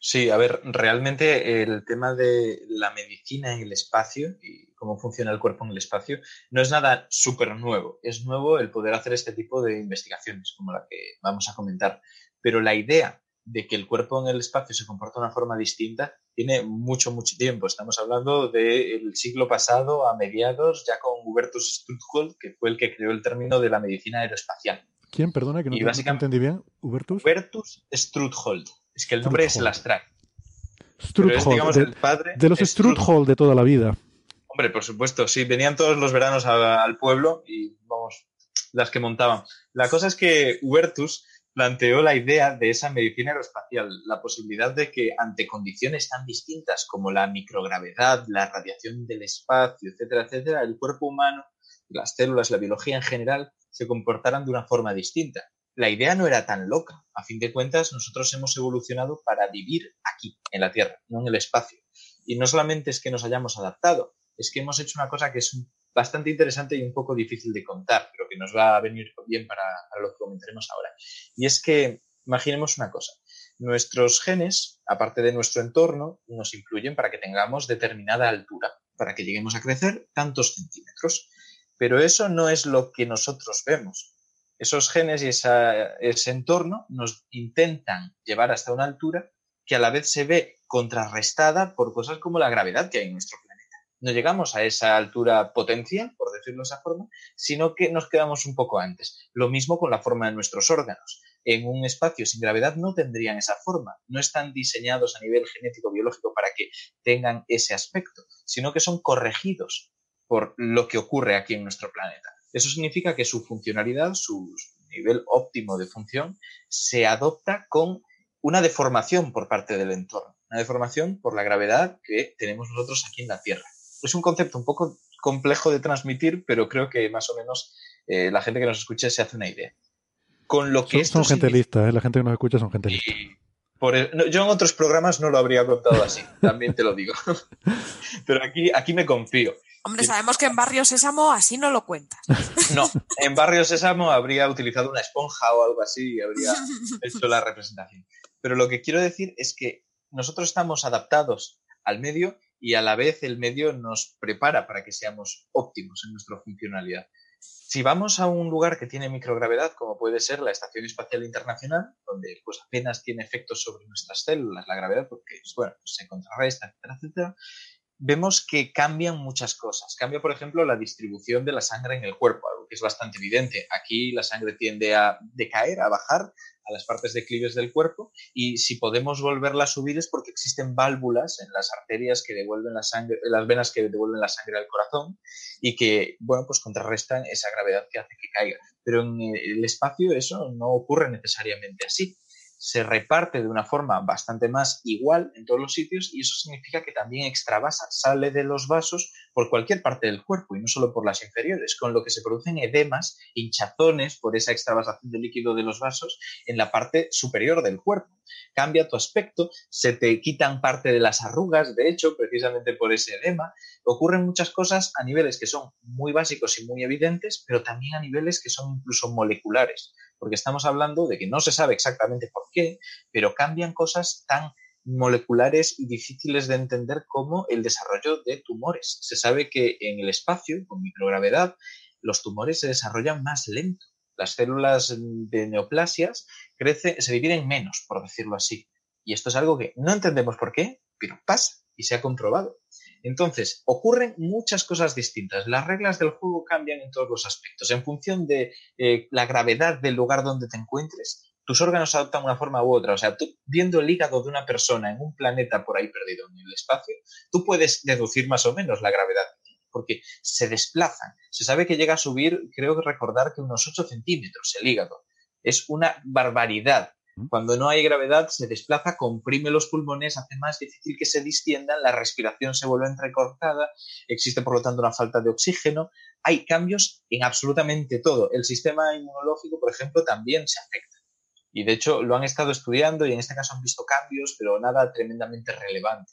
Sí, a ver, realmente el tema de la medicina en el espacio y cómo funciona el cuerpo en el espacio no es nada súper nuevo. Es nuevo el poder hacer este tipo de investigaciones, como la que vamos a comentar. Pero la idea de que el cuerpo en el espacio se comporta de una forma distinta tiene mucho, mucho tiempo. Estamos hablando del siglo pasado, a mediados, ya con Hubertus Struthold, que fue el que creó el término de la medicina aeroespacial. ¿Quién? Perdona, que no, te, entendí bien. ¿Hubertus? Hubertus Struthold. Es que el nombre es el astral. Struthold, de, de, los Struthold de toda la vida. Hombre, por supuesto, sí, venían todos los veranos a, al pueblo y, vamos, las que montaban. La cosa es que Hubertus planteó la idea de esa medicina aeroespacial, la posibilidad de que ante condiciones tan distintas como la microgravedad, la radiación del espacio, etcétera, etcétera, el cuerpo humano, las células, la biología en general, se comportaran de una forma distinta. La idea no era tan loca. A fin de cuentas, nosotros hemos evolucionado para vivir aquí, en la Tierra, no en el espacio. Y no solamente es que nos hayamos adaptado, es que hemos hecho una cosa que es bastante interesante y un poco difícil de contar, pero que nos va a venir bien para, lo que comentaremos ahora. Y es que, imaginemos una cosa, nuestros genes, aparte de nuestro entorno, nos influyen para que tengamos determinada altura, para que lleguemos a crecer tantos centímetros. Pero eso no es lo que nosotros vemos. Esos genes y ese entorno nos intentan llevar hasta una altura que a la vez se ve contrarrestada por cosas como la gravedad que hay en nuestro planeta no llegamos a esa altura potencial, por decirlo de esa forma, sino que nos quedamos un poco antes. Lo mismo con la forma de nuestros órganos. En un espacio sin gravedad no tendrían esa forma, no están diseñados a nivel genético-biológico para que tengan ese aspecto, sino que son corregidos por lo que ocurre aquí en nuestro planeta. Eso significa que su funcionalidad, su nivel óptimo de función, se adopta con una deformación por parte del entorno. una deformación por la gravedad que tenemos nosotros aquí en la Tierra. Es un concepto un poco complejo de transmitir, pero creo que más o menos eh, la gente que nos escuche se hace una idea. Con lo que son, gente lista, ¿eh? la gente que nos escucha son gente lista. Por yo en otros programas no lo habría contado así, [LAUGHS] también te lo digo. [LAUGHS] pero aquí, aquí me confío. Hombre, sabemos que en Barrio Sésamo así no lo cuentas. [LAUGHS] No, en Barrio Sésamo habría utilizado una esponja o algo así y habría hecho la representación. Pero lo que quiero decir es que nosotros estamos adaptados al medio y a la vez el medio nos prepara para que seamos óptimos en nuestra funcionalidad. Si vamos a un lugar que tiene microgravedad, como puede ser la Estación Espacial Internacional, donde pues apenas tiene efectos sobre nuestras células la gravedad, porque bueno, pues, se contrarresta, etcétera, etcétera, vemos que cambian muchas cosas. Cambia, por ejemplo, la distribución de la sangre en el cuerpo, algo que es bastante evidente. Aquí la sangre tiende a decaer, a bajar a las partes declives del cuerpo y si podemos volverla a subir es porque existen válvulas en las arterias que devuelven la sangre, las venas que devuelven la sangre al corazón y que, bueno, pues contrarrestan esa gravedad que hace que caiga. Pero en el espacio eso no ocurre necesariamente así se reparte de una forma bastante más igual en todos los sitios y eso significa que también extravasa, sale de los vasos por cualquier parte del cuerpo y no solo por las inferiores, con lo que se producen edemas, hinchazones por esa extravasación de líquido de los vasos en la parte superior del cuerpo. Cambia tu aspecto, se te quitan parte de las arrugas, de hecho, precisamente por ese edema. Ocurren muchas cosas a niveles que son muy básicos y muy evidentes, pero también a niveles que son incluso moleculares porque estamos hablando de que no se sabe exactamente por qué, pero cambian cosas tan moleculares y difíciles de entender como el desarrollo de tumores. Se sabe que en el espacio, con microgravedad, los tumores se desarrollan más lento. Las células de neoplasias crecen, se dividen menos, por decirlo así. Y esto es algo que no entendemos por qué, pero pasa y se ha comprobado. Entonces, ocurren muchas cosas distintas. Las reglas del juego cambian en todos los aspectos. En función de eh, la gravedad del lugar donde te encuentres, tus órganos adoptan una forma u otra. O sea, tú viendo el hígado de una persona en un planeta por ahí perdido en el espacio, tú puedes deducir más o menos la gravedad porque se desplazan. Se sabe que llega a subir, creo que recordar que unos 8 centímetros el hígado. Es una barbaridad. Cuando no hay gravedad, se desplaza, comprime los pulmones, hace más difícil que se distiendan, la respiración se vuelve entrecortada, existe por lo tanto una falta de oxígeno. Hay cambios en absolutamente todo. El sistema inmunológico, por ejemplo, también se afecta. Y de hecho lo han estado estudiando y en este caso han visto cambios, pero nada tremendamente relevante.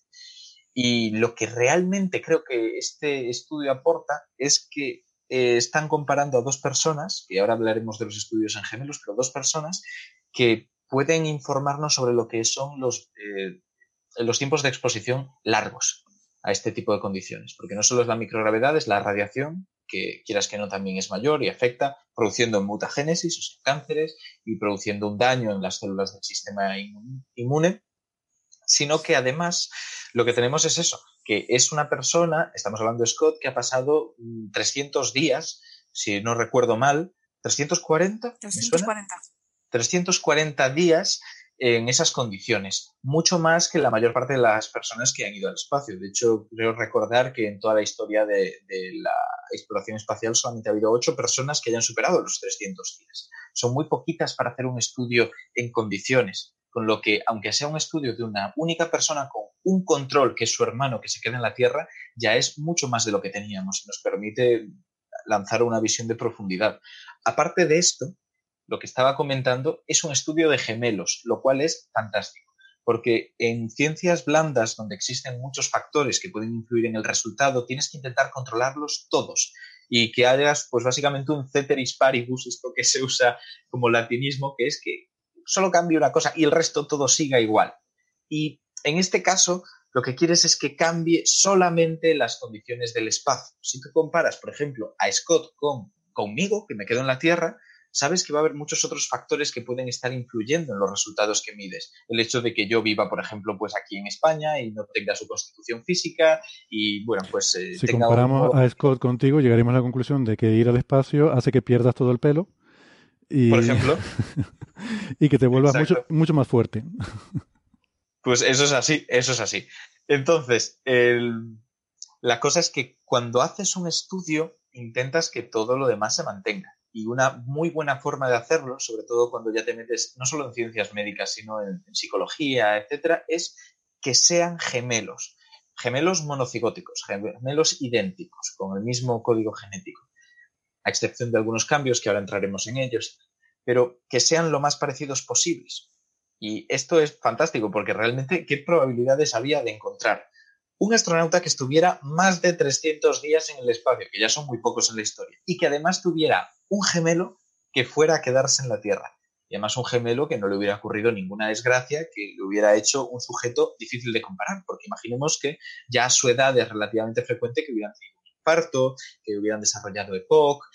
Y lo que realmente creo que este estudio aporta es que eh, están comparando a dos personas, y ahora hablaremos de los estudios en gemelos, pero dos personas que pueden informarnos sobre lo que son los, eh, los tiempos de exposición largos a este tipo de condiciones, porque no solo es la microgravedad, es la radiación, que quieras que no también es mayor y afecta, produciendo mutagénesis, o sea, cánceres, y produciendo un daño en las células del sistema inmune, sino que además lo que tenemos es eso, que es una persona, estamos hablando de Scott, que ha pasado 300 mm, días, si no recuerdo mal, 340. 340. 340 días en esas condiciones, mucho más que la mayor parte de las personas que han ido al espacio. De hecho, creo recordar que en toda la historia de, la exploración espacial solamente ha habido ocho personas que hayan superado los 300 días. Son muy poquitas para hacer un estudio en condiciones, con lo que, aunque sea un estudio de una única persona con un control, que es su hermano que se queda en la Tierra, ya es mucho más de lo que teníamos y nos permite lanzar una visión de profundidad. Aparte de esto, lo que estaba comentando es un estudio de gemelos, lo cual es fantástico, porque en ciencias blandas, donde existen muchos factores que pueden influir en el resultado, tienes que intentar controlarlos todos y que hagas, pues básicamente un ceteris paribus, esto que se usa como latinismo, que es que solo cambie una cosa y el resto todo siga igual. Y en este caso, lo que quieres es que cambie solamente las condiciones del espacio. Si tú comparas, por ejemplo, a Scott con conmigo, que me quedo en la Tierra, sabes que va a haber muchos otros factores que pueden estar influyendo en los resultados que mides. El hecho de que yo viva, por ejemplo, pues aquí en España y no tenga su constitución física y, bueno, pues... Eh, si comparamos a Scott contigo, llegaremos a la conclusión de que ir al espacio hace que pierdas todo el pelo. Y... Por ejemplo. [LAUGHS] y que te vuelvas mucho, mucho más fuerte. pues eso es así, eso es así. Entonces, la cosa es que cuando haces un estudio, intentas que todo lo demás se mantenga. Y una muy buena forma de hacerlo, sobre todo cuando ya te metes no solo en ciencias médicas, sino en, psicología, etcétera, es que sean gemelos, gemelos monocigóticos, gemelos idénticos, con el mismo código genético, a excepción de algunos cambios que ahora entraremos en ellos, pero que sean lo más parecidos posibles. Y esto es fantástico porque realmente, ¿qué probabilidades había de encontrar un astronauta que estuviera más de 300 días en el espacio, que ya son muy pocos en la historia, y que además tuviera un gemelo que fuera a quedarse en la Tierra? Y además un gemelo que no le hubiera ocurrido ninguna desgracia, que le hubiera hecho un sujeto difícil de comparar, porque imaginemos que ya a su edad es relativamente frecuente que hubieran tenido un infarto, que hubieran desarrollado EPOC,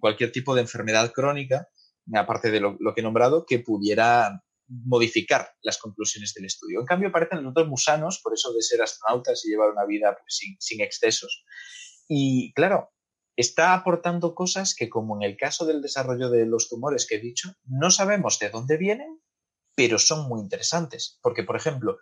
cualquier tipo de enfermedad crónica, aparte de lo, que he nombrado, que pudiera modificar las conclusiones del estudio. En cambio, parecen los otros musanos, por eso de ser astronautas y llevar una vida pues, sin excesos. Y claro, está aportando cosas que, como en el caso del desarrollo de los tumores que he dicho, no sabemos de dónde vienen, pero son muy interesantes. Porque, por ejemplo,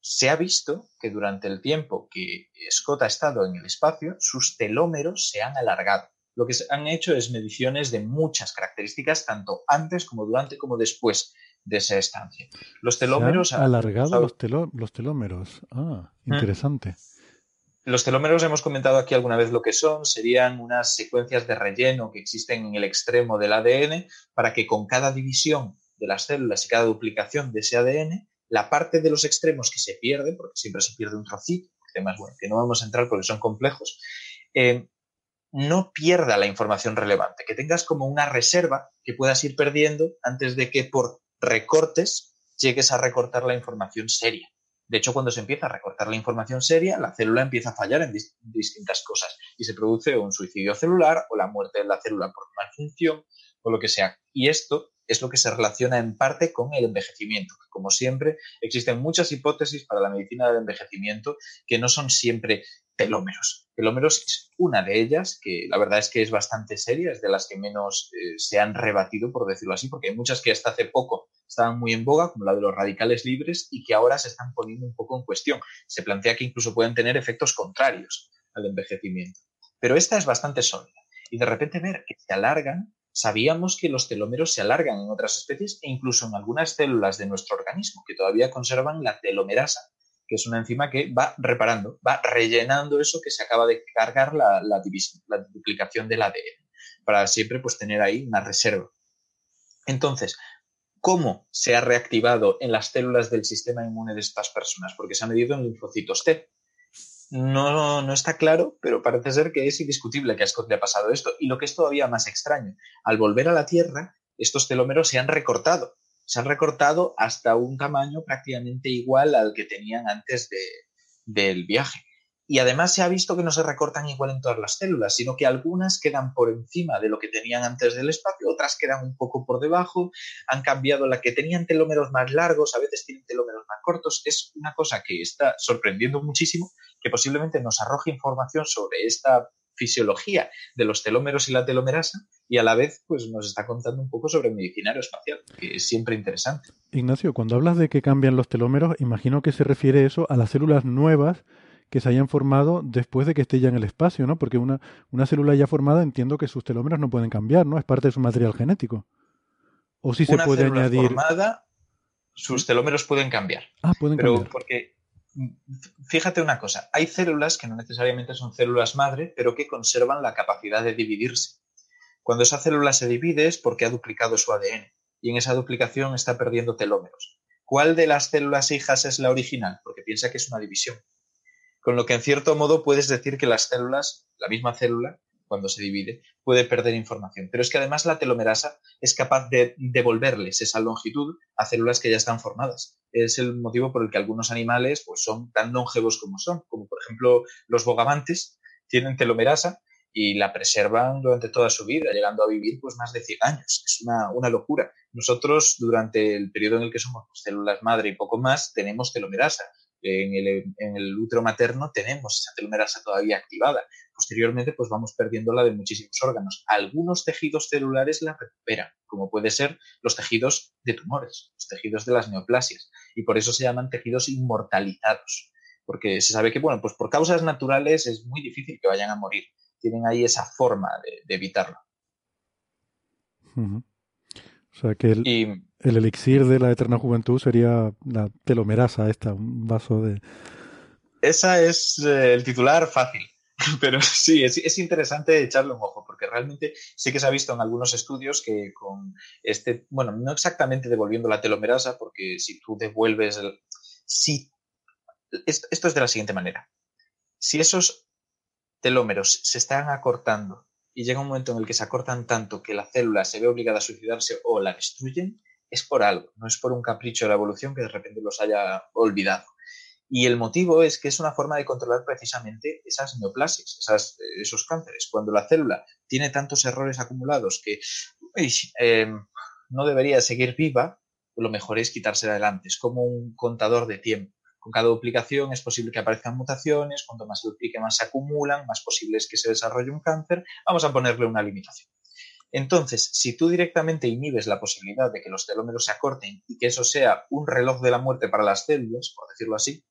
se ha visto que durante el tiempo que Scott ha estado en el espacio, sus telómeros se han alargado. Lo que se han hecho es mediciones de muchas características, tanto antes como durante como después de esa estancia. Los telómeros... han alargado los, los, telómeros. Ah, mm. Los telómeros hemos comentado aquí alguna vez lo que son, serían unas secuencias de relleno que existen en el extremo del ADN para que con cada división de las células y cada duplicación de ese ADN, la parte de los extremos que se pierde, porque siempre se pierde un trocito, temas que no vamos a entrar porque son complejos, eh, no pierda la información relevante, que tengas como una reserva que puedas ir perdiendo antes de que por recortes llegues a recortar la información seria. De hecho, cuando se empieza a recortar la información seria, la célula empieza a fallar en distintas cosas y se produce un suicidio celular o la muerte de la célula por malfunción o lo que sea. Y esto es lo que se relaciona en parte con el envejecimiento. Como siempre, existen muchas hipótesis para la medicina del envejecimiento que no son siempre telómeros. Telómeros es una de ellas, que la verdad es que es bastante seria, es de las que menos eh, se han rebatido, por decirlo así, porque hay muchas que hasta hace poco estaban muy en boga, como la de los radicales libres, y que ahora se están poniendo un poco en cuestión. Se plantea que incluso pueden tener efectos contrarios al envejecimiento. Pero esta es bastante sólida. Y de repente ver que se alargan, sabíamos que los telómeros se alargan en otras especies e incluso en algunas células de nuestro organismo, que todavía conservan la telomerasa, que es una enzima que va reparando, va rellenando eso que se acaba de cargar la, la, duplicación del ADN, para siempre pues tener ahí una reserva. Entonces, ¿cómo se ha reactivado en las células del sistema inmune de estas personas? Porque se ha medido en linfocitos T. No, no está claro, pero parece ser que es indiscutible que a Scott le ha pasado esto. Y lo que es todavía más extraño, al volver a la Tierra, estos telómeros se han recortado se han recortado hasta un tamaño prácticamente igual al que tenían antes del viaje. Y además se ha visto que no se recortan igual en todas las células, sino que algunas quedan por encima de lo que tenían antes del espacio, otras quedan un poco por debajo, han cambiado la que tenían telómeros más largos, a veces tienen telómeros más cortos. Es una cosa que está sorprendiendo muchísimo, que posiblemente nos arroje información sobre esta fisiología de los telómeros y la telomerasa y a la vez pues nos está contando un poco sobre medicina aeroespacial, que es siempre interesante. Ignacio, cuando hablas de que cambian los telómeros, imagino que se refiere eso a las células nuevas que se hayan formado después de que esté ya en el espacio, ¿no? Porque una, una célula ya formada entiendo que sus telómeros no pueden cambiar, ¿no? Es parte de su material genético. O si se puede añadir. Formada, sus telómeros pueden cambiar. Ah, pueden pero cambiar. Porque fíjate una cosa, hay células que no necesariamente son células madre, pero que conservan la capacidad de dividirse. Cuando esa célula se divide es porque ha duplicado su ADN y en esa duplicación está perdiendo telómeros. ¿Cuál de las células hijas es la original? Porque piensa que es una división. Con lo que en cierto modo puedes decir que las células, la misma célula, cuando se divide, puede perder información. Pero es que además la telomerasa es capaz de devolverles esa longitud a células que ya están formadas. Es el motivo por el que algunos animales pues, son tan longevos como son, como por ejemplo los bogavantes, tienen telomerasa y la preservan durante toda su vida, llegando a vivir pues más de 100 años. Es una, una locura. Nosotros, durante el periodo en el que somos células madre y poco más, tenemos telomerasa en el, en el útero materno tenemos esa telomerasa todavía activada. Posteriormente, pues vamos perdiéndola de muchísimos órganos. Algunos tejidos celulares la recuperan, como puede ser los tejidos de tumores, los tejidos de las neoplasias. Y por eso se llaman tejidos inmortalizados. Porque se sabe que, bueno, pues por causas naturales es muy difícil que vayan a morir. Tienen ahí esa forma de, evitarlo. O O sea que el, el elixir de la eterna juventud sería la telomerasa esta, un vaso de... Esa es eh, el titular fácil. [LAUGHS] Pero sí, es, interesante echarle un ojo, porque realmente sí que se ha visto en algunos estudios que con este, bueno, no exactamente devolviendo la telomerasa, porque si tú devuelves, el, si, esto, esto es de la siguiente manera, si esos telómeros se están acortando y llega un momento en el que se acortan tanto que la célula se ve obligada a suicidarse o la destruyen, es por algo, no es por un capricho de la evolución que de repente los haya olvidado. Y el motivo es que es una forma de controlar precisamente esas neoplasias, eh, esos cánceres. Cuando la célula tiene tantos errores acumulados que em, no debería seguir viva, lo mejor es quitársela adelante. Es como un contador de tiempo. Con cada duplicación es posible que aparezcan mutaciones, cuanto más se duplique, más se acumulan, más posible es que se desarrolle un cáncer. Vamos a ponerle una limitación. Entonces, si tú directamente inhibes la posibilidad de que los telómeros se acorten y que eso sea un reloj de la muerte para las células, por decirlo así,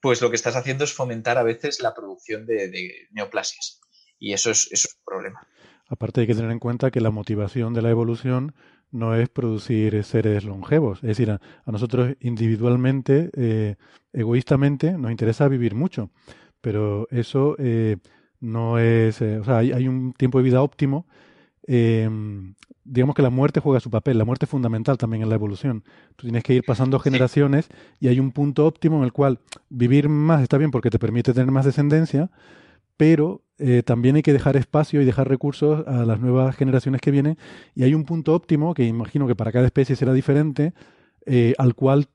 pues lo que estás haciendo es fomentar a veces la producción de, neoplasias. Y eso es, eso es un problema. Aparte hay que tener en cuenta que la motivación de la evolución no es producir seres longevos. Es decir, a, nosotros individualmente, eh, egoístamente, nos interesa vivir mucho. Pero eso eh, no es... Eh, o sea, hay, hay, un tiempo de vida óptimo eh, digamos que la muerte juega su papel, la muerte es fundamental también en la evolución. Tú tienes que ir pasando generaciones y hay un punto óptimo en el cual vivir más está bien porque te permite tener más descendencia, pero eh, también hay que dejar espacio y dejar recursos a las nuevas generaciones que vienen y hay un punto óptimo que imagino que para cada especie será diferente, eh, al cual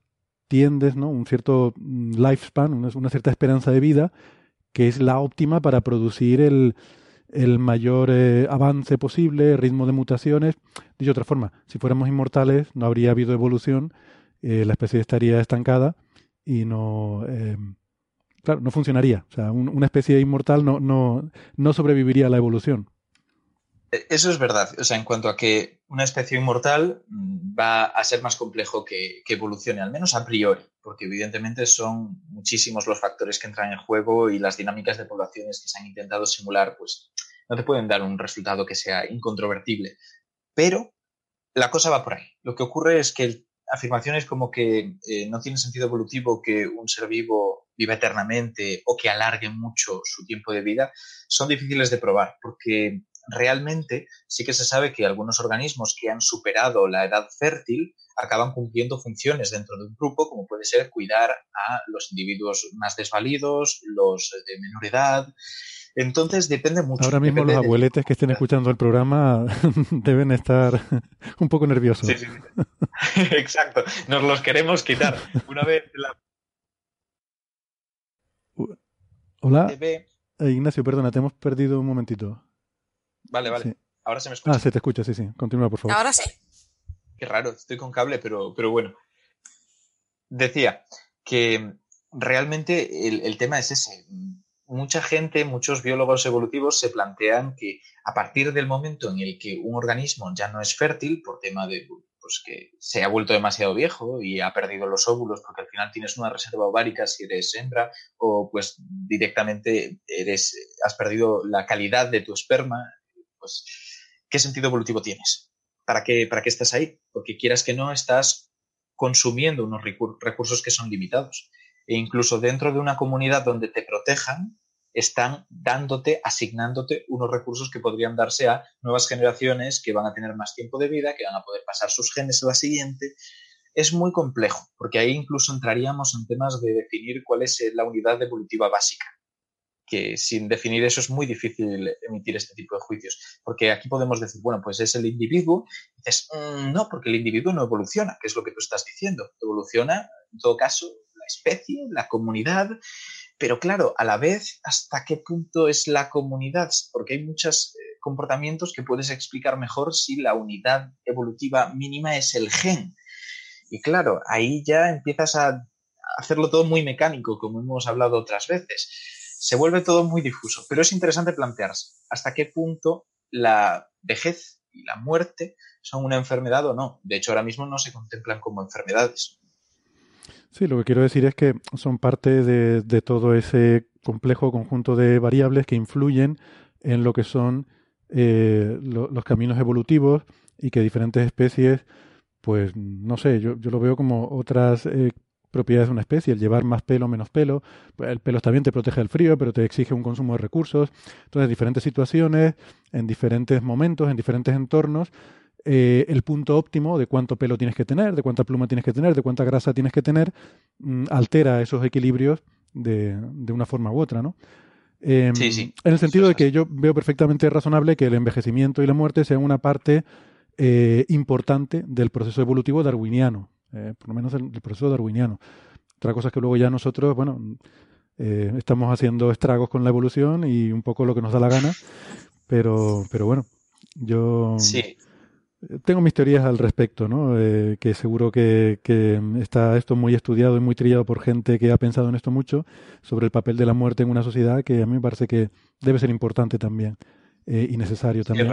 tiendes, ¿no? Un cierto mm, lifespan, una cierta esperanza de vida, que es la óptima para producir el, el mayor eh, avance posible, ritmo de mutaciones. De otra forma, si fuéramos inmortales no habría habido evolución, la especie estaría estancada y no, eh, claro, no funcionaría. O sea, una especie inmortal no, no, no sobreviviría a la evolución. E, eso es verdad. O sea, en cuanto a que una especie inmortal mm, va a ser más complejo que, que, evolucione, al menos a priori, porque evidentemente son muchísimos los factores que entran en juego y las dinámicas de poblaciones que se han intentado simular, pues no te pueden dar un resultado que sea incontrovertible. Pero la cosa va por ahí. Lo que ocurre es que afirmaciones como que eh, no tiene sentido evolutivo que un ser vivo viva eternamente o que alargue mucho su tiempo de vida son difíciles de probar porque realmente sí que se sabe que algunos organismos que han superado la edad fértil acaban cumpliendo funciones dentro de un grupo, como puede ser cuidar a los individuos más desvalidos, los de menor edad, entonces depende mucho. Ahora mismo los abueletes que estén escuchando el programa [LAUGHS] deben estar [LAUGHS] un poco nerviosos. Sí, sí. [LAUGHS] Exacto. Nos los queremos quitar. Una vez la... Hola. Eh, Ignacio, perdona, te hemos perdido un momentito. Vale, vale. Ahora se me escucha. Ah, se te escucha, sí, sí. Continúa, por favor. Ahora sí. Qué raro, estoy con cable, pero, pero bueno. Decía que realmente el, el tema es ese mucha gente, muchos biólogos evolutivos se plantean que a partir del momento en el que un organismo ya no es fértil por tema de pues que se ha vuelto demasiado viejo y ha perdido los óvulos porque al final tienes una reserva ovárica si eres hembra o pues directamente eres has perdido la calidad de tu esperma, pues ¿qué sentido evolutivo tienes? ¿Para qué para qué estás ahí? Porque quieras que no estás consumiendo unos recursos que son limitados. E incluso dentro de una comunidad donde te protejan, están dándote, asignándote unos recursos que podrían darse a nuevas generaciones que van a tener más tiempo de vida, que van a poder pasar sus genes a la siguiente. Es muy complejo, porque ahí incluso entraríamos en temas de definir cuál es la unidad evolutiva básica, que sin definir eso es muy difícil emitir este tipo de juicios, porque aquí podemos decir, bueno, pues es el individuo, dices, mm, no, porque el individuo no evoluciona, que es lo que tú estás diciendo, evoluciona, en todo caso, la especie, la comunidad, pero claro, a la vez, ¿hasta qué punto es la comunidad? Porque hay muchos eh, comportamientos que puedes explicar mejor si la unidad evolutiva mínima es el gen. Y claro, ahí ya empiezas a hacerlo todo muy mecánico, como hemos hablado otras veces. Se vuelve todo muy difuso, pero es interesante plantearse hasta qué punto la vejez y la muerte son una enfermedad o no. De hecho, ahora mismo no se contemplan como enfermedades. Sí, lo que quiero decir es que son parte de, de todo ese complejo conjunto de variables que influyen en lo que son eh, los caminos evolutivos y que diferentes especies, pues no sé, yo, yo lo veo como otras eh, propiedades de una especie, el llevar más pelo, menos pelo. El pelo también te protege del frío, pero te exige un consumo de recursos. Entonces, diferentes situaciones, en diferentes momentos, en diferentes entornos, eh, el punto óptimo de cuánto pelo tienes que tener, de cuánta pluma tienes que tener, de cuánta grasa tienes que tener, mm, altera esos equilibrios de, de, una forma u otra, ¿no? Em, sí, sí. En el sentido de que yo veo perfectamente razonable que el envejecimiento y la muerte sean una parte eh, importante del proceso evolutivo darwiniano. Eh, por lo menos el, proceso darwiniano. Otra cosa es que luego ya nosotros, bueno, eh, estamos haciendo estragos con la evolución y un poco lo que nos da la gana, pero, pero bueno, yo tengo mis teorías al respecto, ¿no? Eh, que seguro que, que, está esto muy estudiado y muy trillado por gente que ha pensado en esto mucho, sobre el papel de la muerte en una sociedad, que a mí me parece que debe ser importante también y necesario también.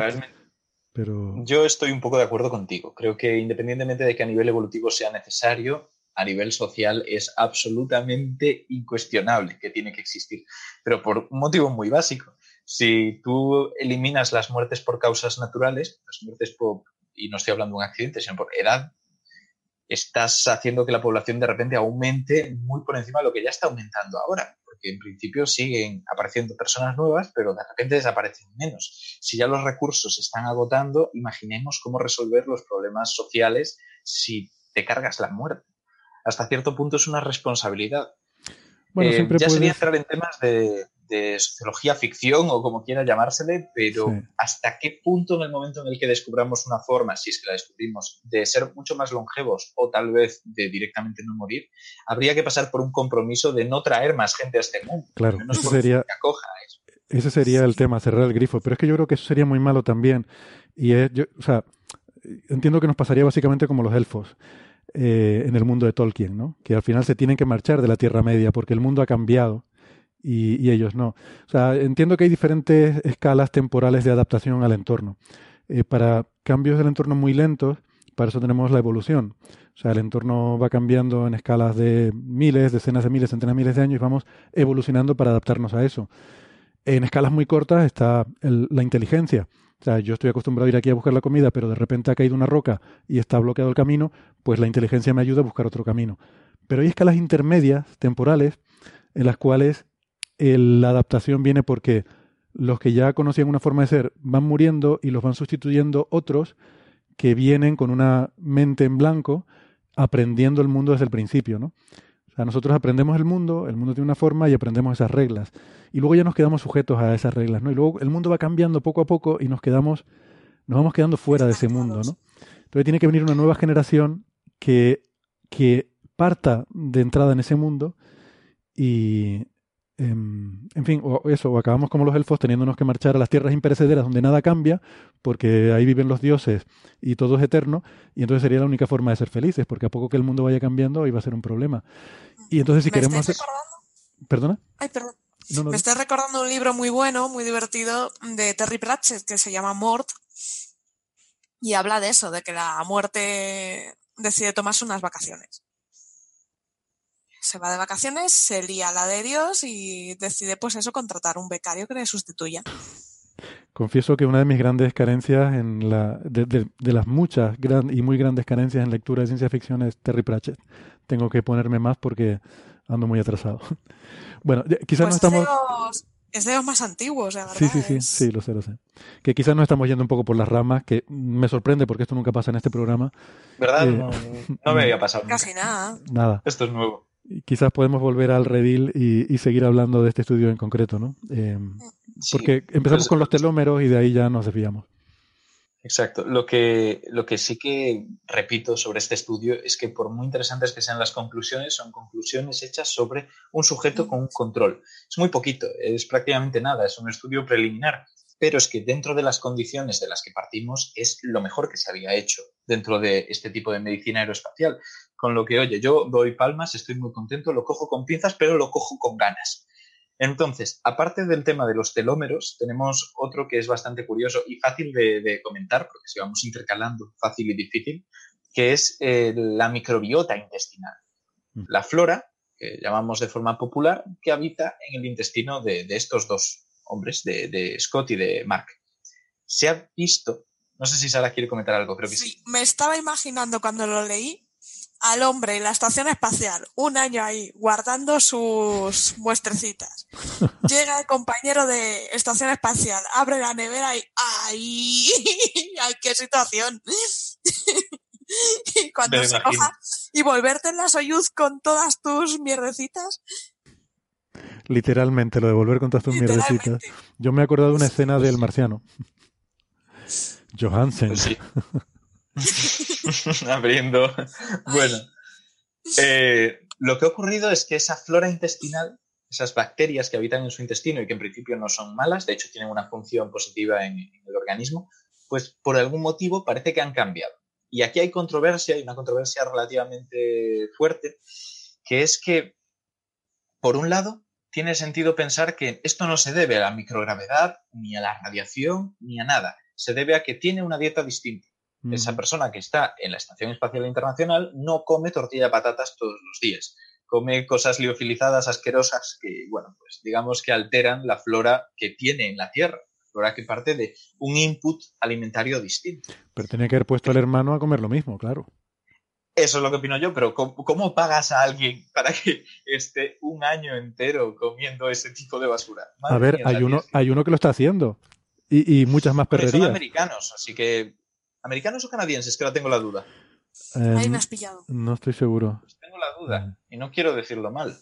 Yo estoy un poco de acuerdo contigo. Creo que independientemente de que a nivel evolutivo sea necesario, a nivel social es absolutamente incuestionable que tiene que existir. Pero por un motivo muy básico. Si tú eliminas las muertes por causas naturales, las muertes por, y no estoy hablando de un accidente, sino por edad, estás haciendo que la población de repente aumente muy por encima de lo que ya está aumentando ahora porque en principio siguen apareciendo personas nuevas, pero de repente desaparecen menos. Si ya los recursos se están agotando, imaginemos cómo resolver los problemas sociales si te cargas la muerte. Hasta cierto punto es una responsabilidad. Bueno, eh, ya sería entrar en temas de, de sociología ficción o como quiera llamársele, pero ¿hasta qué punto en el momento en el que descubramos una forma, si es que la descubrimos, de ser mucho más longevos o tal vez de directamente no morir, habría que pasar por un compromiso de no traer más gente a este mundo? Claro, eso sería, ese sería el tema, cerrar el grifo, pero es que yo creo que eso sería muy malo también. Y es, yo, o sea, entiendo que nos pasaría básicamente como los elfos. Eh, en el mundo de Tolkien, ¿no? Que al final se tienen que marchar de la Tierra Media porque el mundo ha cambiado y, ellos no. O sea, entiendo que hay diferentes escalas temporales de adaptación al entorno. Eh, para cambios del entorno muy lentos, para eso tenemos la evolución. O sea, el entorno va cambiando en escalas de miles, decenas de miles, centenas de miles de años y vamos evolucionando para adaptarnos a eso. En escalas muy cortas está la inteligencia. O sea, yo estoy acostumbrado a ir aquí a buscar la comida, pero de repente ha caído una roca y está bloqueado el camino, pues la inteligencia me ayuda a buscar otro camino. Pero hay escalas intermedias, temporales, en las cuales la adaptación viene porque los que ya conocían una forma de ser van muriendo y los van sustituyendo otros que vienen con una mente en blanco aprendiendo el mundo desde el principio, ¿no? O sea, nosotros aprendemos el mundo, el mundo tiene una forma y aprendemos esas reglas. Y luego ya nos quedamos sujetos a esas reglas, ¿no? Y luego el mundo va cambiando poco a poco y nos quedamos, nos vamos quedando fuera de ese mundo, ¿no? Entonces tiene que venir una nueva generación que, que parta de entrada en ese mundo y, en fin, o eso, o acabamos como los elfos teniéndonos que marchar a las tierras imperecederas donde nada cambia, porque ahí viven los dioses y todo es eterno, y entonces sería la única forma de ser felices, porque a poco que el mundo vaya cambiando, ahí va a ser un problema. Y entonces si queremos... Hacer... ¿Perdona? Ay, perdón. Me estoy recordando un libro muy bueno, muy divertido, de Terry Pratchett, que se llama Mort, y habla de eso, de que la muerte decide tomarse unas vacaciones se va de vacaciones, se lía la de Dios y decide pues eso, contratar un becario que le sustituya. Confieso que una de mis grandes carencias en la, de, las muchas gran, y muy grandes carencias en lectura de ciencia ficción es Terry Pratchett. Tengo que ponerme más porque ando muy atrasado. [LAUGHS] Bueno, quizás no pues estamos... Es de, los, más antiguos, Sí, sí, sí, sí, lo sé, lo sé. Que quizás no estamos yendo un poco por las ramas, que me sorprende porque esto nunca pasa en este programa. ¿Verdad? Eh, no, me había pasado. Casi nada. Nada. Esto es nuevo quizás podemos volver al redil y, seguir hablando de este estudio en concreto, ¿no? Eh, porque empezamos pues con los telómeros y de ahí ya nos desviamos. Exacto. Lo que, lo que sí que repito sobre este estudio es que por muy interesantes que sean las conclusiones, son conclusiones hechas sobre un sujeto con un control. Es muy poquito, es prácticamente nada, es un estudio preliminar pero es que dentro de las condiciones de las que partimos es lo mejor que se había hecho dentro de este tipo de medicina aeroespacial. Con lo que, oye, yo doy palmas, estoy muy contento, lo cojo con pinzas, pero lo cojo con ganas. Entonces, aparte del tema de los telómeros, tenemos otro que es bastante curioso y fácil de, comentar, porque si vamos intercalando fácil y difícil, que es eh, la microbiota intestinal. Mm. La flora, que llamamos de forma popular, que habita en el intestino de estos dos hombres, de, Scott y de Mark. Se ha visto No sé si Sara quiere comentar algo, creo que sí. Sí, me estaba imaginando cuando lo leí al hombre en la estación espacial, un año ahí, guardando sus muestrecitas. [LAUGHS] Llega el compañero de estación espacial, abre la nevera y ¡ay! [LAUGHS] ¡Ay, qué situación! [LAUGHS] y cuando se coja y volverte en la Soyuz con todas tus mierdecitas, Literalmente, lo de volver con todas tus mierdecitas. Yo me he acordado de una escena del marciano. Johansen. Pues sí. [LAUGHS] Abriendo. Bueno. eh, lo que ha ocurrido es que esa flora intestinal, esas bacterias que habitan en su intestino y que en principio no son malas, de hecho tienen una función positiva en, en el organismo, pues por algún motivo parece que han cambiado. Y aquí hay controversia, y una controversia relativamente fuerte, que es que, por un lado, tiene sentido pensar que esto no se debe a la microgravedad, ni a la radiación, ni a nada. Se debe a que tiene una dieta distinta. Mm. Esa persona que está en la Estación Espacial Internacional no come tortilla de patatas todos los días. Come cosas liofilizadas asquerosas que, bueno, pues digamos que alteran la flora que tiene en la Tierra. Flora que parte de un input alimentario distinto. Pero tenía que haber puesto al hermano a comer lo mismo, claro. Eso es lo que opino yo, pero ¿cómo, cómo pagas a alguien para que esté un año entero comiendo ese tipo de basura? Madre A ver, mía, hay uno, hay uno que lo está haciendo. Y, y muchas más Hombre, Son perrerías. americanos, así que... ¿Americanos o canadienses? Que ahora tengo la duda. Eh, Ahí me has pillado. no estoy seguro. Pues tengo la duda y no quiero decirlo mal.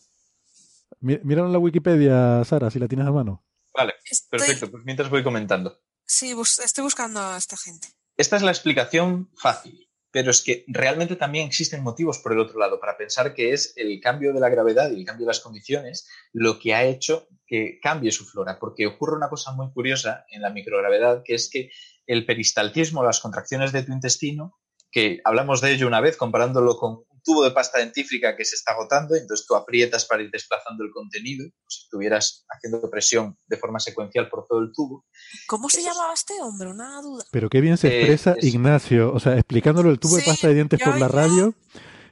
Mi- Míralo en la Wikipedia, Sara, si la tienes a mano. Vale, Estoy, perfecto. Pues mientras voy comentando. sí, bus- estoy buscando a esta gente. Esta es la explicación fácil, pero es que realmente también existen motivos por el otro lado para pensar que es el cambio de la gravedad y el cambio de las condiciones lo que ha hecho que cambie su flora, porque ocurre una cosa muy curiosa en la microgravedad, que es que el peristaltismo, las contracciones de tu intestino, que hablamos de ello una vez comparándolo con tubo de pasta dentífrica que se está agotando, entonces tú aprietas para ir desplazando el contenido, como si estuvieras haciendo presión de forma secuencial por todo el tubo. ¿Cómo se llamaba este hombre? Una duda. Pero qué bien se Eh, expresa es- Ignacio. O sea, explicándolo el tubo de pasta de dientes por la radio.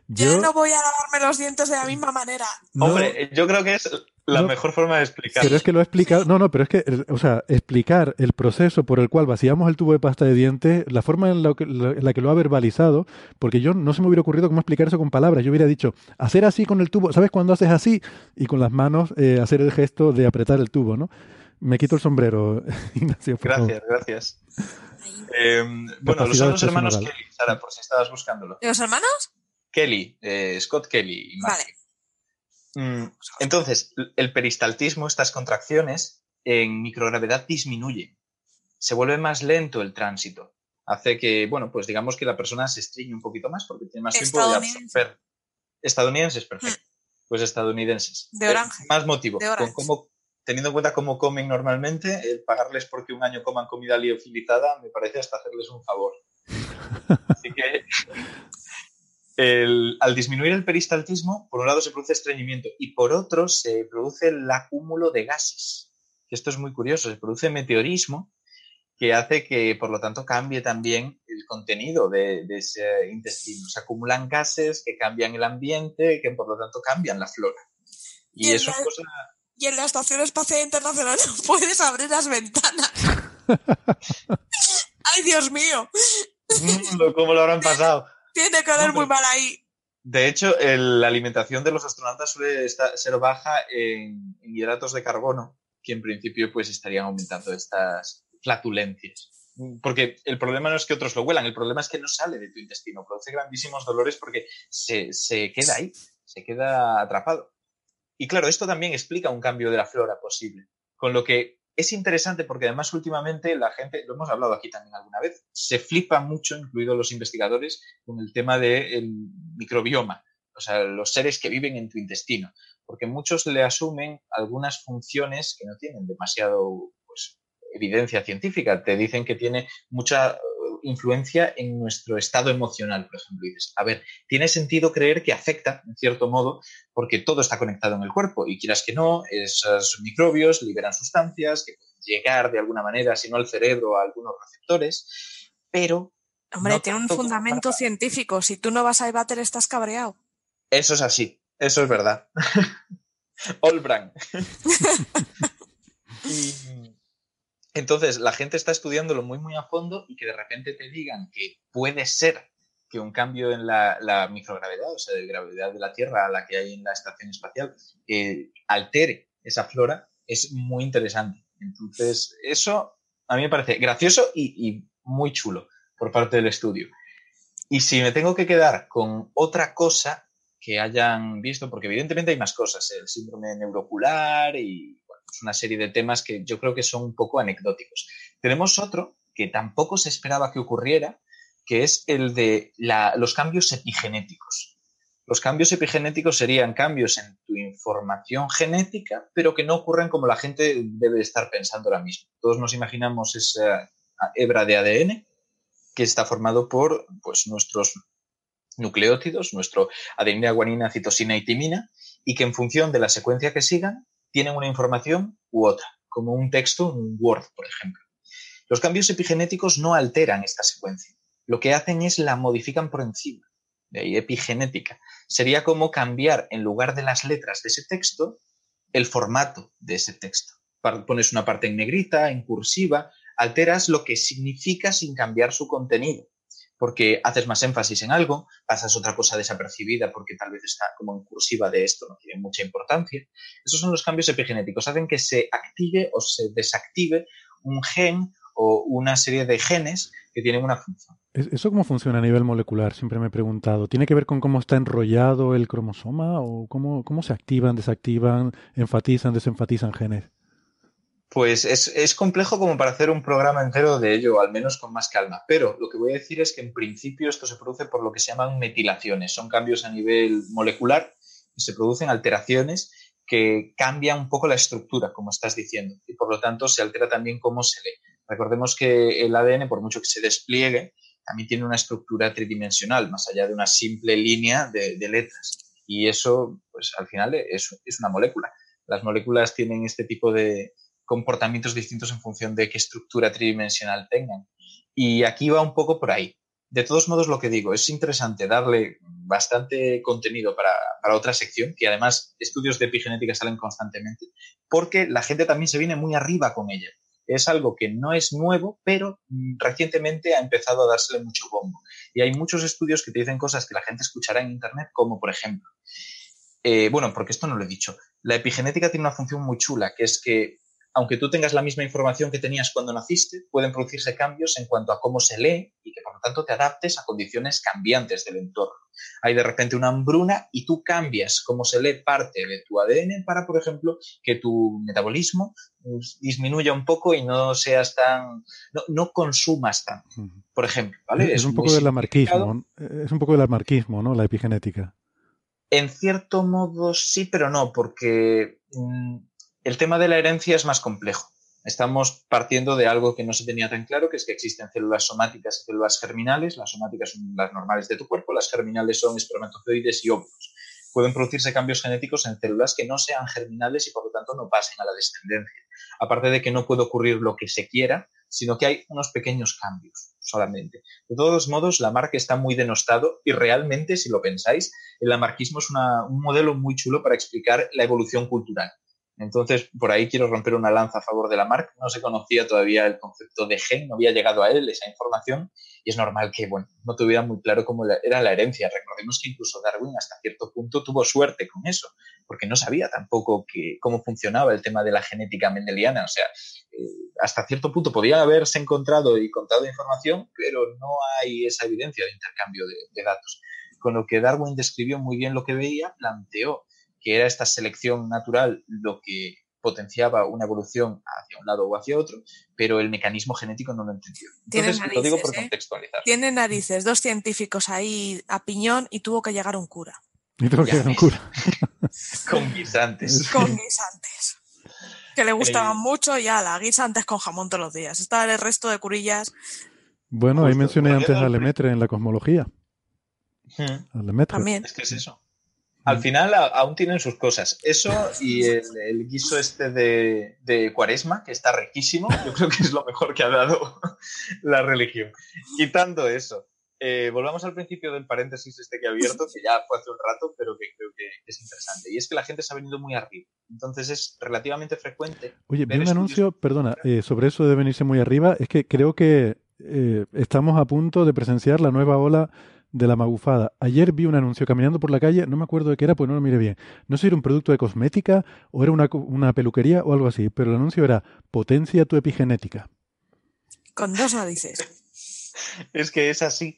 Yo no voy a lavarme los dientes de la misma manera. no- Hombre, yo creo que es la No. mejor forma de explicarlo. Pero es que lo he explicado. No, no, pero es que, o sea, explicar el proceso por el cual vaciamos el tubo de pasta de dientes, la forma en la que, la- en la que lo ha verbalizado, porque yo no se me hubiera ocurrido cómo explicar eso con palabras. Yo hubiera dicho, hacer así con el tubo, ¿sabes cuando haces así? Y con las manos eh, hacer el gesto de apretar el tubo, ¿no? Me quito el sombrero, [LAUGHS] Ignacio, por favor. Gracias, gracias. Eh, bueno, los son los de hermanos Kelly, Sara, por si estabas buscándolo. ¿Y los hermanos? Kelly, eh, Scott Kelly y. Vale. Mm, entonces, el peristaltismo, estas contracciones, en microgravedad disminuyen. Se vuelve más lento el tránsito. Hace que, bueno, pues digamos que la persona se estriñe un poquito más porque tiene más tiempo de absorber. Estadounidenses, perfecto. Pues estadounidenses. De Eh, Orange. más motivo. De Con cómo- teniendo en cuenta cómo comen normalmente, el pagarles porque un año coman comida liofilizada me parece hasta hacerles un favor. Así [LAUGHS] que el- al disminuir el peristaltismo, por un lado se produce estreñimiento y por otro se produce el acúmulo de gases. Esto es muy curioso, se produce meteorismo que hace que, por lo tanto, cambie también el contenido de, de ese intestino. Se acumulan gases que cambian el ambiente, que por lo tanto cambian la flora. Y Y es cosa... Y en la Estación Espacial Internacional no [LAUGHS] puedes abrir las ventanas. [LAUGHS] ¡Ay, Dios mío! Mm, ¿Cómo lo habrán pasado? Tiene que oler No, muy mal ahí. De hecho, el- la alimentación de los astronautas suele estar- ser baja en, en hidratos de carbono, que en principio pues estarían aumentando estas flatulencias. Porque el problema no es que otros lo huelan, el problema es que no sale de tu intestino, produce grandísimos dolores porque se, se queda ahí, se queda atrapado. Y claro, esto también explica un cambio de la flora posible, con lo que es interesante porque además últimamente la gente, lo hemos hablado aquí también alguna vez, se flipa mucho, incluidos los investigadores, con el tema del microbioma, o sea, los seres que viven en tu intestino, porque muchos le asumen algunas funciones que no tienen demasiado pues, evidencia científica. Te dicen que tiene mucha influencia en nuestro estado emocional, por ejemplo. Y dices, a ver, tiene sentido creer que afecta, en cierto modo, porque todo está conectado en el cuerpo y quieras que no, esos microbios liberan sustancias que pueden llegar de alguna manera, si no al cerebro, a algunos receptores, pero Hombre, No tiene un fundamento para- científico. Si tú no vas a Ibater, estás cabreado. Eso es así, eso es verdad. [LAUGHS] Olbran. [LAUGHS] [LAUGHS] y Entonces, la gente está estudiándolo muy, muy a fondo y que de repente te digan que puede ser que un cambio en la, microgravedad, o sea, de gravedad de la Tierra a la que hay en la estación espacial, eh, altere esa flora, es muy interesante. Entonces, eso a mí me parece gracioso y, muy chulo por parte del estudio. Y si me tengo que quedar con otra cosa que hayan visto, porque evidentemente hay más cosas, el síndrome neurocular y una serie de temas que yo creo que son un poco anecdóticos. Tenemos otro que tampoco se esperaba que ocurriera, que es el de los cambios epigenéticos. Los cambios epigenéticos serían cambios en tu información genética, pero que no ocurren como la gente debe estar pensando ahora mismo. Todos nos imaginamos esa hebra de ADN que está formado por pues, nuestros nucleótidos, nuestro adenina, guanina, citosina y timina, y que en función de la secuencia que sigan, tienen una información u otra, como un texto, un Word, por ejemplo. Los cambios epigenéticos no alteran esta secuencia. Lo que hacen es la modifican por encima. De ahí epigenética. Sería como cambiar en lugar de las letras de ese texto el formato de ese texto. Pones una parte en negrita, en cursiva, alteras lo que significa sin cambiar su contenido porque haces más énfasis en algo, pasas otra cosa desapercibida porque tal vez está como en cursiva de esto, no tiene mucha importancia. Esos son los cambios epigenéticos, hacen que se active o se desactive un gen o una serie de genes que tienen una función. ¿Eso cómo funciona a nivel molecular? Siempre me he preguntado. ¿Tiene que ver con cómo está enrollado el cromosoma o cómo, cómo se activan, desactivan, enfatizan, desenfatizan genes? Pues es, complejo como para hacer un programa entero de ello, al menos con más calma. Pero lo que voy a decir es que en principio esto se produce por lo que se llaman metilaciones. Son cambios a nivel molecular, se producen alteraciones que cambian un poco la estructura, como estás diciendo, y por lo tanto se altera también cómo se lee. Recordemos que el ADN, por mucho que se despliegue, también tiene una estructura tridimensional, más allá de una simple línea de, letras. Y eso, pues al final es una molécula. Las moléculas tienen este tipo de, comportamientos distintos en función de qué estructura tridimensional tengan. Y aquí va un poco por ahí. De todos modos, lo que digo, es interesante darle bastante contenido para, para, otra sección, que además estudios de epigenética salen constantemente, porque la gente también se viene muy arriba con ella. Es algo que no es nuevo, pero mm, recientemente ha empezado a dársele mucho bombo. Y hay muchos estudios que te dicen cosas que la gente escuchará en Internet, como por ejemplo, eh, bueno, porque esto no lo he dicho, la epigenética tiene una función muy chula, que es que aunque tú tengas la misma información que tenías cuando naciste, pueden producirse cambios en cuanto a cómo se lee y que por lo tanto te adaptes a condiciones cambiantes del entorno. Hay de repente una hambruna y tú cambias cómo se lee parte de tu ADN para, por ejemplo, que tu metabolismo pues, disminuya un poco y no seas tan, no, consumas tanto, por ejemplo. ¿vale? Es, un poco del amarquismo, es un poco del amarquismo, ¿no? La epigenética. En cierto modo sí, pero no, porque mm, el tema de la herencia es más complejo. Estamos partiendo de algo que no se tenía tan claro, que es que existen células somáticas y células germinales. Las somáticas son las normales de tu cuerpo, las germinales son espermatozoides y óvulos. Pueden producirse cambios genéticos en células que no sean germinales y por lo tanto no pasen a la descendencia. Aparte de que no puede ocurrir lo que se quiera, sino que hay unos pequeños cambios solamente. De todos modos, la marca está muy denostado y realmente, si lo pensáis, el lamarquismo es un modelo muy chulo para explicar la evolución cultural. Entonces, por ahí quiero romper una lanza a favor de la marca. No se conocía todavía el concepto de gen, no había llegado a él esa información y es normal que, bueno, no tuviera muy claro cómo era la herencia. Recordemos que incluso Darwin hasta cierto punto tuvo suerte con eso, porque no sabía tampoco que, cómo funcionaba el tema de la genética mendeliana. O sea, eh, hasta cierto punto podía haberse encontrado y contado información, pero no hay esa evidencia de intercambio de datos. Con lo que Darwin describió muy bien lo que veía, planteó que era esta selección natural lo que potenciaba una evolución hacia un lado o hacia otro, pero el mecanismo genético no lo entendió. Entonces, narices, lo digo por ¿eh? contextualizar. Tiene narices, dos científicos ahí a piñón y tuvo que llegar un cura. Y tuvo que llegar un cura. [LAUGHS] con guisantes. Con guisantes. Que le gustaban mucho y la guisantes con jamón todos los días. Estaba el resto de curillas. Bueno, ahí mencioné antes a Lemaitre en la cosmología. Lemaitre. También. Es que es eso. Al final aún tienen sus cosas. Eso y el, guiso este de, cuaresma, que está riquísimo, yo creo que es lo mejor que ha dado [LAUGHS] la religión. Quitando eso, eh, volvamos al principio del paréntesis este que he abierto, que ya fue hace un rato, pero que creo que es interesante. Y es que la gente se ha venido muy arriba. Entonces es relativamente frecuente. Oye, vi un anuncio, perdona, eh, sobre eso de venirse muy arriba. Es que creo que eh, estamos a punto de presenciar la nueva ola de la magufada. Ayer vi un anuncio caminando por la calle, no me acuerdo de qué era, pues no lo miré bien. No sé si era un producto de cosmética o era una, una peluquería o algo así, pero el anuncio era potencia tu epigenética. Con dos narices. [LAUGHS] es que es así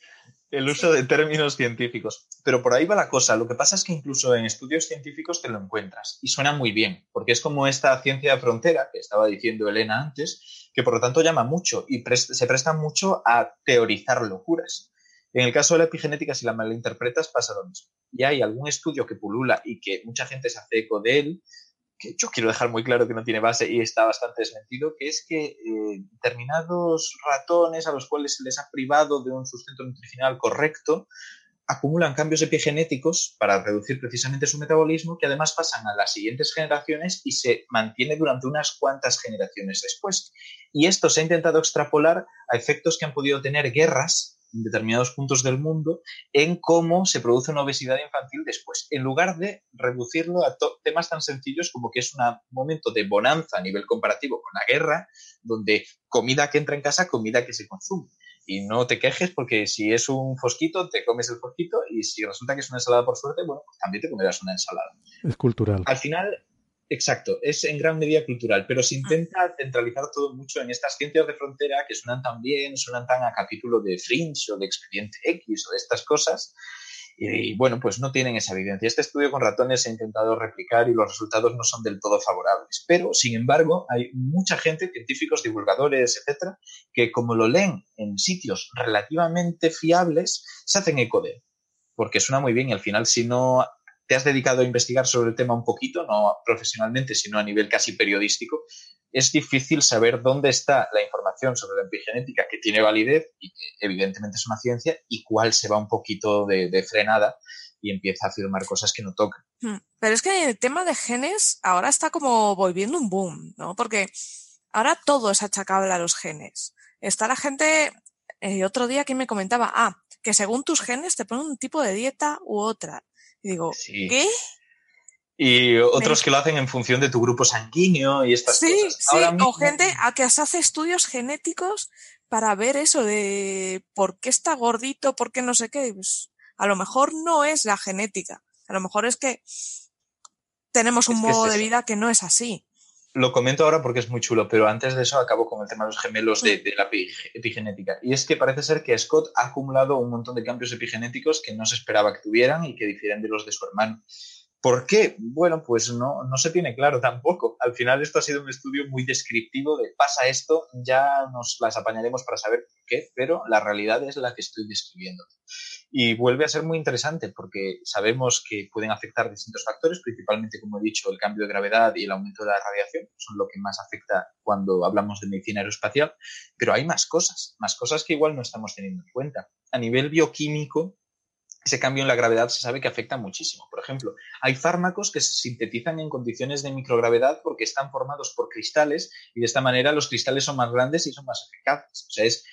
el uso de términos científicos. Pero por ahí va la cosa. Lo que pasa es que incluso en estudios científicos te lo encuentras y suena muy bien, porque es como esta ciencia de frontera que estaba diciendo Elena antes, que por lo tanto llama mucho y se presta mucho a teorizar locuras. En el caso de la epigenética, si la malinterpretas, pasa lo mismo. Y hay algún estudio que pulula y que mucha gente se hace eco de él, que yo quiero dejar muy claro que no tiene base y está bastante desmentido, que es que eh, determinados ratones a los cuales se les ha privado de un sustento nutricional correcto acumulan cambios epigenéticos para reducir precisamente su metabolismo que además pasan a las siguientes generaciones y se mantiene durante unas cuantas generaciones después. Y esto se ha intentado extrapolar a efectos que han podido tener guerras en determinados puntos del mundo en cómo se produce una obesidad infantil después, en lugar de reducirlo a temas tan sencillos como que es un momento de bonanza a nivel comparativo con la guerra, donde comida que entra en casa, comida que se consume. Y no te quejes porque si es un fosquito, te comes el fosquito y si resulta que es una ensalada por suerte, bueno, pues también te comerás una ensalada. Es cultural. Al final, Exacto, es en gran medida cultural, pero se intenta centralizar todo mucho en estas ciencias de frontera que suenan tan bien, suenan tan a capítulo de Fringe o de Expediente X o de estas cosas. Y, bueno, pues no tienen esa evidencia. Este estudio con ratones se ha intentado replicar y los resultados no son del todo favorables. Pero, sin embargo, hay mucha gente, científicos, divulgadores, etcétera, que como lo leen en sitios relativamente fiables, se hacen eco de él porque suena muy bien y al final si no te has dedicado a investigar sobre el tema un poquito, no profesionalmente, sino a nivel casi periodístico, es difícil saber dónde está la información sobre la epigenética que tiene validez y que evidentemente es una ciencia y cuál se va un poquito de, frenada y empieza a afirmar cosas que no tocan. Hmm. Pero es que el tema de genes ahora está como volviendo un boom, ¿no? Porque ahora todo es achacable a los genes. Está la gente, el eh, otro día que me comentaba, ah, que según tus genes te ponen un tipo de dieta u otra. Y digo, ¿qué? Y otros que lo hacen en función de tu grupo sanguíneo y estas cosas. Sí, o gente a que se hace estudios genéticos para ver eso de por qué está gordito, por qué no sé qué. Pues, a lo mejor no es la genética. A lo mejor es que tenemos un modo de vida que no es así. Lo comento ahora porque es muy chulo, pero antes de eso acabo con el tema de los gemelos de, de, la epigenética. Y es que parece ser que Scott ha acumulado un montón de cambios epigenéticos que no se esperaba que tuvieran y que difieren de los de su hermano. ¿Por qué? Bueno, pues no, se tiene claro tampoco. Al final esto ha sido un estudio muy descriptivo de pasa esto, ya nos las apañaremos para saber qué, pero la realidad es la que estoy describiendo. Y vuelve a ser muy interesante porque sabemos que pueden afectar distintos factores, principalmente, como he dicho, el cambio de gravedad y el aumento de la radiación, son lo que más afecta cuando hablamos de medicina aeroespacial, pero hay más cosas, más cosas que igual no estamos teniendo en cuenta. A nivel bioquímico, ese cambio en la gravedad se sabe que afecta muchísimo. Por ejemplo, hay fármacos que se sintetizan en condiciones de microgravedad porque están formados por cristales y de esta manera los cristales son más grandes y son más eficaces. O sea, es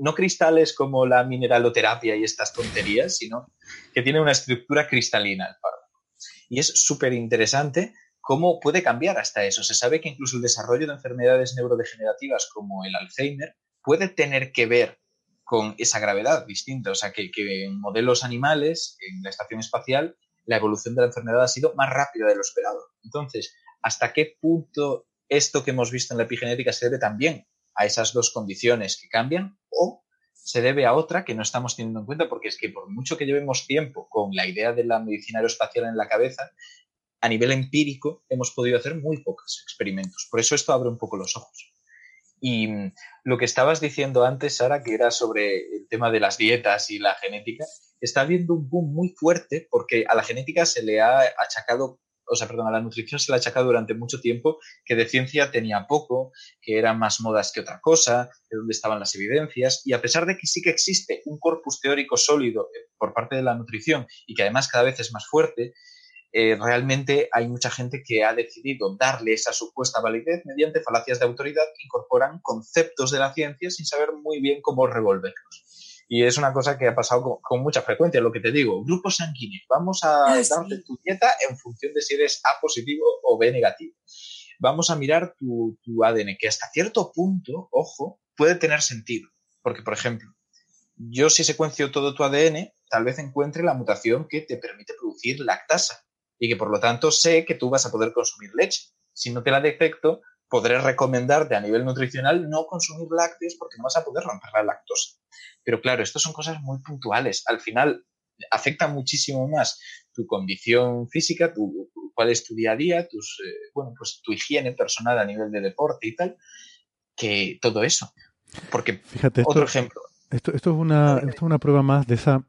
no cristales como la mineraloterapia y estas tonterías, sino que tiene una estructura cristalina el fármaco. Y es súper interesante cómo puede cambiar hasta eso. Se sabe que incluso el desarrollo de enfermedades neurodegenerativas como el Alzheimer puede tener que ver con esa gravedad distinta. O sea, que, en modelos animales, en la estación espacial, la evolución de la enfermedad ha sido más rápida de lo esperado. Entonces, ¿hasta qué punto esto que hemos visto en la epigenética se debe también a esas dos condiciones que cambian o se debe a otra que no estamos teniendo en cuenta? Porque es que por mucho que llevemos tiempo con la idea de la medicina aeroespacial en la cabeza, a nivel empírico hemos podido hacer muy pocos experimentos. Por eso esto abre un poco los ojos. Y mm, lo que estabas diciendo antes, Sara, que era sobre el tema de las dietas y la genética, está habiendo un boom muy fuerte porque a la genética se le ha achacado, o sea, perdón, a la nutrición se le ha achacado durante mucho tiempo que de ciencia tenía poco, que eran más modas que otra cosa, de dónde estaban las evidencias. Y a pesar de que sí que existe un corpus teórico sólido eh, por parte de la nutrición y que además cada vez es más fuerte, eh, realmente hay mucha gente que ha decidido darle esa supuesta validez mediante falacias de autoridad que incorporan conceptos de la ciencia sin saber muy bien cómo revolverlos. Y es una cosa que ha pasado con, mucha frecuencia, lo que te digo, grupos sanguíneos, vamos a darte tu dieta en función de si eres A positivo o B negativo. Vamos a mirar tu, tu ADN, que hasta cierto punto, ojo, puede tener sentido. Porque, por ejemplo, yo si secuencio todo tu ADN, tal vez encuentre la mutación que te permite producir lactasa y que por lo tanto sé que tú vas a poder consumir leche. Si no te la detecto, podré recomendarte a nivel nutricional no consumir lácteos porque no vas a poder romper la lactosa. Pero claro, esto son cosas muy puntuales. Al final afecta muchísimo más tu condición física, tu, cuál es tu día a día, tus, eh, bueno, pues tu higiene personal a nivel de deporte y tal, que todo eso. Porque, Fíjate, otro ejemplo. Esto, esto, es una, esto es una prueba más de esa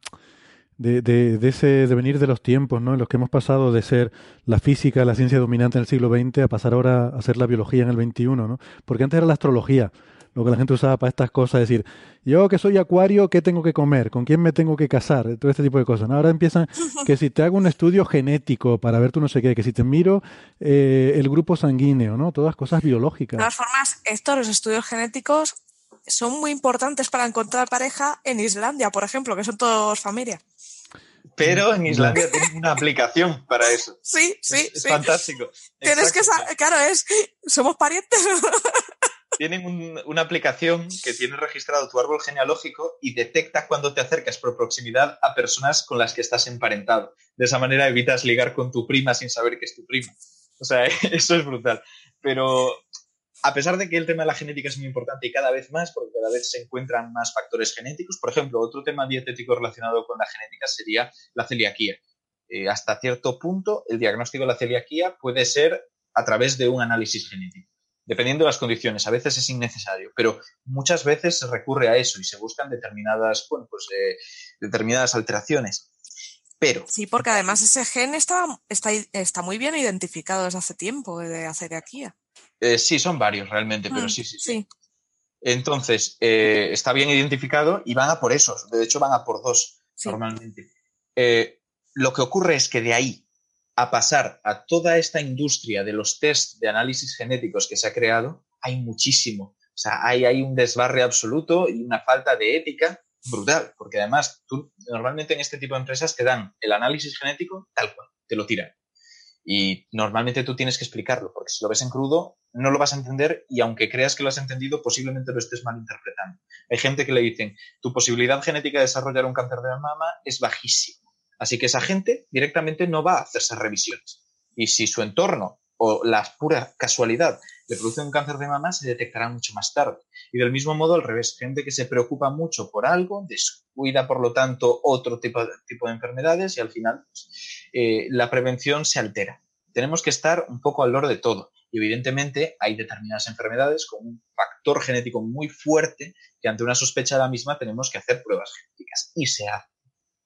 de, de, de, ese devenir de los tiempos, ¿no? En los que hemos pasado de ser la física, la ciencia dominante en el siglo XX, a pasar ahora a ser la biología en el XXI, ¿no? Porque antes era la astrología lo que la gente usaba para estas cosas, es decir, yo que soy acuario, ¿qué tengo que comer? ¿Con quién me tengo que casar? Todo este tipo de cosas. Ahora empiezan [LAUGHS] que si te hago un estudio genético para ver tú no sé qué, que si te miro eh, el grupo sanguíneo, ¿no? Todas cosas biológicas. De todas formas, estos los estudios genéticos son muy importantes para encontrar pareja en Islandia, por ejemplo, que son todos familia. Pero en Islandia tienen una aplicación para eso. [LAUGHS] Sí, sí, es, sí. fantástico. Tienes que saber, claro, es, somos parientes. [LAUGHS] tienen un, una aplicación que tiene registrado tu árbol genealógico y detecta cuando te acercas por proximidad a personas con las que estás emparentado. De esa manera evitas ligar con tu prima sin saber que es tu prima. O sea, [LAUGHS] eso es brutal. Pero a pesar de que el tema de la genética es muy importante y cada vez más, porque cada vez se encuentran más factores genéticos, por ejemplo, otro tema dietético relacionado con la genética sería la celiaquía. Eh, hasta cierto punto, el diagnóstico de la celiaquía puede ser a través de un análisis genético, dependiendo de las condiciones. A veces es innecesario, pero muchas veces se recurre a eso y se buscan determinadas, bueno, pues, eh, determinadas alteraciones. Pero, sí, porque además ese gen está, está, está muy bien identificado desde hace tiempo, de celiaquía. Eh, sí, son varios realmente, pero Mm, sí, sí, sí. sí. Entonces, eh, está bien identificado y van a por esos. De hecho, van a por dos Sí. normalmente. Eh, lo que ocurre es que de ahí a pasar a toda esta industria de los test de análisis genéticos que se ha creado, hay muchísimo. O sea, hay, hay un desbarre absoluto y una falta de ética brutal, porque además tú normalmente en este tipo de empresas te dan el análisis genético tal cual, te lo tiran. Y normalmente tú tienes que explicarlo, porque si lo ves en crudo, no lo vas a entender y aunque creas que lo has entendido, posiblemente lo estés malinterpretando. Hay gente que le dicen, tu posibilidad genética de desarrollar un cáncer de mama es bajísima. Así que esa gente directamente no va a hacerse revisiones. Y si su entorno o la pura casualidad le produce un cáncer de mama, se detectará mucho más tarde. Y del mismo modo, al revés, gente que se preocupa mucho por algo, descuida, por lo tanto, otro tipo de, tipo de enfermedades y al final pues, eh, la prevención se altera. Tenemos que estar un poco al loro de todo. Y evidentemente hay determinadas enfermedades con un factor genético muy fuerte que ante una sospecha de la misma tenemos que hacer pruebas genéticas. Y se hacen.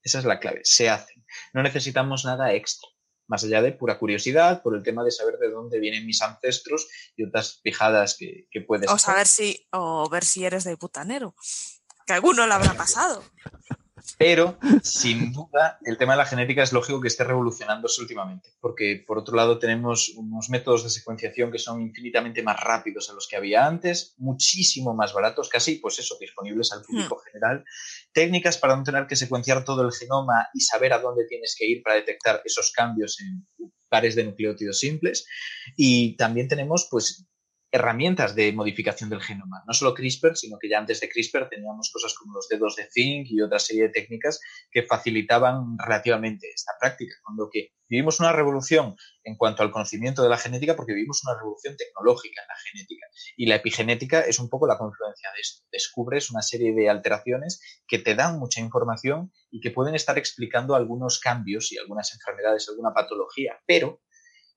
Esa es la clave, se hacen. No necesitamos nada extra, más allá de pura curiosidad, por el tema de saber de dónde vienen mis ancestros y otras fijadas que, que puedes O hacer. saber si, o ver si eres de putanero. Que alguno le habrá pasado. Pero, sin duda, el tema de la genética es lógico que esté revolucionándose últimamente, porque por otro lado tenemos unos métodos de secuenciación que son infinitamente más rápidos a los que había antes, muchísimo más baratos, casi, pues eso, disponibles al público general, técnicas para no tener que secuenciar todo el genoma y saber a dónde tienes que ir para detectar esos cambios en pares de nucleótidos simples, y también tenemos, pues, herramientas de modificación del genoma. No solo CRISPR, sino que ya antes de CRISPR teníamos cosas como los dedos de zinc y otra serie de técnicas que facilitaban relativamente esta práctica. Cuando que vivimos una revolución en cuanto al conocimiento de la genética porque vivimos una revolución tecnológica en la genética. Y la epigenética es un poco la confluencia de esto. Descubres una serie de alteraciones que te dan mucha información y que pueden estar explicando algunos cambios y algunas enfermedades, alguna patología, pero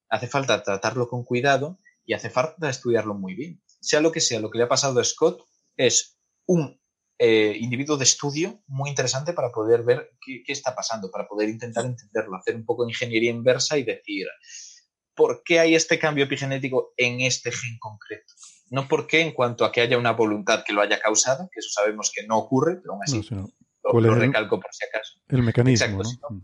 hace falta tratarlo con cuidado y hace falta estudiarlo muy bien. Sea lo que sea, lo que le ha pasado a Scott es un eh, individuo de estudio muy interesante para poder ver qué, qué, está pasando, para poder intentar entenderlo, hacer un poco de ingeniería inversa y decir por qué hay este cambio epigenético en este gen concreto. No por qué en cuanto a que haya una voluntad que lo haya causado, que eso sabemos que no ocurre, pero aún así No, sino, lo, recalco por si acaso. el mecanismo, Exacto, ¿no? sino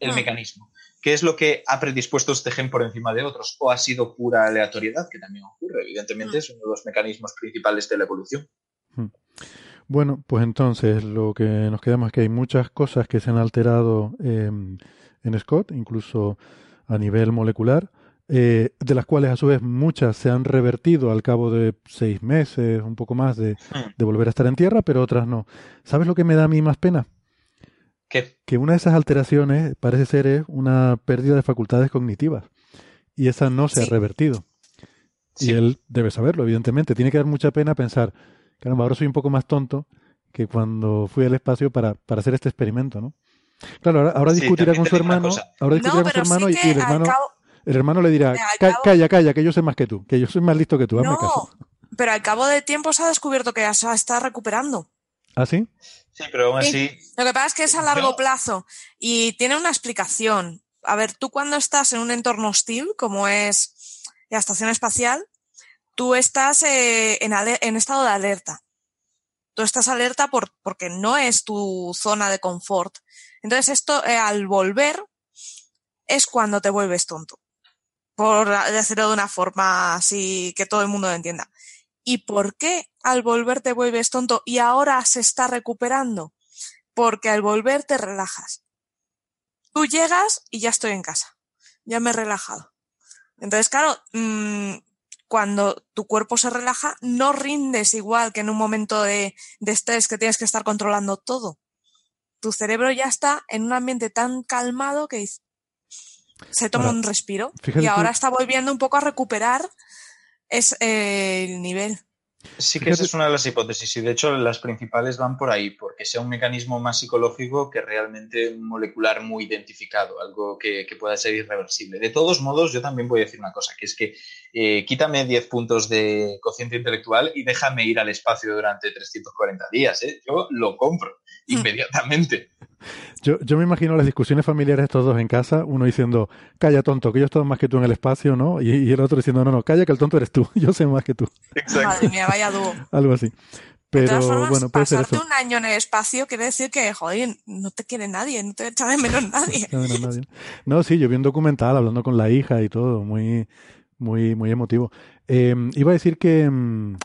el mecanismo. ¿Qué es lo que ha predispuesto este gen por encima de otros? ¿O ha sido pura aleatoriedad, que también ocurre? Evidentemente es uno de los mecanismos principales de la evolución. Bueno, pues entonces lo que nos quedamos es que hay muchas cosas que se han alterado eh, en Scott, incluso a nivel molecular, eh, de las cuales a su vez muchas se han revertido al cabo de seis meses, un poco más de, Hmm. de volver a estar en tierra, pero otras no. ¿Sabes lo que me da a mí más pena? ¿Qué? Que una de esas alteraciones parece ser es una pérdida de facultades cognitivas y esa no se ha revertido. Sí. Y él debe saberlo, evidentemente. Tiene que dar mucha pena pensar, caramba, ahora soy un poco más tonto que cuando fui al espacio para, para hacer este experimento, ¿no? Claro, ahora, ahora Sí, discutirá con su hermano, ahora discutirá No, con su hermano y- el al hermano, cabo, el hermano le dirá, al "Ca- cabo- calla, calla, que yo sé más que tú, que yo soy más listo que tú, hazme no, caso. pero al cabo de tiempo se ha descubierto que ya se está recuperando. ¿Ah, sí? Sí, pero aún Sí. así, Lo que pasa es que es a largo Yo- plazo y tiene una explicación. A ver, tú cuando estás en un entorno hostil, como es la estación espacial, tú estás eh, en estado de alerta. Tú estás alerta por, porque no es tu zona de confort. Entonces esto, eh, al volver, es cuando te vuelves tonto. Por decirlo de una forma así que todo el mundo lo entienda. ¿Y por qué al volver te vuelves tonto y ahora se está recuperando? Porque al volver te relajas. Tú llegas y ya estoy en casa. Ya me he relajado. Entonces, claro, mm, cuando tu cuerpo se relaja, no rindes igual que en un momento de, de estrés que tienes que estar controlando todo. Tu cerebro ya está en un ambiente tan calmado que se toma Ahora, un respiro y ahora está volviendo un poco a recuperar es, eh, el nivel. Sí que Fíjate- esa es una de las hipótesis y de hecho las principales van por ahí, porque sea un mecanismo más psicológico que realmente molecular muy identificado, algo que, que pueda ser irreversible. De todos modos, yo también voy a decir una cosa, que es que eh, quítame 10 puntos de cociente intelectual y déjame ir al espacio durante 340 días. ¿eh? Yo lo compro. Inmediatamente. Yo, yo me imagino las discusiones familiares de estos dos en casa, uno diciendo, calla tonto, que yo estoy más que tú en el espacio, ¿no? Y, y el otro diciendo, no, no, calla que el tonto eres tú, [LAUGHS] yo sé más que tú, Madre mía, vaya dúo. algo así. de Pero todas formas, bueno, puede ser pasarte eso. un año en el espacio quiere decir que, joder, no te quiere nadie, no te echa de menos nadie. [LAUGHS] No, no, nadie. No, sí, yo vi un documental hablando con la hija y todo, muy, muy, muy emotivo. Eh, iba a decir que, mm,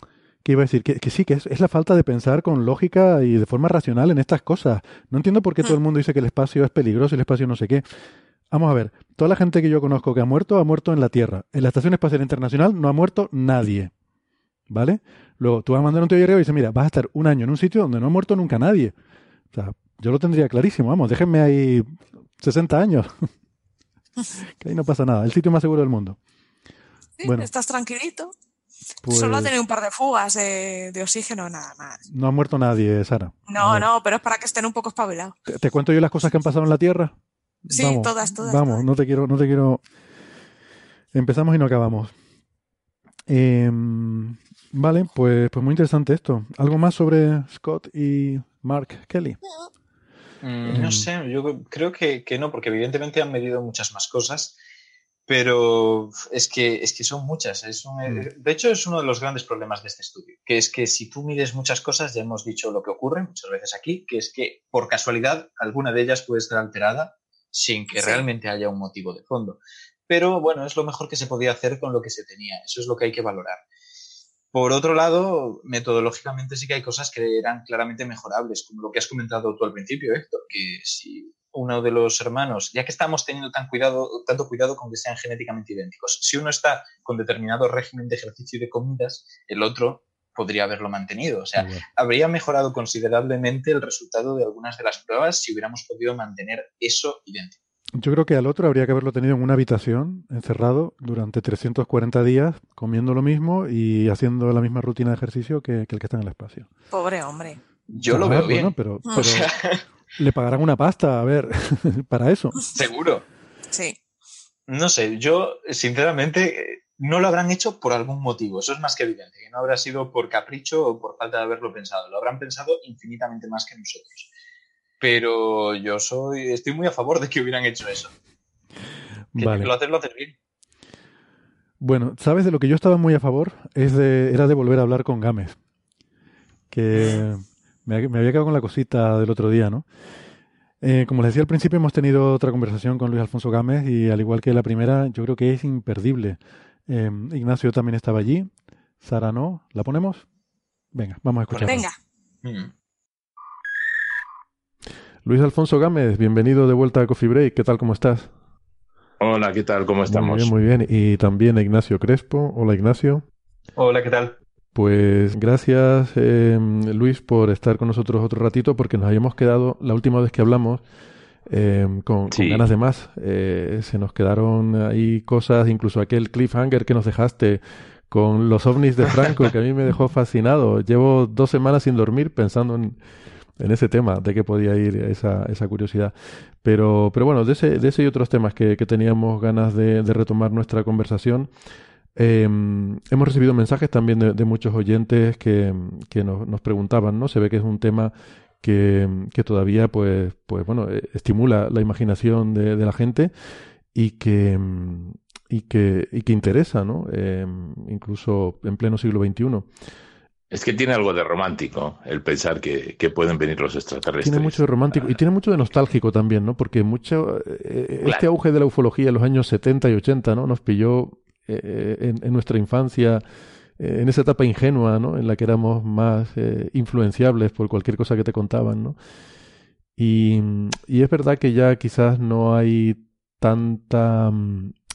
que iba a decir que, que sí, que es, es la falta de pensar con lógica y de forma racional en estas cosas. No entiendo por qué todo el mundo dice que el espacio es peligroso y el espacio no sé qué. Vamos a ver, toda la gente que yo conozco que ha muerto, ha muerto en la Tierra. En la Estación Espacial Internacional no ha muerto nadie. ¿Vale? Luego tú vas a mandar un tío y dices, mira, vas a estar un año en un sitio donde no ha muerto nunca nadie. O sea, yo lo tendría clarísimo, vamos, déjenme ahí 60 años. [LAUGHS] que ahí no pasa nada, el sitio más seguro del mundo. Sí, Bueno. Estás tranquilito. Pues Solo ha tenido un par de fugas de, de oxígeno, nada más. no ha muerto nadie, Sara. No, no, pero es para que estén un poco espabilados. ¿Te, te cuento yo las cosas que han pasado en la Tierra? Sí, Vamos, todas, todas. Vamos, todas. no te quiero, no te quiero. Empezamos y no acabamos. Em, vale, pues, pues muy interesante esto. ¿Algo más sobre Scott y Mark Kelly? Mm, No sé, yo creo que, que no, porque evidentemente han medido muchas más cosas, pero es que, es que son muchas. Es un- Mm. de hecho, es uno de los grandes problemas de este estudio, que es que si tú mides muchas cosas, ya hemos dicho lo que ocurre muchas veces aquí, que es que por casualidad alguna de ellas puede estar alterada sin que Sí. realmente haya un motivo de fondo. Pero bueno, es lo mejor que se podía hacer con lo que se tenía. Eso es lo que hay que valorar. Por otro lado, metodológicamente sí que hay cosas que eran claramente mejorables, como lo que has comentado tú al principio, Héctor, que si uno de los hermanos, ya que estamos teniendo tan cuidado, tanto cuidado con que sean genéticamente idénticos, si uno está con determinado régimen de ejercicio y de comidas, el otro podría haberlo mantenido. O sea, habría mejorado considerablemente el resultado de algunas de las pruebas si hubiéramos podido mantener eso idéntico. Yo creo que al otro habría que haberlo tenido en una habitación, encerrado, durante 340 días, comiendo lo mismo y haciendo la misma rutina de ejercicio que, que el que está en el espacio. Pobre hombre. Yo lo veo bueno, bien. pero, sea, le pagarán una pasta, a ver, [LAUGHS] para eso. seguro. Sí. No sé, yo sinceramente no lo habrán hecho por algún motivo, eso es más que evidente, que no habrá sido por capricho o por falta de haberlo pensado, lo habrán pensado infinitamente más que nosotros. Pero yo soy, estoy muy a favor de que hubieran hecho eso. Que Vale. lo haces, lo haces bien. Bueno, ¿sabes de lo que yo estaba muy a favor? Es de, era de volver a hablar con Gámez. Que me, ha- me había quedado con la cosita del otro día, ¿no? Eh, como les decía al principio, hemos tenido otra conversación con Luis Alfonso Gámez y al igual que la primera, yo creo que es imperdible. Eh, Ignacio también estaba allí, Sara no. ¿La ponemos? Venga, vamos a escucharla. Venga. Mm. Luis Alfonso Gámez, bienvenido de vuelta a Coffee Break. ¿Qué tal? ¿Cómo estás? Hola, ¿qué tal? ¿Cómo estamos? Muy bien, muy bien. Y también Ignacio Crespo. Hola, Ignacio. Hola, ¿qué tal? Pues gracias, eh, Luis, por estar con nosotros otro ratito, porque nos habíamos quedado, la última vez que hablamos, eh, con, con ganas de más. Eh, se nos quedaron ahí cosas, incluso aquel cliffhanger que nos dejaste con los ovnis de Franco, que a mí me dejó fascinado. Llevo dos semanas sin dormir pensando en, en ese tema, de qué podía ir esa, esa curiosidad. Pero, pero bueno, de ese, de ese y otros temas que, que teníamos ganas de, de, retomar nuestra conversación, eh, hemos recibido mensajes también de, de muchos oyentes que, que nos, nos, preguntaban, ¿no? Se ve que es un tema que, que todavía, pues, pues bueno, eh, estimula la imaginación de, de la gente y que, y que, y que interesa, ¿no? Eh, incluso en pleno siglo XXI. Es que tiene algo de romántico el pensar que, que, pueden venir los extraterrestres. Tiene mucho de romántico y tiene mucho de nostálgico también, ¿no? Porque mucho eh, claro. este auge de la ufología en los años 70 y 80, ¿no? Nos pilló eh, en, en, nuestra infancia, eh, en esa etapa ingenua, ¿no? En la que éramos más eh, influenciables por cualquier cosa que te contaban, ¿no? Y, y es verdad que ya quizás no hay tanta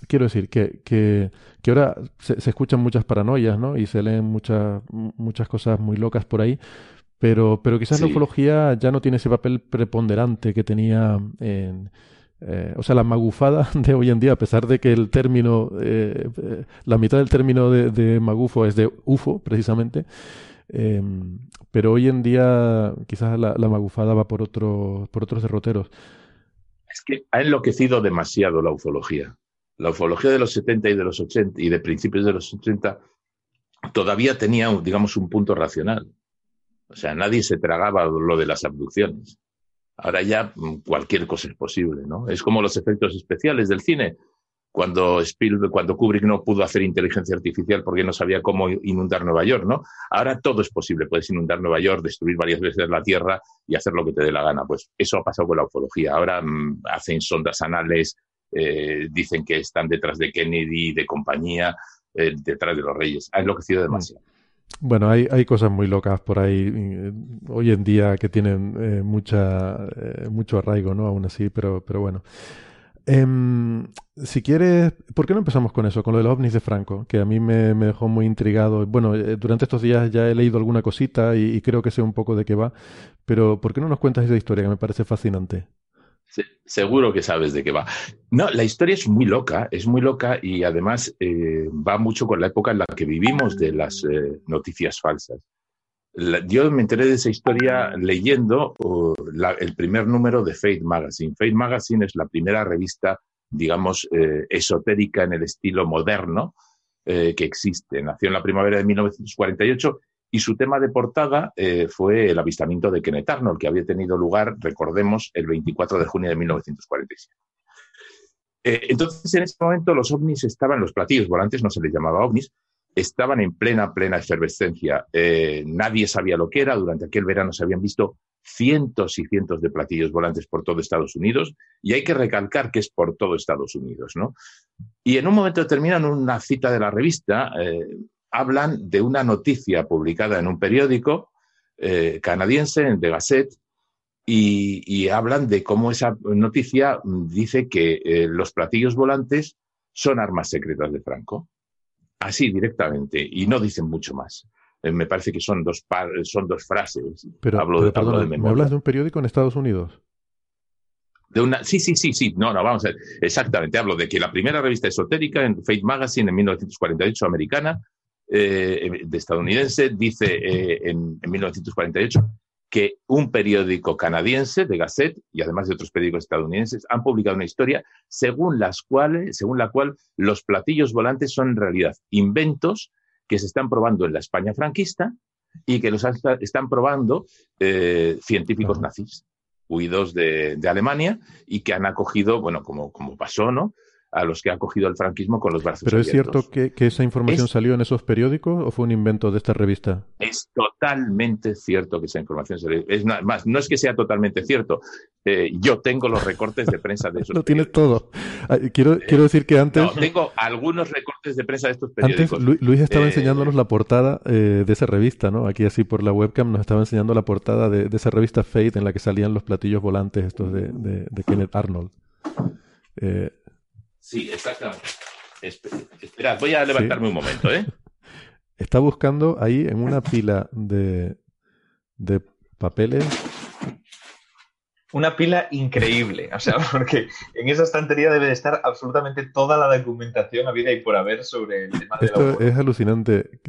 quiero decir que, que, que ahora se, se, escuchan muchas paranoias, ¿no? Y se leen muchas, muchas cosas muy locas por ahí, pero, pero quizás sí. la ufología ya no tiene ese papel preponderante que tenía en... Eh, o sea, la magufada [LAUGHS] de hoy en día, a pesar de que el término, eh, eh, la mitad del término de, magufo es de UFO, precisamente, pero hoy en día quizás la, la magufada va por, otro, por otros derroteros. Es que ha enloquecido demasiado la ufología la ufología de los 70 y de los 80 y de principios de los 80 todavía tenía, digamos, un punto racional. O sea, nadie se tragaba lo de las abducciones. Ahora ya mm, cualquier cosa es posible, ¿no? Es como los efectos especiales del cine. Cuando Spielberg, cuando Kubrick no pudo hacer inteligencia artificial porque no sabía cómo inundar Nueva York, ¿no? Ahora todo es posible. Puedes inundar Nueva York, destruir varias veces la Tierra y hacer lo que te dé la gana. Pues eso ha pasado con la ufología. Ahora mmm, hacen sondas anales, eh, dicen que están detrás de Kennedy, de compañía, eh, detrás de los reyes. Ha enloquecido demasiado. Bueno, hay, hay cosas muy locas por ahí eh, hoy en día que tienen eh, mucha, eh, mucho arraigo, ¿no? Aún así, pero, pero bueno. Eh, si quieres, ¿por qué no empezamos con eso, con lo de los ovnis de Franco? Que a mí me, me dejó muy intrigado. Bueno, eh, durante estos días ya he leído alguna cosita y, y, creo que sé un poco de qué va, pero ¿por qué no nos cuentas esa historia que me parece fascinante? Seguro que sabes de qué va. No, la historia es muy loca, es muy loca y además eh, va mucho con la época en la que vivimos de las eh, noticias falsas. Yo me enteré de esa historia leyendo el primer número de Fate Magazine. Fate Magazine es la primera revista, digamos, eh, esotérica en el estilo moderno que existe. Nació en la primavera de 1948 y su tema de portada eh, fue el avistamiento de Kenneth Arnold, que había tenido lugar, recordemos, el 24 de junio de 1947. Eh, entonces, en ese momento, los ovnis estaban, los platillos volantes, no se les llamaba ovnis, estaban en plena, plena efervescencia. Eh, nadie sabía lo que era. Durante aquel verano se habían visto cientos y cientos de platillos volantes por todo Estados Unidos, y hay que recalcar que es por todo Estados Unidos, ¿no? Y en un momento determinado, una cita de la revista, eh, hablan de una noticia publicada en un periódico eh, canadiense, en The Gazette, y, y, hablan de cómo esa noticia dice que eh, los platillos volantes son armas secretas de Franco. Así directamente, y no dicen mucho más. Eh, me parece que son dos, par, son dos frases. Pero, hablo, pero de, perdón, hablo de ¿me hablas de un periódico en Estados Unidos? De una, sí, sí, sí, sí, no, no, vamos a ver, exactamente, hablo de que la primera revista esotérica en Fate Magazine en 1948, americana, eh, de estadounidense, dice eh, en, en, 1948 que un periódico canadiense, de Gazette, y además de otros periódicos estadounidenses, han publicado una historia según, las cuales, según la cual los platillos volantes son en realidad inventos que se están probando en la España franquista y que los están probando eh, científicos nazis huidos de, de, Alemania y que han acogido, bueno, como, como pasó, ¿no? A los que ha cogido el franquismo con los brazos ¿Pero es abiertos. cierto que, que esa información Es- salió en esos periódicos o fue un invento de esta revista? Es totalmente cierto que esa información le- es na- más, no es que sea totalmente cierto. eh, yo tengo los recortes de prensa de [LAUGHS] esos Lo tienes todo. Quiero, quiero decir que antes, No, tengo algunos recortes de prensa de estos antes periódicos. Lu- Luis estaba Eh, enseñándonos la portada eh, de esa revista, ¿no? Aquí así por la webcam nos estaba enseñando la portada de, de esa revista Fate en la que salían los platillos volantes estos de, de- de Kenneth Arnold. Eh, Sí, exactamente. Espe- Esperad, voy a levantarme un momento, ¿eh? [LAUGHS] está buscando ahí en una pila de, de papeles. Una pila increíble, o sea, [LAUGHS] porque en esa estantería debe de estar absolutamente toda la documentación habida y por haber sobre el tema de la Esto es alucinante.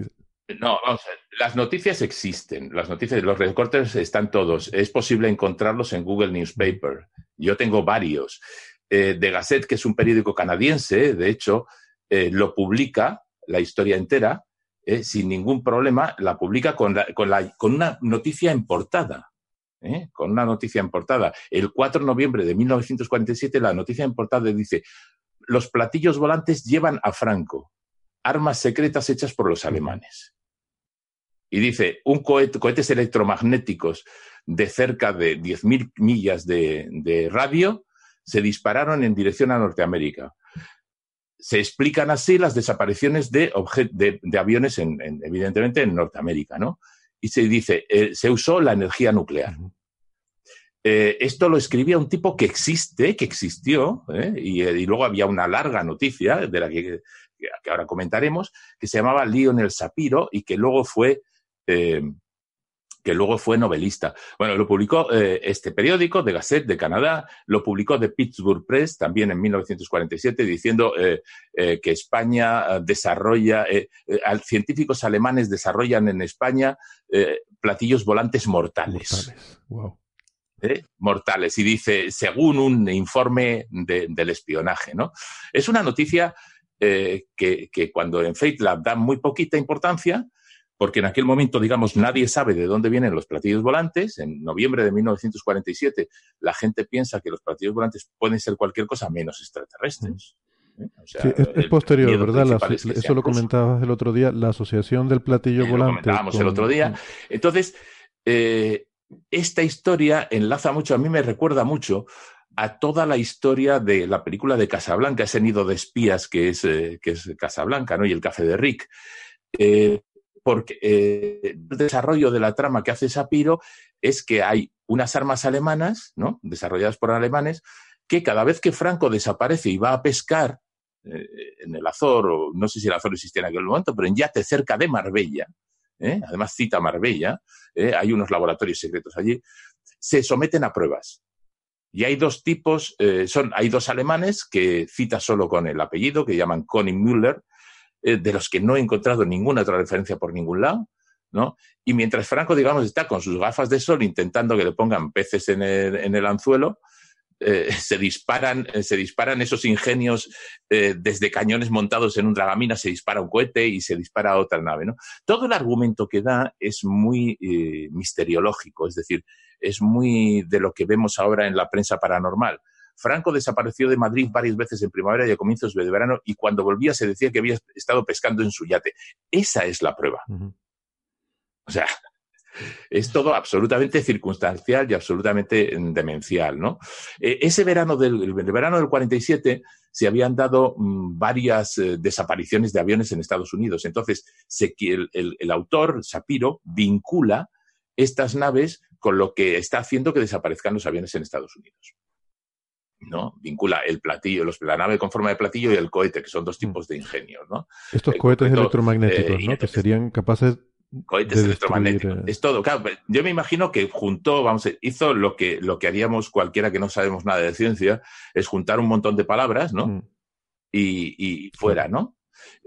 No, vamos a ver. Las noticias existen. Las noticias, los recortes están todos. Es posible encontrarlos en Google Newspaper. Yo tengo varios. Eh, The Gazette, que es un periódico canadiense, de hecho, eh, lo publica la historia entera eh, sin ningún problema. La publica con, la- una noticia en portada. Con una noticia en portada. El 4 de noviembre de 1947, la noticia en portada dice: Los platillos volantes llevan a Franco armas secretas hechas por los alemanes. Y dice, un cohete- cohetes electromagnéticos de cerca de 10.000 millas de, de radio se dispararon en dirección a Norteamérica. Se explican así las desapariciones de, obje- de, de aviones, en, en- evidentemente, en Norteamérica, ¿no? Y se dice, eh, se usó la energía nuclear. Eh, esto lo escribía un tipo que existe, que existió, ¿eh? y, y luego había una larga noticia de la que, que ahora comentaremos, que se llamaba Lionel Sapiro y que luego fue, eh, que luego fue novelista. Bueno, lo publicó eh, este periódico, The Gazette de Canadá, lo publicó The Pittsburgh Press también en 1947, diciendo eh, eh, que España eh, desarrolla, eh, científicos alemanes desarrollan en España platillos volantes mortales Mortales. Wow. mortales y dice, según un informe de- del espionaje, ¿no? Es una noticia que, que cuando en Fate Lab da muy poquita importancia, porque en aquel momento, digamos, nadie sabe de dónde vienen los platillos volantes. En noviembre de 1947, la gente piensa que los platillos volantes pueden ser cualquier cosa menos extraterrestres. ¿eh? O sea, Sí, es, posterior, ¿verdad? La- principal es que eso lo comentabas el otro día, la asociación del platillo Eh, lo volante. comentábamos el otro día. Entonces, eh, esta historia enlaza mucho, a mí me recuerda mucho a toda la historia de la película de Casablanca, ese nido de espías que es, que es Casablanca, ¿no? Y el café de Rick. Eh, porque eh, el desarrollo de la trama que hace Sapiro es que hay unas armas alemanas, ¿no? Desarrolladas por alemanes, que cada vez que Franco desaparece y va a pescar eh, en el Azor, o no sé si el Azor existía en aquel momento, pero en yate cerca de Marbella, ¿eh? además cita Marbella, hay unos laboratorios secretos allí, se someten a pruebas. Y hay dos tipos, son, hay dos alemanes que cita solo con el apellido, que llaman Conny Müller, eh, de los que no he encontrado ninguna otra referencia por ningún lado, ¿no? Y mientras Franco, digamos, está con sus gafas de sol intentando que le pongan peces en el, en el anzuelo, eh, [LAUGHS] se, disparan, eh, se disparan esos ingenios desde cañones montados en un dragamina, se dispara un cohete y se dispara otra nave. ¿no? Todo el argumento que da es muy misteriológico, es decir, es muy de lo que vemos ahora en la prensa paranormal. Franco desapareció de Madrid varias veces en primavera y a comienzos de verano y cuando volvía se decía que había estado pescando en su yate. Esa es la prueba. O sea, es todo absolutamente circunstancial y absolutamente mm, demencial, ¿no? Eh, ese verano del, el verano del 47 se habían dado mm, varias eh, desapariciones de aviones en Estados Unidos. Entonces, se, el, el- el autor, Sapiro, vincula estas naves con lo que está haciendo que desaparezcan los aviones en Estados Unidos. ¿No? Vincula el platillo, los, la nave con forma de platillo y el cohete, que son dos tipos de ingenios, ¿no? Estos El cohetes electromagnéticos, eh, ¿no? Que serían capaces cohetes de electromagnéticos. destruir, eh, Es todo. Claro, yo me imagino que juntó, vamos, hizo lo que, lo que haríamos cualquiera que no sabemos nada de ciencia, es juntar un montón de palabras, ¿no? mm, Y, y fuera, ¿no?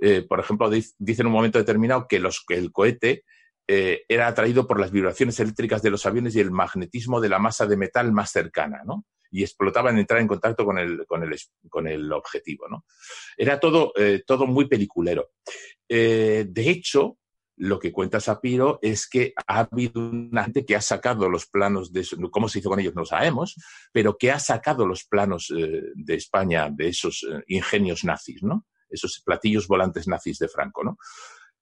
Eh, por ejemplo, dic- dice en un momento determinado que, los, que el cohete eh, era atraído por las vibraciones eléctricas de los aviones y el magnetismo de la masa de metal más cercana, ¿no? Y explotaba en entrar en contacto con el, con el, con el objetivo, ¿no? Era todo, eh, todo muy peliculero. Eh, de hecho, lo que cuenta Sapiro es que ha habido una gente que ha sacado los planos de cómo se hizo con ellos no sabemos, pero que ha sacado los planos eh, de España de esos eh, ingenios nazis, ¿no? Esos platillos volantes nazis de Franco, ¿no?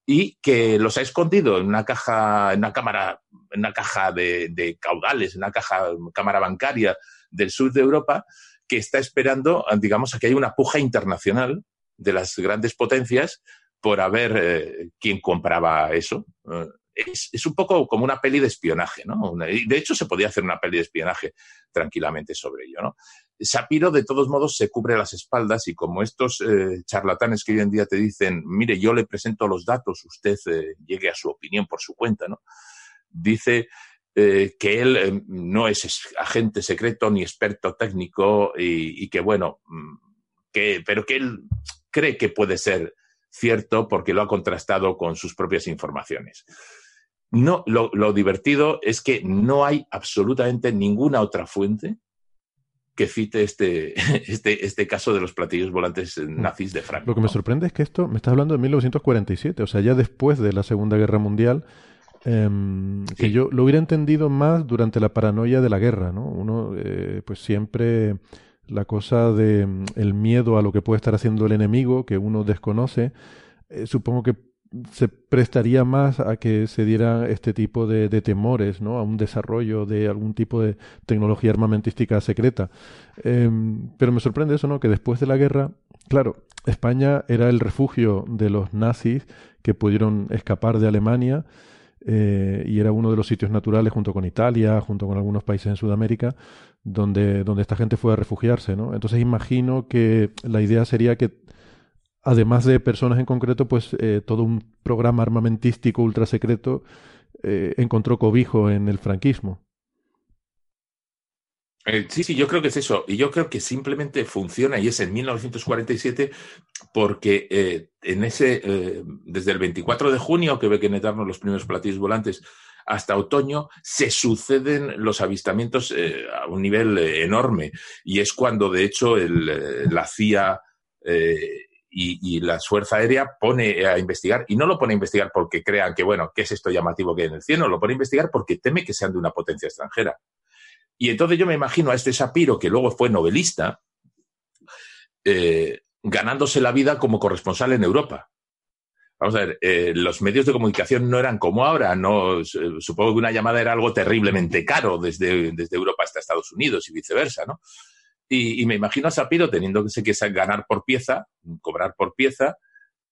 Y que los ha escondido en una caja, en una cámara, en una caja de, de caudales, en una caja, cámara bancaria del sur de Europa, que está esperando, digamos, a que haya una puja internacional de las grandes potencias por a ver eh, quién compraba eso. Eh, es, un poco como una peli de espionaje, ¿no? de hecho, se podía hacer una peli de espionaje tranquilamente sobre ello, ¿no? Sapiro, de todos modos, se cubre las espaldas y como estos eh, charlatanes que hoy en día te dicen, mire, yo le presento los datos, usted llegue a su opinión por su cuenta, ¿no? Dice que él no es agente secreto ni experto técnico y, y que, bueno, mm, que, pero que él cree que puede ser cierto porque lo ha contrastado con sus propias informaciones. No, lo, divertido es que no hay absolutamente ninguna otra fuente que cite este, [LAUGHS] este, este caso de los platillos volantes mm. nazis de Franco. Lo que me sorprende es que esto, me estás hablando de 1947, o sea, ya después de la Segunda Guerra Mundial, em, que yo lo hubiera entendido más durante la paranoia de la guerra, ¿no? Uno, eh, pues siempre la cosa de mm, el miedo a lo que puede estar haciendo el enemigo que uno desconoce, eh, supongo que se prestaría más a que se diera este tipo de, temores, ¿no? A un desarrollo de algún tipo de tecnología armamentística secreta. Em, pero me sorprende eso, ¿no? Que después de la guerra, claro, España era el refugio de los nazis que pudieron escapar de Alemania eh, y era uno de los sitios naturales junto con Italia, junto con algunos países en Sudamérica, donde, donde esta gente fue a refugiarse, ¿no? Entonces imagino que la idea sería que, además de personas en concreto, pues eh, todo un programa armamentístico ultra secreto eh, encontró cobijo en el franquismo. Eh, sí, sí, yo creo que es eso. Y yo creo que simplemente funciona y es en 1947 porque en ese, desde el 24 de junio que ve que netarnos los primeros platillos volantes hasta otoño se suceden los avistamientos eh, a un nivel eh, enorme y es cuando de hecho el, eh, la CIA y, la Fuerza Aérea pone a investigar y no lo pone a investigar porque crean que bueno, ¿qué es esto llamativo que hay en el cielo? Lo pone a investigar porque teme que sean de una potencia extranjera. Y entonces yo me imagino a este Sapiro, que luego fue novelista, ganándose la vida como corresponsal en Europa. Vamos a ver, eh, los medios de comunicación no eran como ahora, no supongo que una llamada era algo terriblemente caro desde, desde Europa hasta Estados Unidos y viceversa, ¿no? Y, me imagino a Sapiro teniendo que, ganar por pieza, cobrar por pieza,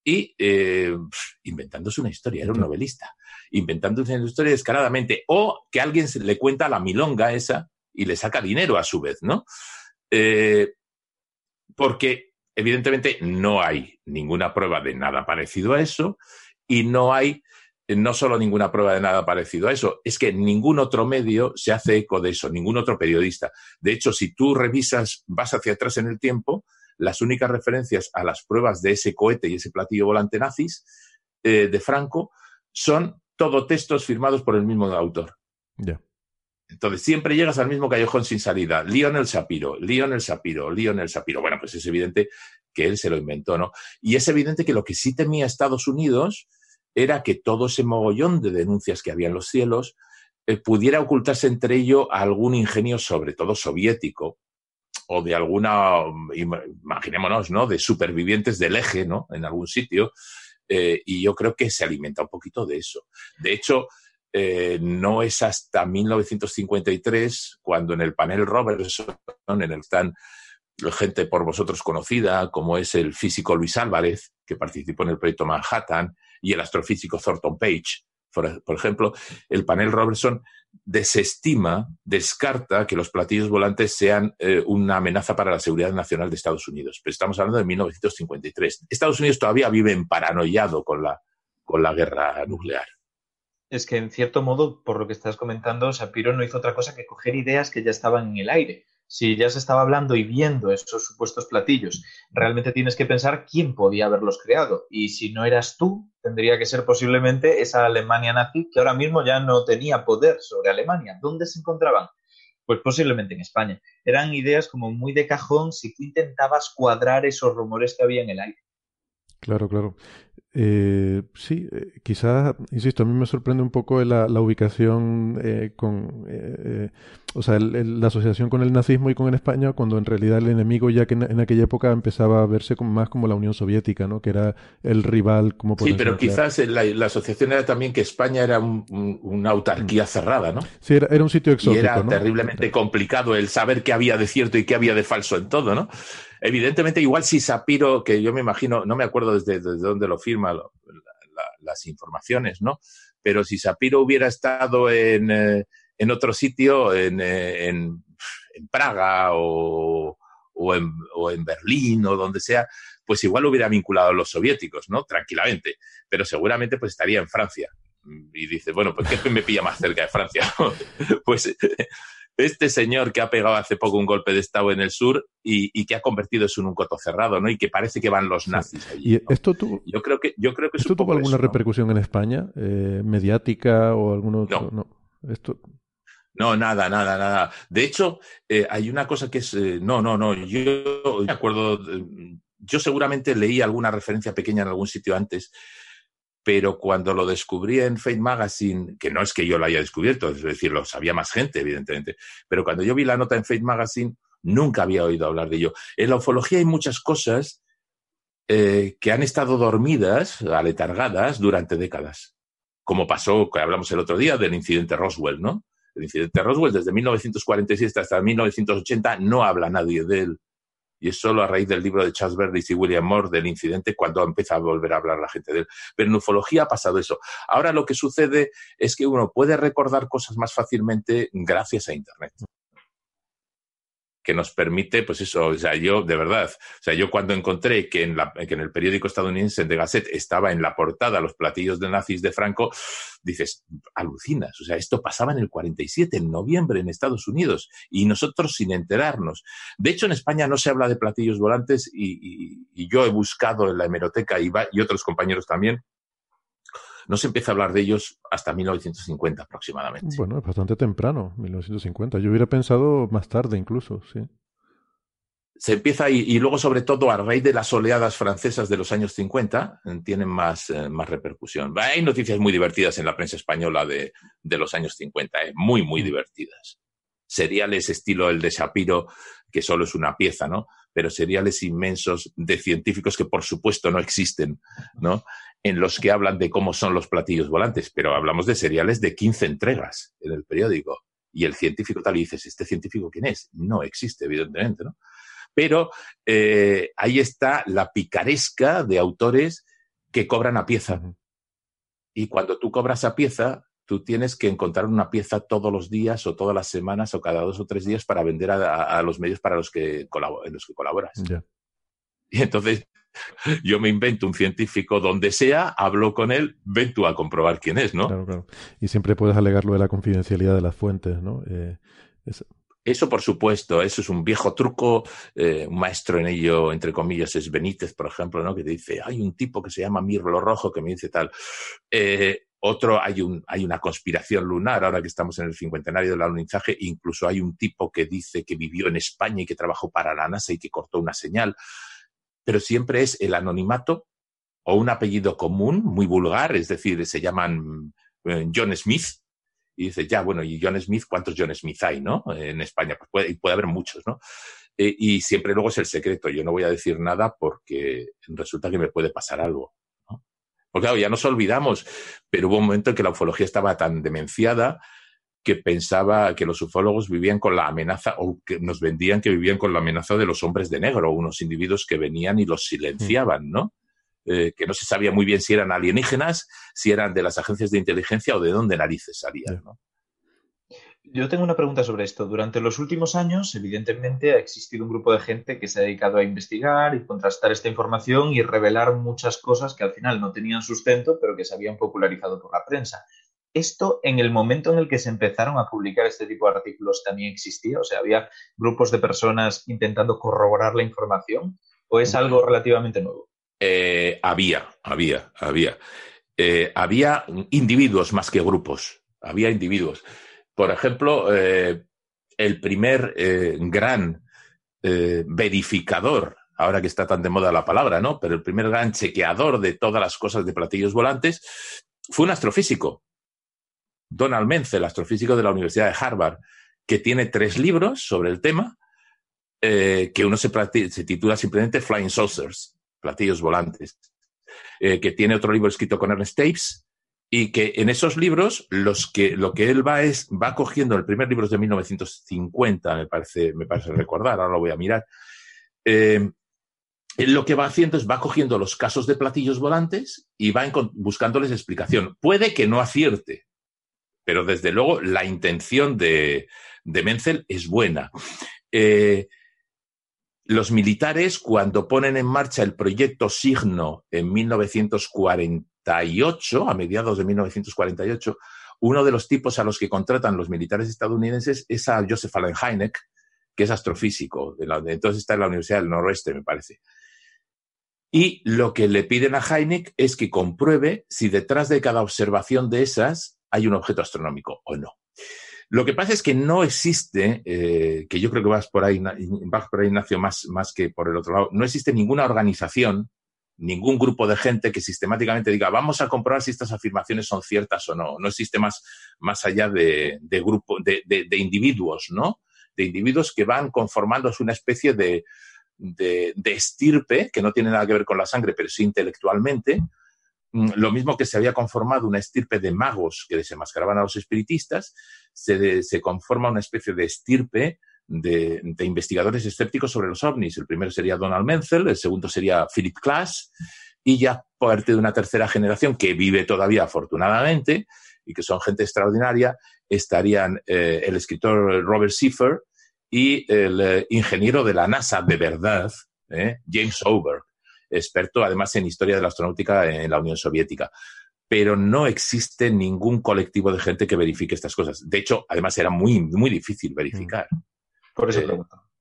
y eh, inventándose una historia, era un novelista, inventándose una historia descaradamente, o que alguien se le cuenta la milonga esa y le saca dinero a su vez, ¿no? Eh, porque Evidentemente no hay ninguna prueba de nada parecido a eso y no hay no solo ninguna prueba de nada parecido a eso, es que ningún otro medio se hace eco de eso, ningún otro periodista. De hecho, si tú revisas, vas hacia atrás en el tiempo, las únicas referencias a las pruebas de ese cohete y ese platillo volante nazis eh, de Franco son todo textos firmados por el mismo autor. Entonces siempre llegas al mismo callejón sin salida. Lionel Sapiro, Lionel Sapiro, Lionel Sapiro. Bueno, pues es evidente que él se lo inventó, ¿no? Y es evidente que lo que sí temía Estados Unidos era que todo ese mogollón de denuncias que había en los cielos eh, pudiera ocultarse entre ello a algún ingenio, sobre todo soviético, o de alguna, imaginémonos, ¿no? De supervivientes del eje, ¿no? En algún sitio. Eh, y yo creo que se alimenta un poquito de eso. De hecho, eh, no es hasta 1953 cuando en el panel Robertson, en el que están gente por vosotros conocida, como es el físico Luis Álvarez, que participó en el proyecto Manhattan, y el astrofísico Thornton Page, por, ejemplo, el panel Robertson desestima, descarta que los platillos volantes sean eh, una amenaza para la seguridad nacional de Estados Unidos. Pero estamos hablando de 1953. Estados Unidos todavía vive en paranoiado con la, con la guerra nuclear es que en cierto modo, por lo que estás comentando, Sapiro no hizo otra cosa que coger ideas que ya estaban en el aire. Si ya se estaba hablando y viendo esos supuestos platillos, realmente tienes que pensar quién podía haberlos creado. Y si no eras tú, tendría que ser posiblemente esa Alemania nazi que ahora mismo ya no tenía poder sobre Alemania. ¿Dónde se encontraban? Pues posiblemente en España. Eran ideas como muy de cajón si tú intentabas cuadrar esos rumores que había en el aire. Claro, claro. Eh, sí, eh, quizás, insisto, a mí me sorprende un poco la, ubicación eh, con, o sea, la asociación con el nazismo y con España, cuando en realidad el enemigo ya que en, aquella época empezaba a verse como, más como la Unión Soviética, ¿no? Que era el rival como Sí, pero quizás la, asociación era también que España era una autarquía mm. cerrada, ¿no? Sí, era, un sitio exótico, Y era terriblemente complicado el saber qué había de cierto y qué había de falso en todo, ¿no? Evidentemente, igual si Sapiro, que yo me imagino, no me acuerdo desde, dónde lo firma las informaciones, ¿no? Pero si Sapiro hubiera estado en, eh, en otro sitio, en, eh, en, Praga o, o, en, o, en, Berlín o donde sea, pues igual hubiera vinculado a los soviéticos, ¿no? Tranquilamente. Pero seguramente pues estaría en Francia. Y dice, bueno, pues ¿qué me pilla más cerca de Francia? [LAUGHS] pues este señor que ha pegado hace poco un golpe de Estado en el sur y, que ha convertido eso en un coto cerrado, ¿no? Y que parece que van los nazis allí. ¿Y esto tuvo, yo creo que, yo creo que ¿esto tuvo alguna repercusión en España? Eh, ¿Mediática o algún otro? No. Esto... No, nada, nada, nada. De hecho, eh, hay una cosa que es. Eh, no, no, no. Yo me acuerdo. yo seguramente leí alguna referencia pequeña en algún sitio antes, pero cuando lo descubrí en Fate Magazine, que no es que yo lo haya descubierto, es decir, lo sabía más gente, evidentemente, pero cuando yo vi la nota en Fate Magazine, nunca había oído hablar de ello. En la ufología hay muchas cosas eh, que han estado dormidas, aletargadas, durante décadas, como pasó, hablamos el otro día, del incidente Roswell, ¿no? El incidente Roswell, desde 1947 hasta 1980, no habla nadie de él y es solo a raíz del libro de Charles Verdis y William Moore del incidente cuando empieza a volver a hablar la gente de él. Pero en ufología ha pasado eso. Ahora lo que sucede es que uno puede recordar cosas más fácilmente gracias a Internet que nos permite, pues eso, o sea, yo, de verdad, o sea, yo cuando encontré que en, la, que en el periódico estadounidense The Gazette estaba en la portada los platillos de nazis de Franco, dices, alucinas, o sea, esto pasaba en el 47, en noviembre, en Estados Unidos, y nosotros sin enterarnos. De hecho, en España no se habla de platillos volantes y, yo he buscado en la hemeroteca y, y otros compañeros también no se empieza a hablar de ellos hasta 1950 aproximadamente. Bueno, es bastante temprano, 1950. Yo hubiera pensado más tarde incluso, sí. Se empieza y, y luego sobre todo a raíz de las oleadas francesas de los años 50 tienen más, eh, más repercusión. Hay noticias muy divertidas en la prensa española de, de los años 50, eh, muy, muy mm. divertidas. Seriales estilo el de Shapiro, que solo es una pieza, ¿no? Pero seriales inmensos de científicos que por supuesto no existen, ¿no? en los que hablan de cómo son los platillos volantes, pero hablamos de seriales de 15 entregas en el periódico. Y el científico tal y dices, ¿este científico quién es? No existe, evidentemente, ¿no? Pero eh, ahí está la picaresca de autores que cobran a pieza. Y cuando tú cobras a pieza, tú tienes que encontrar una pieza todos los días o todas las semanas o cada dos o tres días para vender a, los medios para los que en los que colaboras. Y entonces yo me invento un científico donde sea, hablo con él, ven tú a comprobar quién es, ¿no? Claro, claro. Y siempre puedes alegar lo de la confidencialidad de las fuentes, ¿no? Eh, eso, por supuesto, eso es un viejo truco. Eh, un maestro en ello, entre comillas, es Benítez, por ejemplo, ¿no? Que te dice, hay un tipo que se llama Mirlo Rojo que me dice tal. Eh, otro, hay, un, hay una conspiración lunar, ahora que estamos en el cincuentenario del alunizaje, incluso hay un tipo que dice que vivió en España y que trabajó para la NASA y que cortó una señal pero siempre es el anonimato o un apellido común, muy vulgar, es decir, se llaman eh, John Smith, y dice, ya, bueno, ¿y John Smith? ¿Cuántos John Smith hay, no? En España, pues puede, puede haber muchos, ¿no? Eh, y siempre luego es el secreto, yo no voy a decir nada porque resulta que me puede pasar algo. Porque claro, ya nos olvidamos, pero hubo un momento en que la ufología estaba tan demenciada que pensaba que los ufólogos vivían con la amenaza, o que nos vendían que vivían con la amenaza de los hombres de negro, unos individuos que venían y los silenciaban, ¿no? Eh, que no se sabía muy bien si eran alienígenas, si eran de las agencias de inteligencia o de dónde narices salían, ¿no? Yo tengo una pregunta sobre esto. Durante los últimos años, evidentemente, ha existido un grupo de gente que se ha dedicado a investigar y contrastar esta información y revelar muchas cosas que al final no tenían sustento, pero que se habían popularizado por la prensa. ¿Esto en el momento en el que se empezaron a publicar este tipo de artículos también existía? O sea, ¿había grupos de personas intentando corroborar la información? ¿O es algo relativamente nuevo? Eh, había, había, había. Eh, había individuos más que grupos. Había individuos. Por ejemplo, eh, el primer gran verificador ahora que está tan de moda la palabra, ¿no? Pero el primer gran chequeador de todas las cosas de platillos volantes fue un astrofísico, Donald Menzel, astrofísico de la Universidad de Harvard, que tiene tres libros sobre el tema, eh, que uno se, titula simplemente Flying Saucers, platillos volantes, eh, que tiene otro libro escrito con Ernest Tapes, y que en esos libros los que, lo que él va es, va cogiendo, el primer libro es de 1950, me parece, me parece recordar, ahora lo voy a mirar, eh, lo que va haciendo es va cogiendo los casos de platillos volantes y va buscándoles explicación. Puede que no acierte, pero desde luego la intención de, de Menzel es buena. Eh, los militares, cuando ponen en marcha el proyecto Signo en 1948, a mediados de 1948, uno de los tipos a los que contratan los militares estadounidenses es a Joseph Allen Hynek, que es astrofísico, entonces está en la Universidad del Noroeste, me parece. Y lo que le piden a Heineck es que compruebe si detrás de cada observación de esas hay un objeto astronómico o no. Lo que pasa es que no existe, eh, que yo creo que vas por ahí, vas por ahí, Ignacio, más, más que por el otro lado, no existe ninguna organización, ningún grupo de gente que sistemáticamente diga, vamos a comprobar si estas afirmaciones son ciertas o no. No existe más, más allá de, de, grupo, de, de individuos, ¿no? De individuos que van conformándose una especie de, de, estirpe, que no tiene nada que ver con la sangre, pero sí intelectualmente, mm, lo mismo que se había conformado una estirpe de magos que desenmascaraban a los espiritistas, se, conforma una especie de estirpe de, investigadores escépticos sobre los ovnis. El primero sería Donald Menzel, el segundo sería Philip Klass, y ya parte de una tercera generación que vive todavía afortunadamente y que son gente extraordinaria, estarían eh, el escritor Robert Seifer, y el eh, ingeniero de la NASA de verdad, ¿eh? James Oberg, experto además en historia de la astronáutica en la Unión Soviética. Pero no existe ningún colectivo de gente que verifique estas cosas. De hecho, además era muy, muy difícil verificar. Por eso eh,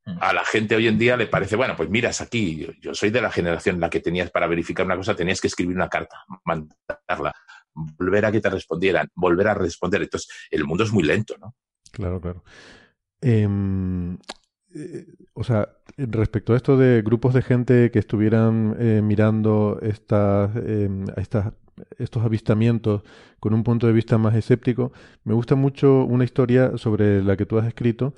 mm. A la gente hoy en día le parece, bueno, pues miras aquí, yo, soy de la generación en la que tenías para verificar una cosa, tenías que escribir una carta, mandarla, volver a que te respondieran, volver a responder. Entonces, el mundo es muy lento, ¿no? Claro, claro. Em, eh, o sea, respecto a esto de grupos de gente que estuvieran eh, mirando estas, em, estas, estos avistamientos con un punto de vista más escéptico, me gusta mucho una historia sobre la que tú has escrito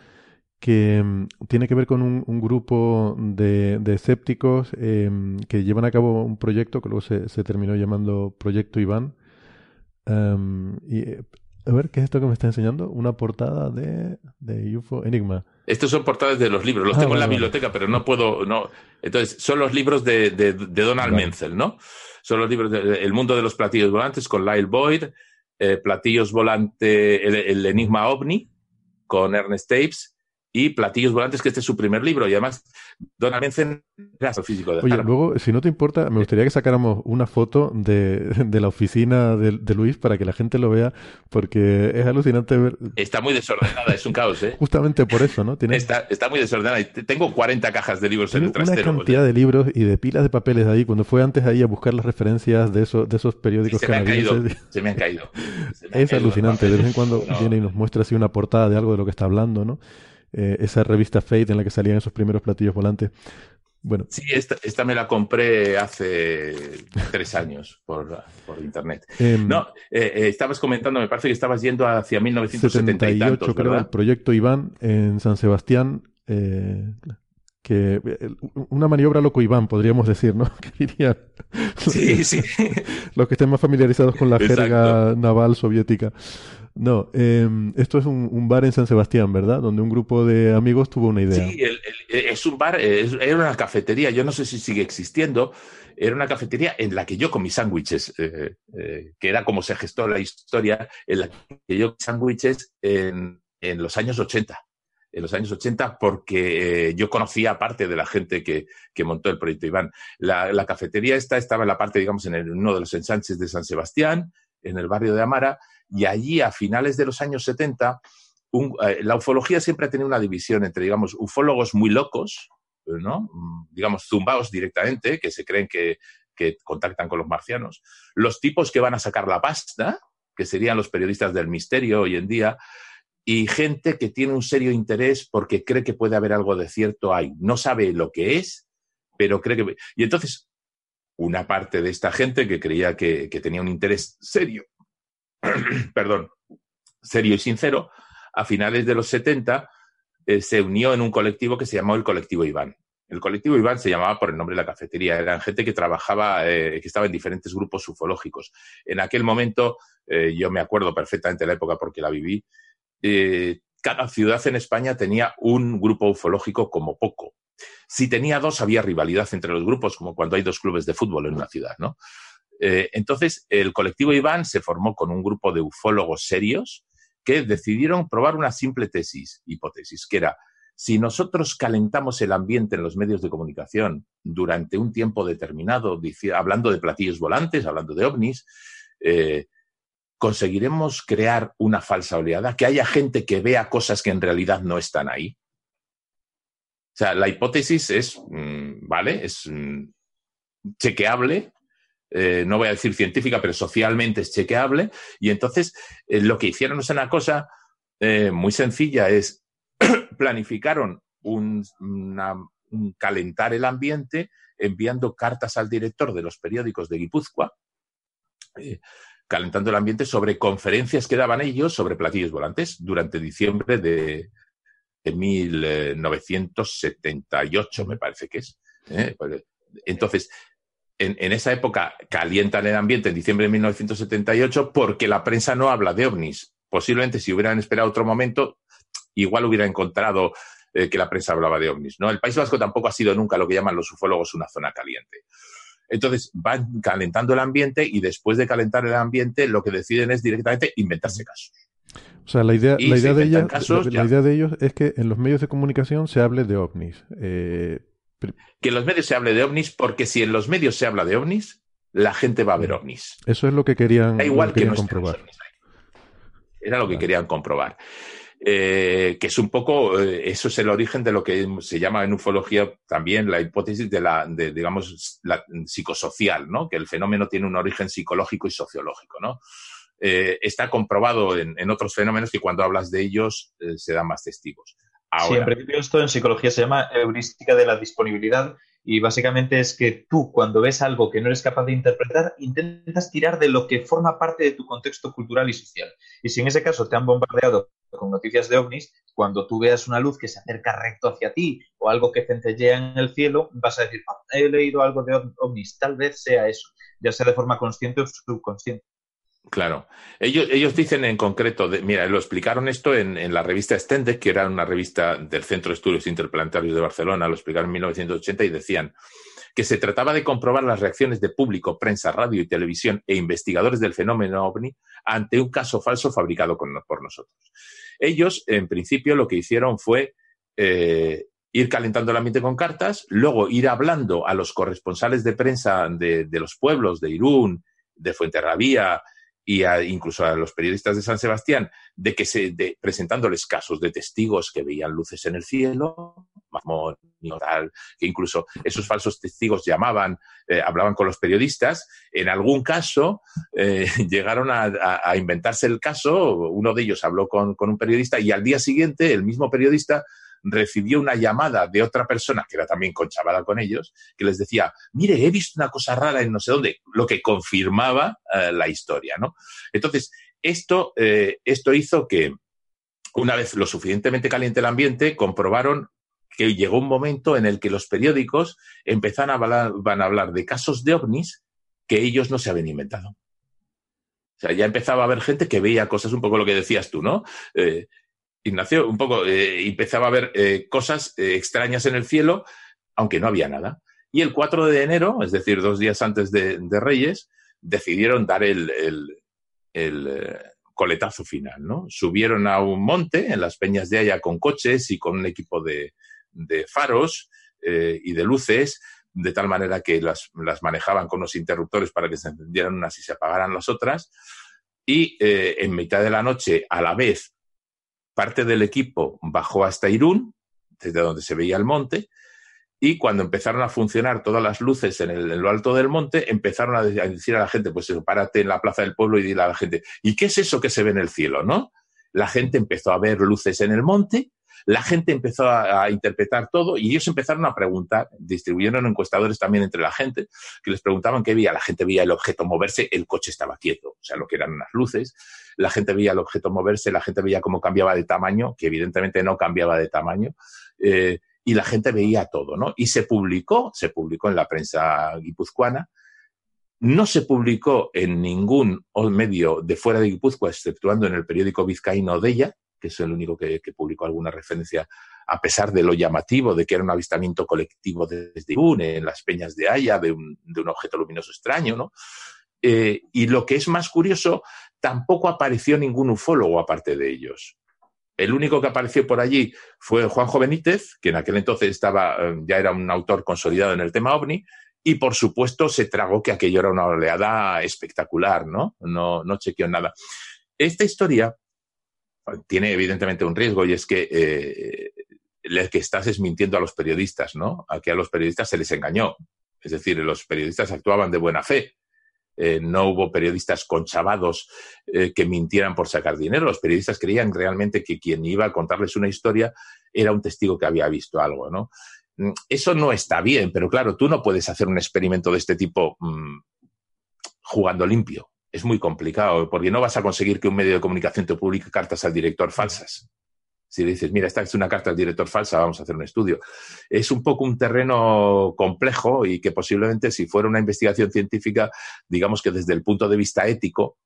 que em, tiene que ver con un, grupo de, escépticos que llevan a cabo un proyecto que luego se, se terminó llamando Proyecto Iván. y eh, a ver, ¿qué es esto que me está enseñando? Una portada de, de UFO Enigma. Estos son portadas de los libros, los ah, tengo en la biblioteca, pero no puedo, no. Entonces, son los libros de, de, Donald Menzel, ¿no? Son los libros de El mundo de los platillos volantes con Lyle Boyd, eh, Platillos volante, el, Enigma OVNI con Ernest Tapes y Platillos Volantes, que este es su primer libro. Y además, Donald Menzen era físico de Oye, luego, si no te importa, me gustaría que sacáramos una foto de, [LAUGHS] de la oficina de, de, Luis para que la gente lo vea, porque es alucinante ver. Está muy desordenada, es un caos, ¿eh? Justamente por eso, ¿no? Tiene... Está, está muy desordenada. Tengo 40 cajas de libros en el trastero. Una cantidad de libros y de pilas de papeles ahí. Cuando fue antes ahí a buscar las referencias de, esos de esos periódicos se me han caído. [LAUGHS] Se me han caído. es alucinante. De vez en cuando viene y nos muestra así una portada de algo de lo que está hablando, ¿no? Eh, esa revista Fate en la que salían esos primeros platillos volantes. Bueno. Sí, esta, me la compré hace tres años por, internet. Em, no, eh, eh, estabas comentando, me parece que estabas yendo hacia 1978, creo, el proyecto Iván en San Sebastián. que una maniobra loco Iván, podríamos decir, ¿no? [LAUGHS] Que Sí, sí. [LAUGHS] Los que estén más familiarizados con la jerga naval soviética. No, em, esto es un, bar en San Sebastián, ¿verdad? Donde un grupo de amigos tuvo una idea. Sí, es un bar, era una cafetería, yo no sé si sigue existiendo, era una cafetería en la que yo comí sándwiches, eh, eh, que era como se gestó la historia, en la que yo comí sándwiches en, los años 80 en los años 80 porque eh, yo conocía parte de la gente que, montó el proyecto Iván. La, la, cafetería esta estaba en la parte, digamos, en uno de los ensanches de San Sebastián, en el barrio de Amara, y allí a finales de los años 70, eh, la ufología siempre ha tenido una división entre, digamos, ufólogos muy locos, ¿no? Mm, digamos, zumbaos directamente, que se creen que, contactan con los marcianos, los tipos que van a sacar la pasta, que serían los periodistas del misterio hoy en día, y gente que tiene un serio interés porque cree que puede haber algo de cierto ahí. No sabe lo que es, pero cree que... Y entonces, una parte de esta gente que creía que, tenía un interés serio, [CLEARS THROAT] perdón, serio y sincero, a finales de los 70 eh, se unió en un colectivo que se llamó el colectivo Iván. El colectivo Iván se llamaba por el nombre de la cafetería. Eran gente que trabajaba, eh, que estaba en diferentes grupos ufológicos. En aquel momento, eh, yo me acuerdo perfectamente la época porque la viví, cada ciudad en España tenía un grupo ufológico como poco. Si tenía dos, había rivalidad entre los grupos, como cuando hay dos clubes de fútbol en una ciudad, ¿no? Entonces, el colectivo Iván se formó con un grupo de ufólogos serios que decidieron probar una simple tesis, hipótesis, que era, si nosotros calentamos el ambiente en los medios de comunicación durante un tiempo determinado, hablando de platillos volantes, hablando de ovnis, eh, conseguiremos crear una falsa oleada, que haya gente que vea cosas que en realidad no están ahí. O sea, la hipótesis es, mm, ¿vale? Es mm, chequeable, eh, no voy a decir científica, pero socialmente es chequeable. Y entonces eh, lo que hicieron es una cosa eh, muy sencilla, es [CLEARS THROAT] planificaron un, calentar el ambiente enviando cartas al director de los periódicos de Guipúzcoa, calentando el ambiente sobre conferencias que daban ellos sobre platillos volantes durante diciembre de, de 1978, me parece que es. Pues, entonces, en, esa época calientan el ambiente en diciembre de 1978 porque la prensa no habla de ovnis. Posiblemente si hubieran esperado otro momento, igual hubiera encontrado eh, que la prensa hablaba de ovnis. ¿no? El País Vasco tampoco ha sido nunca lo que llaman los ufólogos una zona caliente. Entonces van calentando el ambiente y después de calentar el ambiente lo que deciden es directamente inventarse casos. O sea, la idea, la idea, de, la, idea de ellos es que en los medios de comunicación se hable de ovnis. Eh, que en los medios se hable de ovnis, porque si en los medios se habla de ovnis, la gente va a ver ovnis. Eso es lo que querían, igual que comprobar. Era lo que querían comprobar. Eh, que es un poco, eh, eso es el origen de lo que se llama en ufología también la hipótesis de la, digamos, la psicosocial, ¿no? Que el fenómeno tiene un origen psicológico y sociológico, ¿no? Eh, está comprobado en, otros fenómenos que cuando hablas de ellos se dan más testigos. Ahora. esto en psicología se llama heurística de la disponibilidad y básicamente es que tú cuando ves algo que no eres capaz de interpretar, intentas tirar de lo que forma parte de tu contexto cultural y social. Y si en ese caso te han bombardeado con noticias de ovnis, cuando tú veas una luz que se acerca recto hacia ti o algo que centellea en el cielo, vas a decir, ah, he leído algo de ovnis, tal vez sea eso, ya sea de forma consciente o subconsciente. Claro. Ellos, ellos dicen en concreto, mira, lo explicaron esto en, la revista Stendek, que era una revista del Centro de Estudios Interplanetarios de Barcelona, lo explicaron en 1980 y decían que se trataba de comprobar las reacciones de público, prensa, radio y televisión e investigadores del fenómeno ovni ante un caso falso fabricado por nosotros. Ellos, en principio, lo que hicieron fue eh, ir calentando el ambiente con cartas, luego ir hablando a los corresponsales de prensa de, de los pueblos de Irún, de Fuenterrabía, y incluso a los periodistas de San Sebastián de que se de, presentándoles casos de testigos que veían luces en el cielo, que incluso esos falsos testigos llamaban, eh, hablaban con los periodistas. En algún caso eh, [LAUGHS] llegaron a, inventarse el caso, uno de ellos habló con un periodista y al día siguiente el mismo periodista recibió una llamada de otra persona, que era también conchavada con ellos, que les decía, mire, he visto una cosa rara en no sé dónde, lo que confirmaba eh, la historia, ¿no? Entonces, esto, eh, esto hizo que, una vez lo suficientemente caliente el ambiente, comprobaron que llegó un momento en el que los periódicos empezaron a hablar, van a hablar de casos de ovnis que ellos no se habían inventado. O sea, ya empezaba a haber gente que veía cosas, un poco lo que decías tú, ¿no? Eh, Ignacio, un poco, eh, empezaba a ver eh, cosas eh, extrañas en el cielo, aunque no había nada. Y el 4 de enero, es decir, dos días antes de, Reyes, decidieron dar el, coletazo final, ¿no? Subieron a un monte en las peñas de Haya con coches y con un equipo de, faros y de luces, de tal manera que las, las, manejaban con los interruptores para que se encendieran unas y se apagaran las otras. Y en mitad de la noche, a la vez, parte del equipo bajó hasta Irún, desde donde se veía el monte, y cuando empezaron a funcionar todas las luces en, lo alto del monte, empezaron a, decir a la gente, pues párate en la plaza del pueblo y dile a la gente, ¿y qué es eso que se ve en el cielo, no? La gente empezó a ver luces en el monte, la gente empezó a, interpretar todo y ellos empezaron a preguntar, distribuyeron encuestadores también entre la gente, que les preguntaban qué veía. La gente veía el objeto moverse, el coche estaba quieto, o sea, lo que eran unas luces. La gente veía el objeto moverse, la gente veía cómo cambiaba de tamaño, que evidentemente no cambiaba de tamaño. Eh, y la gente veía todo, ¿no? Y se publicó, se publicó en la prensa guipuzcoana, no se publicó en ningún medio de fuera de Guipúzcoa, exceptuando en el periódico vizcaíno de ella, que es el único que, publicó alguna referencia, a pesar de lo llamativo de que era un avistamiento colectivo desde Une, en las peñas de Haya, de un, de un objeto luminoso extraño, ¿no? Eh, y lo que es más curioso, tampoco apareció ningún ufólogo aparte de ellos. El único que apareció por allí fue Juanjo Benítez, que en aquel entonces estaba, eh, ya era un autor consolidado en el tema ovni, y por supuesto se tragó que aquello era una oleada espectacular, ¿no? No, no chequeó nada. Esta historia tiene evidentemente un riesgo y es que eh, el que estás es mintiendo a los periodistas, ¿no? Aquí a los periodistas se les engañó. Es decir, los periodistas actuaban de buena fe. Eh, no hubo periodistas conchavados eh, que mintieran por sacar dinero. Los periodistas creían realmente que quien iba a contarles una historia era un testigo que había visto algo, ¿no? Mm, eso no está bien, pero claro, tú no puedes hacer un experimento de este tipo mmm, jugando limpio. Es muy complicado, porque no vas a conseguir que un medio de comunicación te publique cartas al director falsas. Si dices, mira, esta es una carta al director falsa, vamos a hacer un estudio. Es un poco un terreno complejo y que posiblemente si fuera una investigación científica, digamos que desde el punto de vista ético,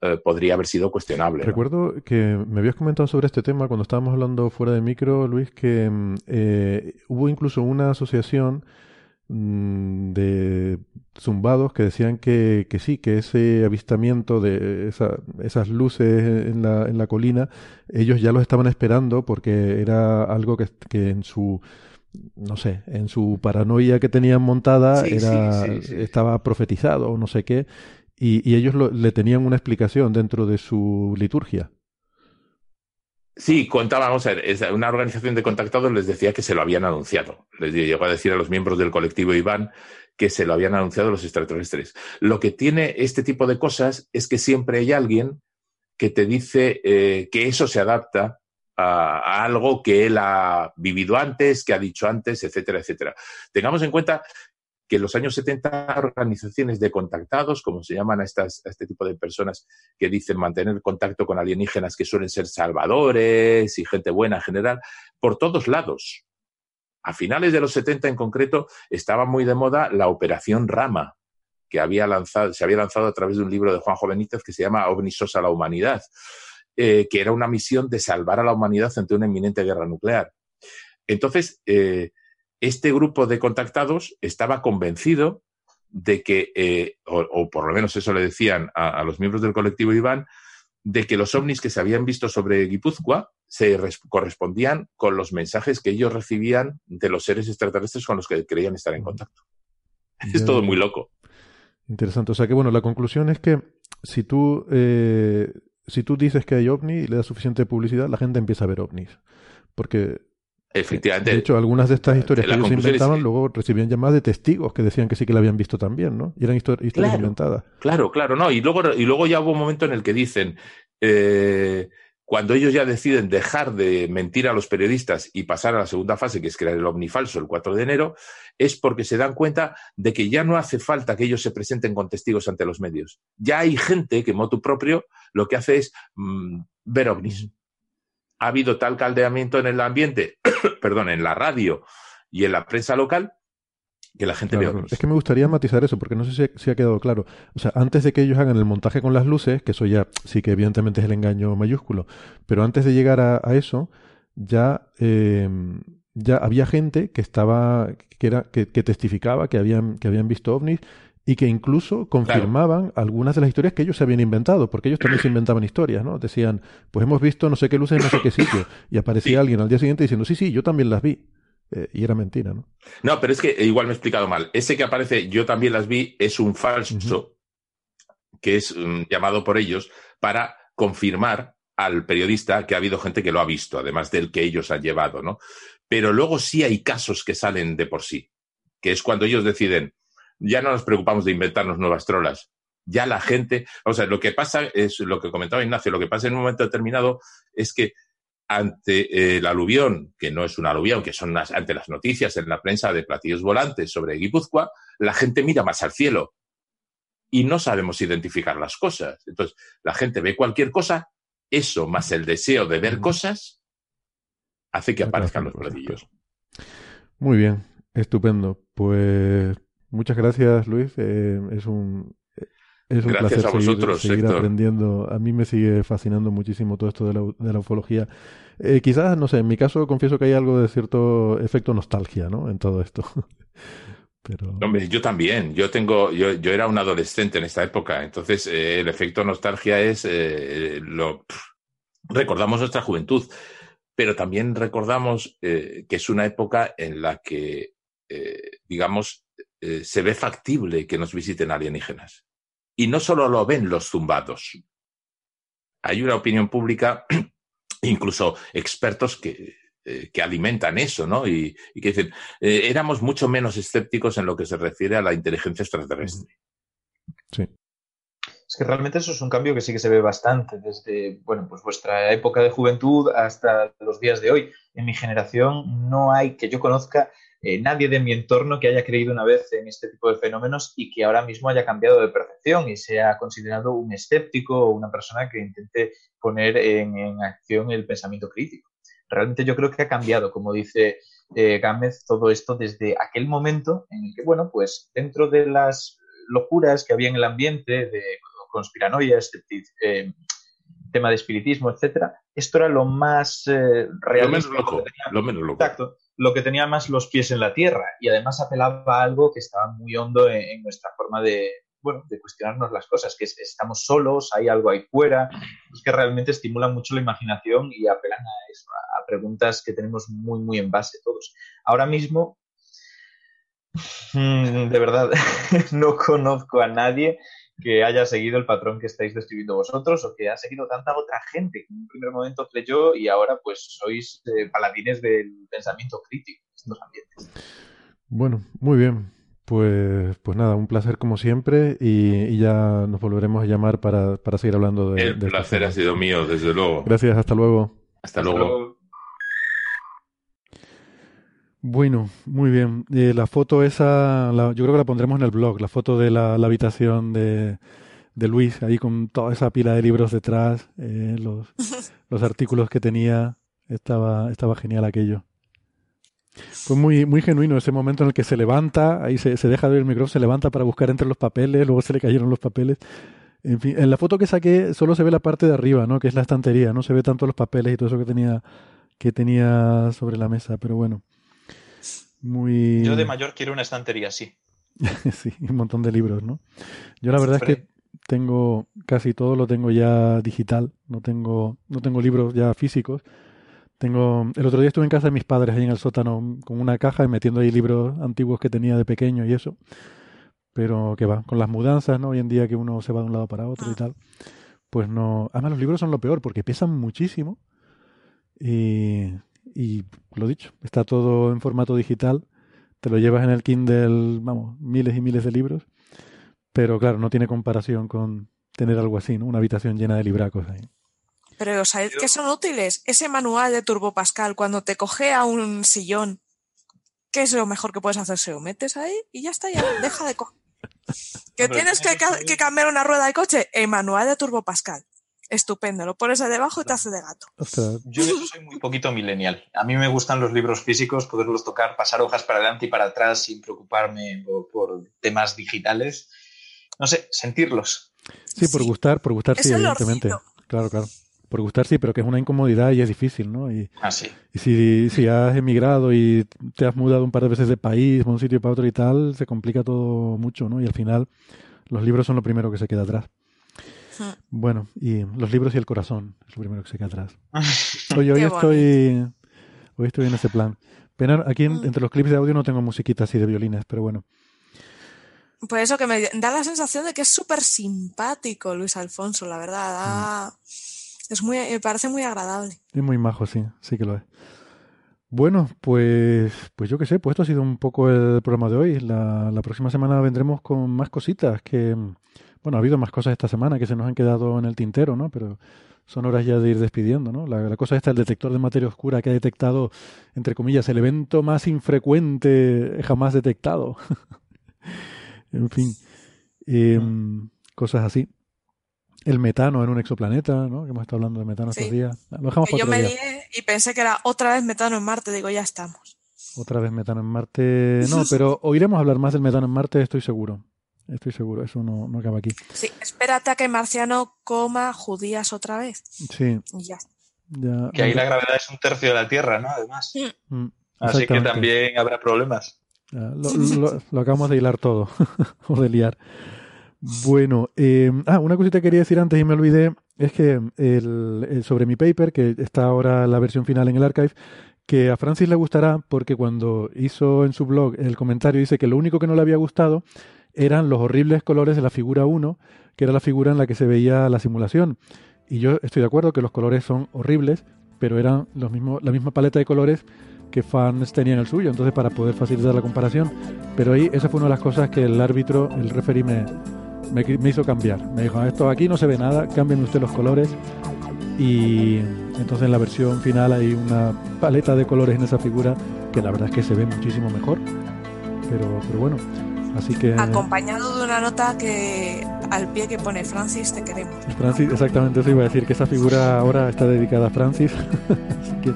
eh, podría haber sido cuestionable. Recuerdo que me habías comentado sobre este tema cuando estábamos hablando fuera de micro, Luis, que eh, hubo incluso una asociación mm, de zumbados que decían que, que, sí, que ese avistamiento de esa, esas luces en la, en la colina, ellos ya los estaban esperando porque era algo que, que en su no sé, en su paranoia que tenían montada Sí, era, sí, sí, sí. estaba profetizado o no sé qué, y, y ellos lo- le tenían una explicación dentro de su liturgia. Sí, es- una organización de contactados les decía que se lo habían anunciado. Les llegó a decir a los miembros del colectivo Iván que se lo habían anunciado los extraterrestres. Lo que tiene este tipo de cosas es que siempre hay alguien que te dice eh, que eso se adapta a, a algo que él ha vivido antes, que ha dicho antes, etcétera, etcétera. Tengamos en cuenta que en los años 70 organizaciones de contactados, como se llaman a, este tipo de personas que dicen mantener contacto con alienígenas que suelen ser salvadores y gente buena en general, por todos lados. A finales de los 70 en concreto estaba muy de moda la Operación Rama, que había lanzado, se había lanzado a través de un libro de Juanjo Benítez que se llama Ovnisos a la Humanidad, eh, que era una misión de salvar a la humanidad ante una inminente guerra nuclear. Entonces, eh, este grupo de contactados estaba convencido de que, eh, o, o, por lo menos eso le decían a, a, los miembros del colectivo Iván, de que los ovnis que se habían visto sobre Guipúzcoa se correspondían con los mensajes que ellos recibían de los seres extraterrestres con los que creían estar en contacto. [LAUGHS] Ya. Es todo muy loco. Interesante. O sea que, bueno, la conclusión es que si tú, eh, si tú dices que hay ovni y le das suficiente publicidad, la gente empieza a ver ovnis. Porque Efectivamente. De hecho, algunas de estas historias que ellos inventaban, es luego recibían llamadas de testigos que decían que sí que la habían visto también, ¿no? Y eran historias claro, inventadas. Claro, claro, no. Y luego, y luego ya hubo un momento en el que dicen, eh, cuando ellos ya deciden dejar de mentir a los periodistas y pasar a la segunda fase, que es crear el ovni falso el 4 de enero, es porque se dan cuenta de que ya no hace falta que ellos se presenten con testigos ante los medios. Ya hay gente que, motu propio, lo que hace es mmm, ver ovnis ha habido tal caldeamiento en el ambiente, [COUGHS] perdón, en la radio y en la prensa local, que la gente claro, ve Es que me gustaría matizar eso, porque no sé si, si, ha quedado claro. O sea, antes de que ellos hagan el montaje con las luces, que eso ya sí que evidentemente es el engaño mayúsculo, pero antes de llegar a, a eso, ya, eh, ya había gente que estaba, que, era, que, que, testificaba que habían, que habían visto ovnis y que incluso confirmaban claro. algunas de las historias que ellos se habían inventado, porque ellos también se inventaban historias, ¿no? Decían, pues hemos visto no sé qué luces en no sé qué sitio, y aparecía sí. alguien al día siguiente diciendo, sí, sí, yo también las vi. Eh, y era mentira, ¿no? No, pero es que igual me he explicado mal. Ese que aparece, yo también las vi, es un falso, uh -huh. que es um, llamado por ellos para confirmar al periodista que ha habido gente que lo ha visto, además del que ellos han llevado, ¿no? Pero luego sí hay casos que salen de por sí, que es cuando ellos deciden, ya no nos preocupamos de inventarnos nuevas trolas. Ya la gente, o sea, lo que pasa es lo que comentaba Ignacio, lo que pasa en un momento determinado es que ante el aluvión, que no es un aluvión, que son las, ante las noticias en la prensa de platillos volantes sobre Guipúzcoa, la gente mira más al cielo y no sabemos identificar las cosas. Entonces, la gente ve cualquier cosa, eso más el deseo de ver cosas, hace que aparezcan los platillos. Muy bien, estupendo. Pues muchas gracias, Luis. Eh, es un, es un Gracias placer a vosotros, seguir, aprendiendo. A mí me sigue fascinando muchísimo todo esto de la, de la ufología. Eh, quizás, no sé, en mi caso confieso que hay algo de cierto efecto nostalgia, ¿no? En todo esto. [LAUGHS] Pero Hombre, yo también. Yo tengo, yo, yo era un adolescente en esta época, entonces eh, el efecto nostalgia es eh, lo pff, recordamos nuestra juventud, pero también recordamos eh, que es una época en la que, digamos, eh, se ve factible que nos visiten alienígenas. Y no solo lo ven los zumbados. Hay una opinión pública, [CLEARS THROAT] incluso expertos que, eh, que alimentan eso, ¿no? Y, y que dicen, eh, éramos mucho menos escépticos en lo que se refiere a la inteligencia extraterrestre. sí. Es que realmente eso es un cambio que sí que se ve bastante desde, bueno, pues vuestra época de juventud hasta los días de hoy. En mi generación no hay, que yo conozca, eh, nadie de mi entorno que haya creído una vez en este tipo de fenómenos y que ahora mismo haya cambiado de percepción y sea considerado un escéptico o una persona que intente poner en, en acción el pensamiento crítico. Realmente yo creo que ha cambiado, como dice eh, Gámez, todo esto desde aquel momento en el que, bueno, pues dentro de las locuras que había en el ambiente de conspiranoia, eh, tema de espiritismo, etcétera, esto era lo más eh, Lo menos loco, lo menos loco. Exacto, lo que tenía más los pies en la tierra y además apelaba a algo que estaba muy hondo en, nuestra forma de, bueno, de cuestionarnos las cosas, que es, estamos solos, hay algo ahí fuera, es que realmente estimulan mucho la imaginación y apelan a eso, a preguntas que tenemos muy, muy en base todos. Ahora mismo, mm, de verdad, [LAUGHS] no conozco a nadie que haya seguido el patrón que estáis describiendo vosotros o que ha seguido tanta otra gente que en un primer momento creyó y ahora pues sois eh, paladines del pensamiento crítico en estos ambientes. Bueno, muy bien. Pues, pues nada, un placer como siempre y, y ya nos volveremos a llamar para, para seguir hablando de, El de placer ha sido mío, desde luego. Gracias, hasta luego. Hasta luego. Bueno, muy bien. Eh, la foto esa, la- yo creo que la pondremos en el blog, la foto de la, la habitación de, de Luis, ahí con toda esa pila de libros detrás, eh, los, [LAUGHS] los artículos que tenía, estaba, estaba genial aquello. Fue muy, muy genuino ese momento en el que se levanta, ahí se, se deja de ver el micrófono, se levanta para buscar entre los papeles, luego se le cayeron los papeles. En fin, en la foto que saqué solo se ve la parte de arriba, ¿no? Que es la estantería, no se ve tanto los papeles y todo eso que tenía, que tenía sobre la mesa, pero bueno. Muy... Yo de mayor quiero una estantería así. [LAUGHS] sí, un montón de libros, ¿no? Yo la verdad es que tengo casi todo lo tengo ya digital, no tengo no tengo libros ya físicos. Tengo el otro día estuve en casa de mis padres ahí en el sótano con una caja y metiendo ahí libros antiguos que tenía de pequeño y eso. Pero que va, con las mudanzas, ¿no? Hoy en día que uno se va de un lado para otro y tal, pues no, además los libros son lo peor porque pesan muchísimo y y lo dicho, está todo en formato digital te lo llevas en el Kindle, vamos, miles y miles de libros, pero claro, no tiene comparación con tener algo así, ¿no? Una habitación llena de libracos ahí. Pero ¿sabéis qué son útiles? Ese manual de Turbo Pascal, cuando te coge a un sillón, ¿qué es lo mejor que puedes hacer? Se lo metes ahí y ya está, ya deja de coger. [LAUGHS] ¿Que tienes que, ca- que cambiar una rueda de coche? El manual de Turbo Pascal. Estupendo, lo pones ahí debajo y te hace de gato. Yo soy muy poquito millennial. A mí me gustan los libros físicos, poderlos tocar, pasar hojas para adelante y para atrás sin preocuparme por, por temas digitales. No sé, sentirlos. sí, por Sí. gustar, por gustar Es sí, evidentemente. Claro, claro. Por gustar sí, pero que es una incomodidad y es difícil, ¿no? Y, Así. y si, si has emigrado y te has mudado un par de veces de país, de un sitio para otro y tal, se complica todo mucho, ¿no? Y al final los libros son lo primero que se queda atrás. [LAUGHS] Bueno, y los libros y el corazón es lo primero que se queda atrás. [LAUGHS] Oye, hoy estoy, hoy estoy en ese plan. Pena, aquí en- Mm. entre los clips de audio no tengo musiquita así de violines, pero bueno. Pues eso que me da la sensación de que es súper simpático Luis Alfonso, la verdad. da- Es muy, me parece muy agradable. Es muy majo, sí, sí que lo es. Bueno, pues, pues yo qué sé, pues esto ha sido un poco el programa de hoy. La, la próxima semana vendremos con más cositas que, Bueno, ha habido más cosas esta semana que se nos han quedado en el tintero, ¿no? Pero son horas ya de ir despidiendo, ¿no? La, la cosa está el detector de materia oscura que ha detectado, entre comillas, el evento más infrecuente jamás detectado. [LAUGHS] en fin, eh, cosas así. El metano en un exoplaneta, ¿no? Que hemos estado hablando de metano estos días. Lo dejamos para yo me día. lié y pensé que era otra vez metano en Marte. Digo, ya estamos. Otra vez metano en Marte. No, pero [LAUGHS] oiremos hablar más del metano en Marte, estoy seguro. Estoy seguro, eso no, no acaba aquí. Sí, espérate a que Marciano coma judías otra vez. Sí, Y ya. ya. Que ahí la gravedad es un tercio de la Tierra, ¿no? Además. Mm, Así que también habrá problemas. Ya, lo, lo- lo acabamos de hilar todo, [LAUGHS] o de liar. Bueno, eh, ah, una cosita que quería decir antes y me olvidé, es que el, el- sobre mi paper, que está ahora la versión final en el archive, que a Francis le gustará porque cuando hizo en su blog el comentario dice que lo único que no le había gustado eran los horribles colores de la figura 1, que era la figura en la que se veía la simulación. Y yo estoy de acuerdo que los colores son horribles, pero eran los mismos, la misma paleta de colores que fans tenían el suyo, entonces para poder facilitar la comparación. Pero ahí esa fue una de las cosas que el árbitro, el referee me, hizo cambiar. Me dijo, esto aquí no se ve nada, cambien usted los colores. Y entonces en la versión final hay una paleta de colores en esa figura que la verdad es que se ve muchísimo mejor. Pero, pero bueno, así que... Acompañado de una nota que al pie que pone Francis, te queremos. Francis, exactamente eso iba a decir, que esa figura ahora está dedicada a Francis, [LAUGHS] así que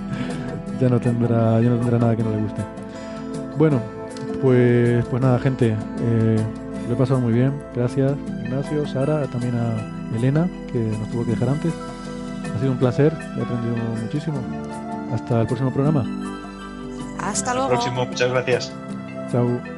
ya no tendrá, ya no tendrá nada que no le guste. Bueno, pues, pues nada, gente, eh, lo he pasado muy bien, gracias Ignacio, Sara, también a Elena, que nos tuvo que dejar antes. Ha sido un placer, he aprendido muchísimo. Hasta el próximo programa. Hasta Hasta luego. el próximo, muchas gracias. Chao.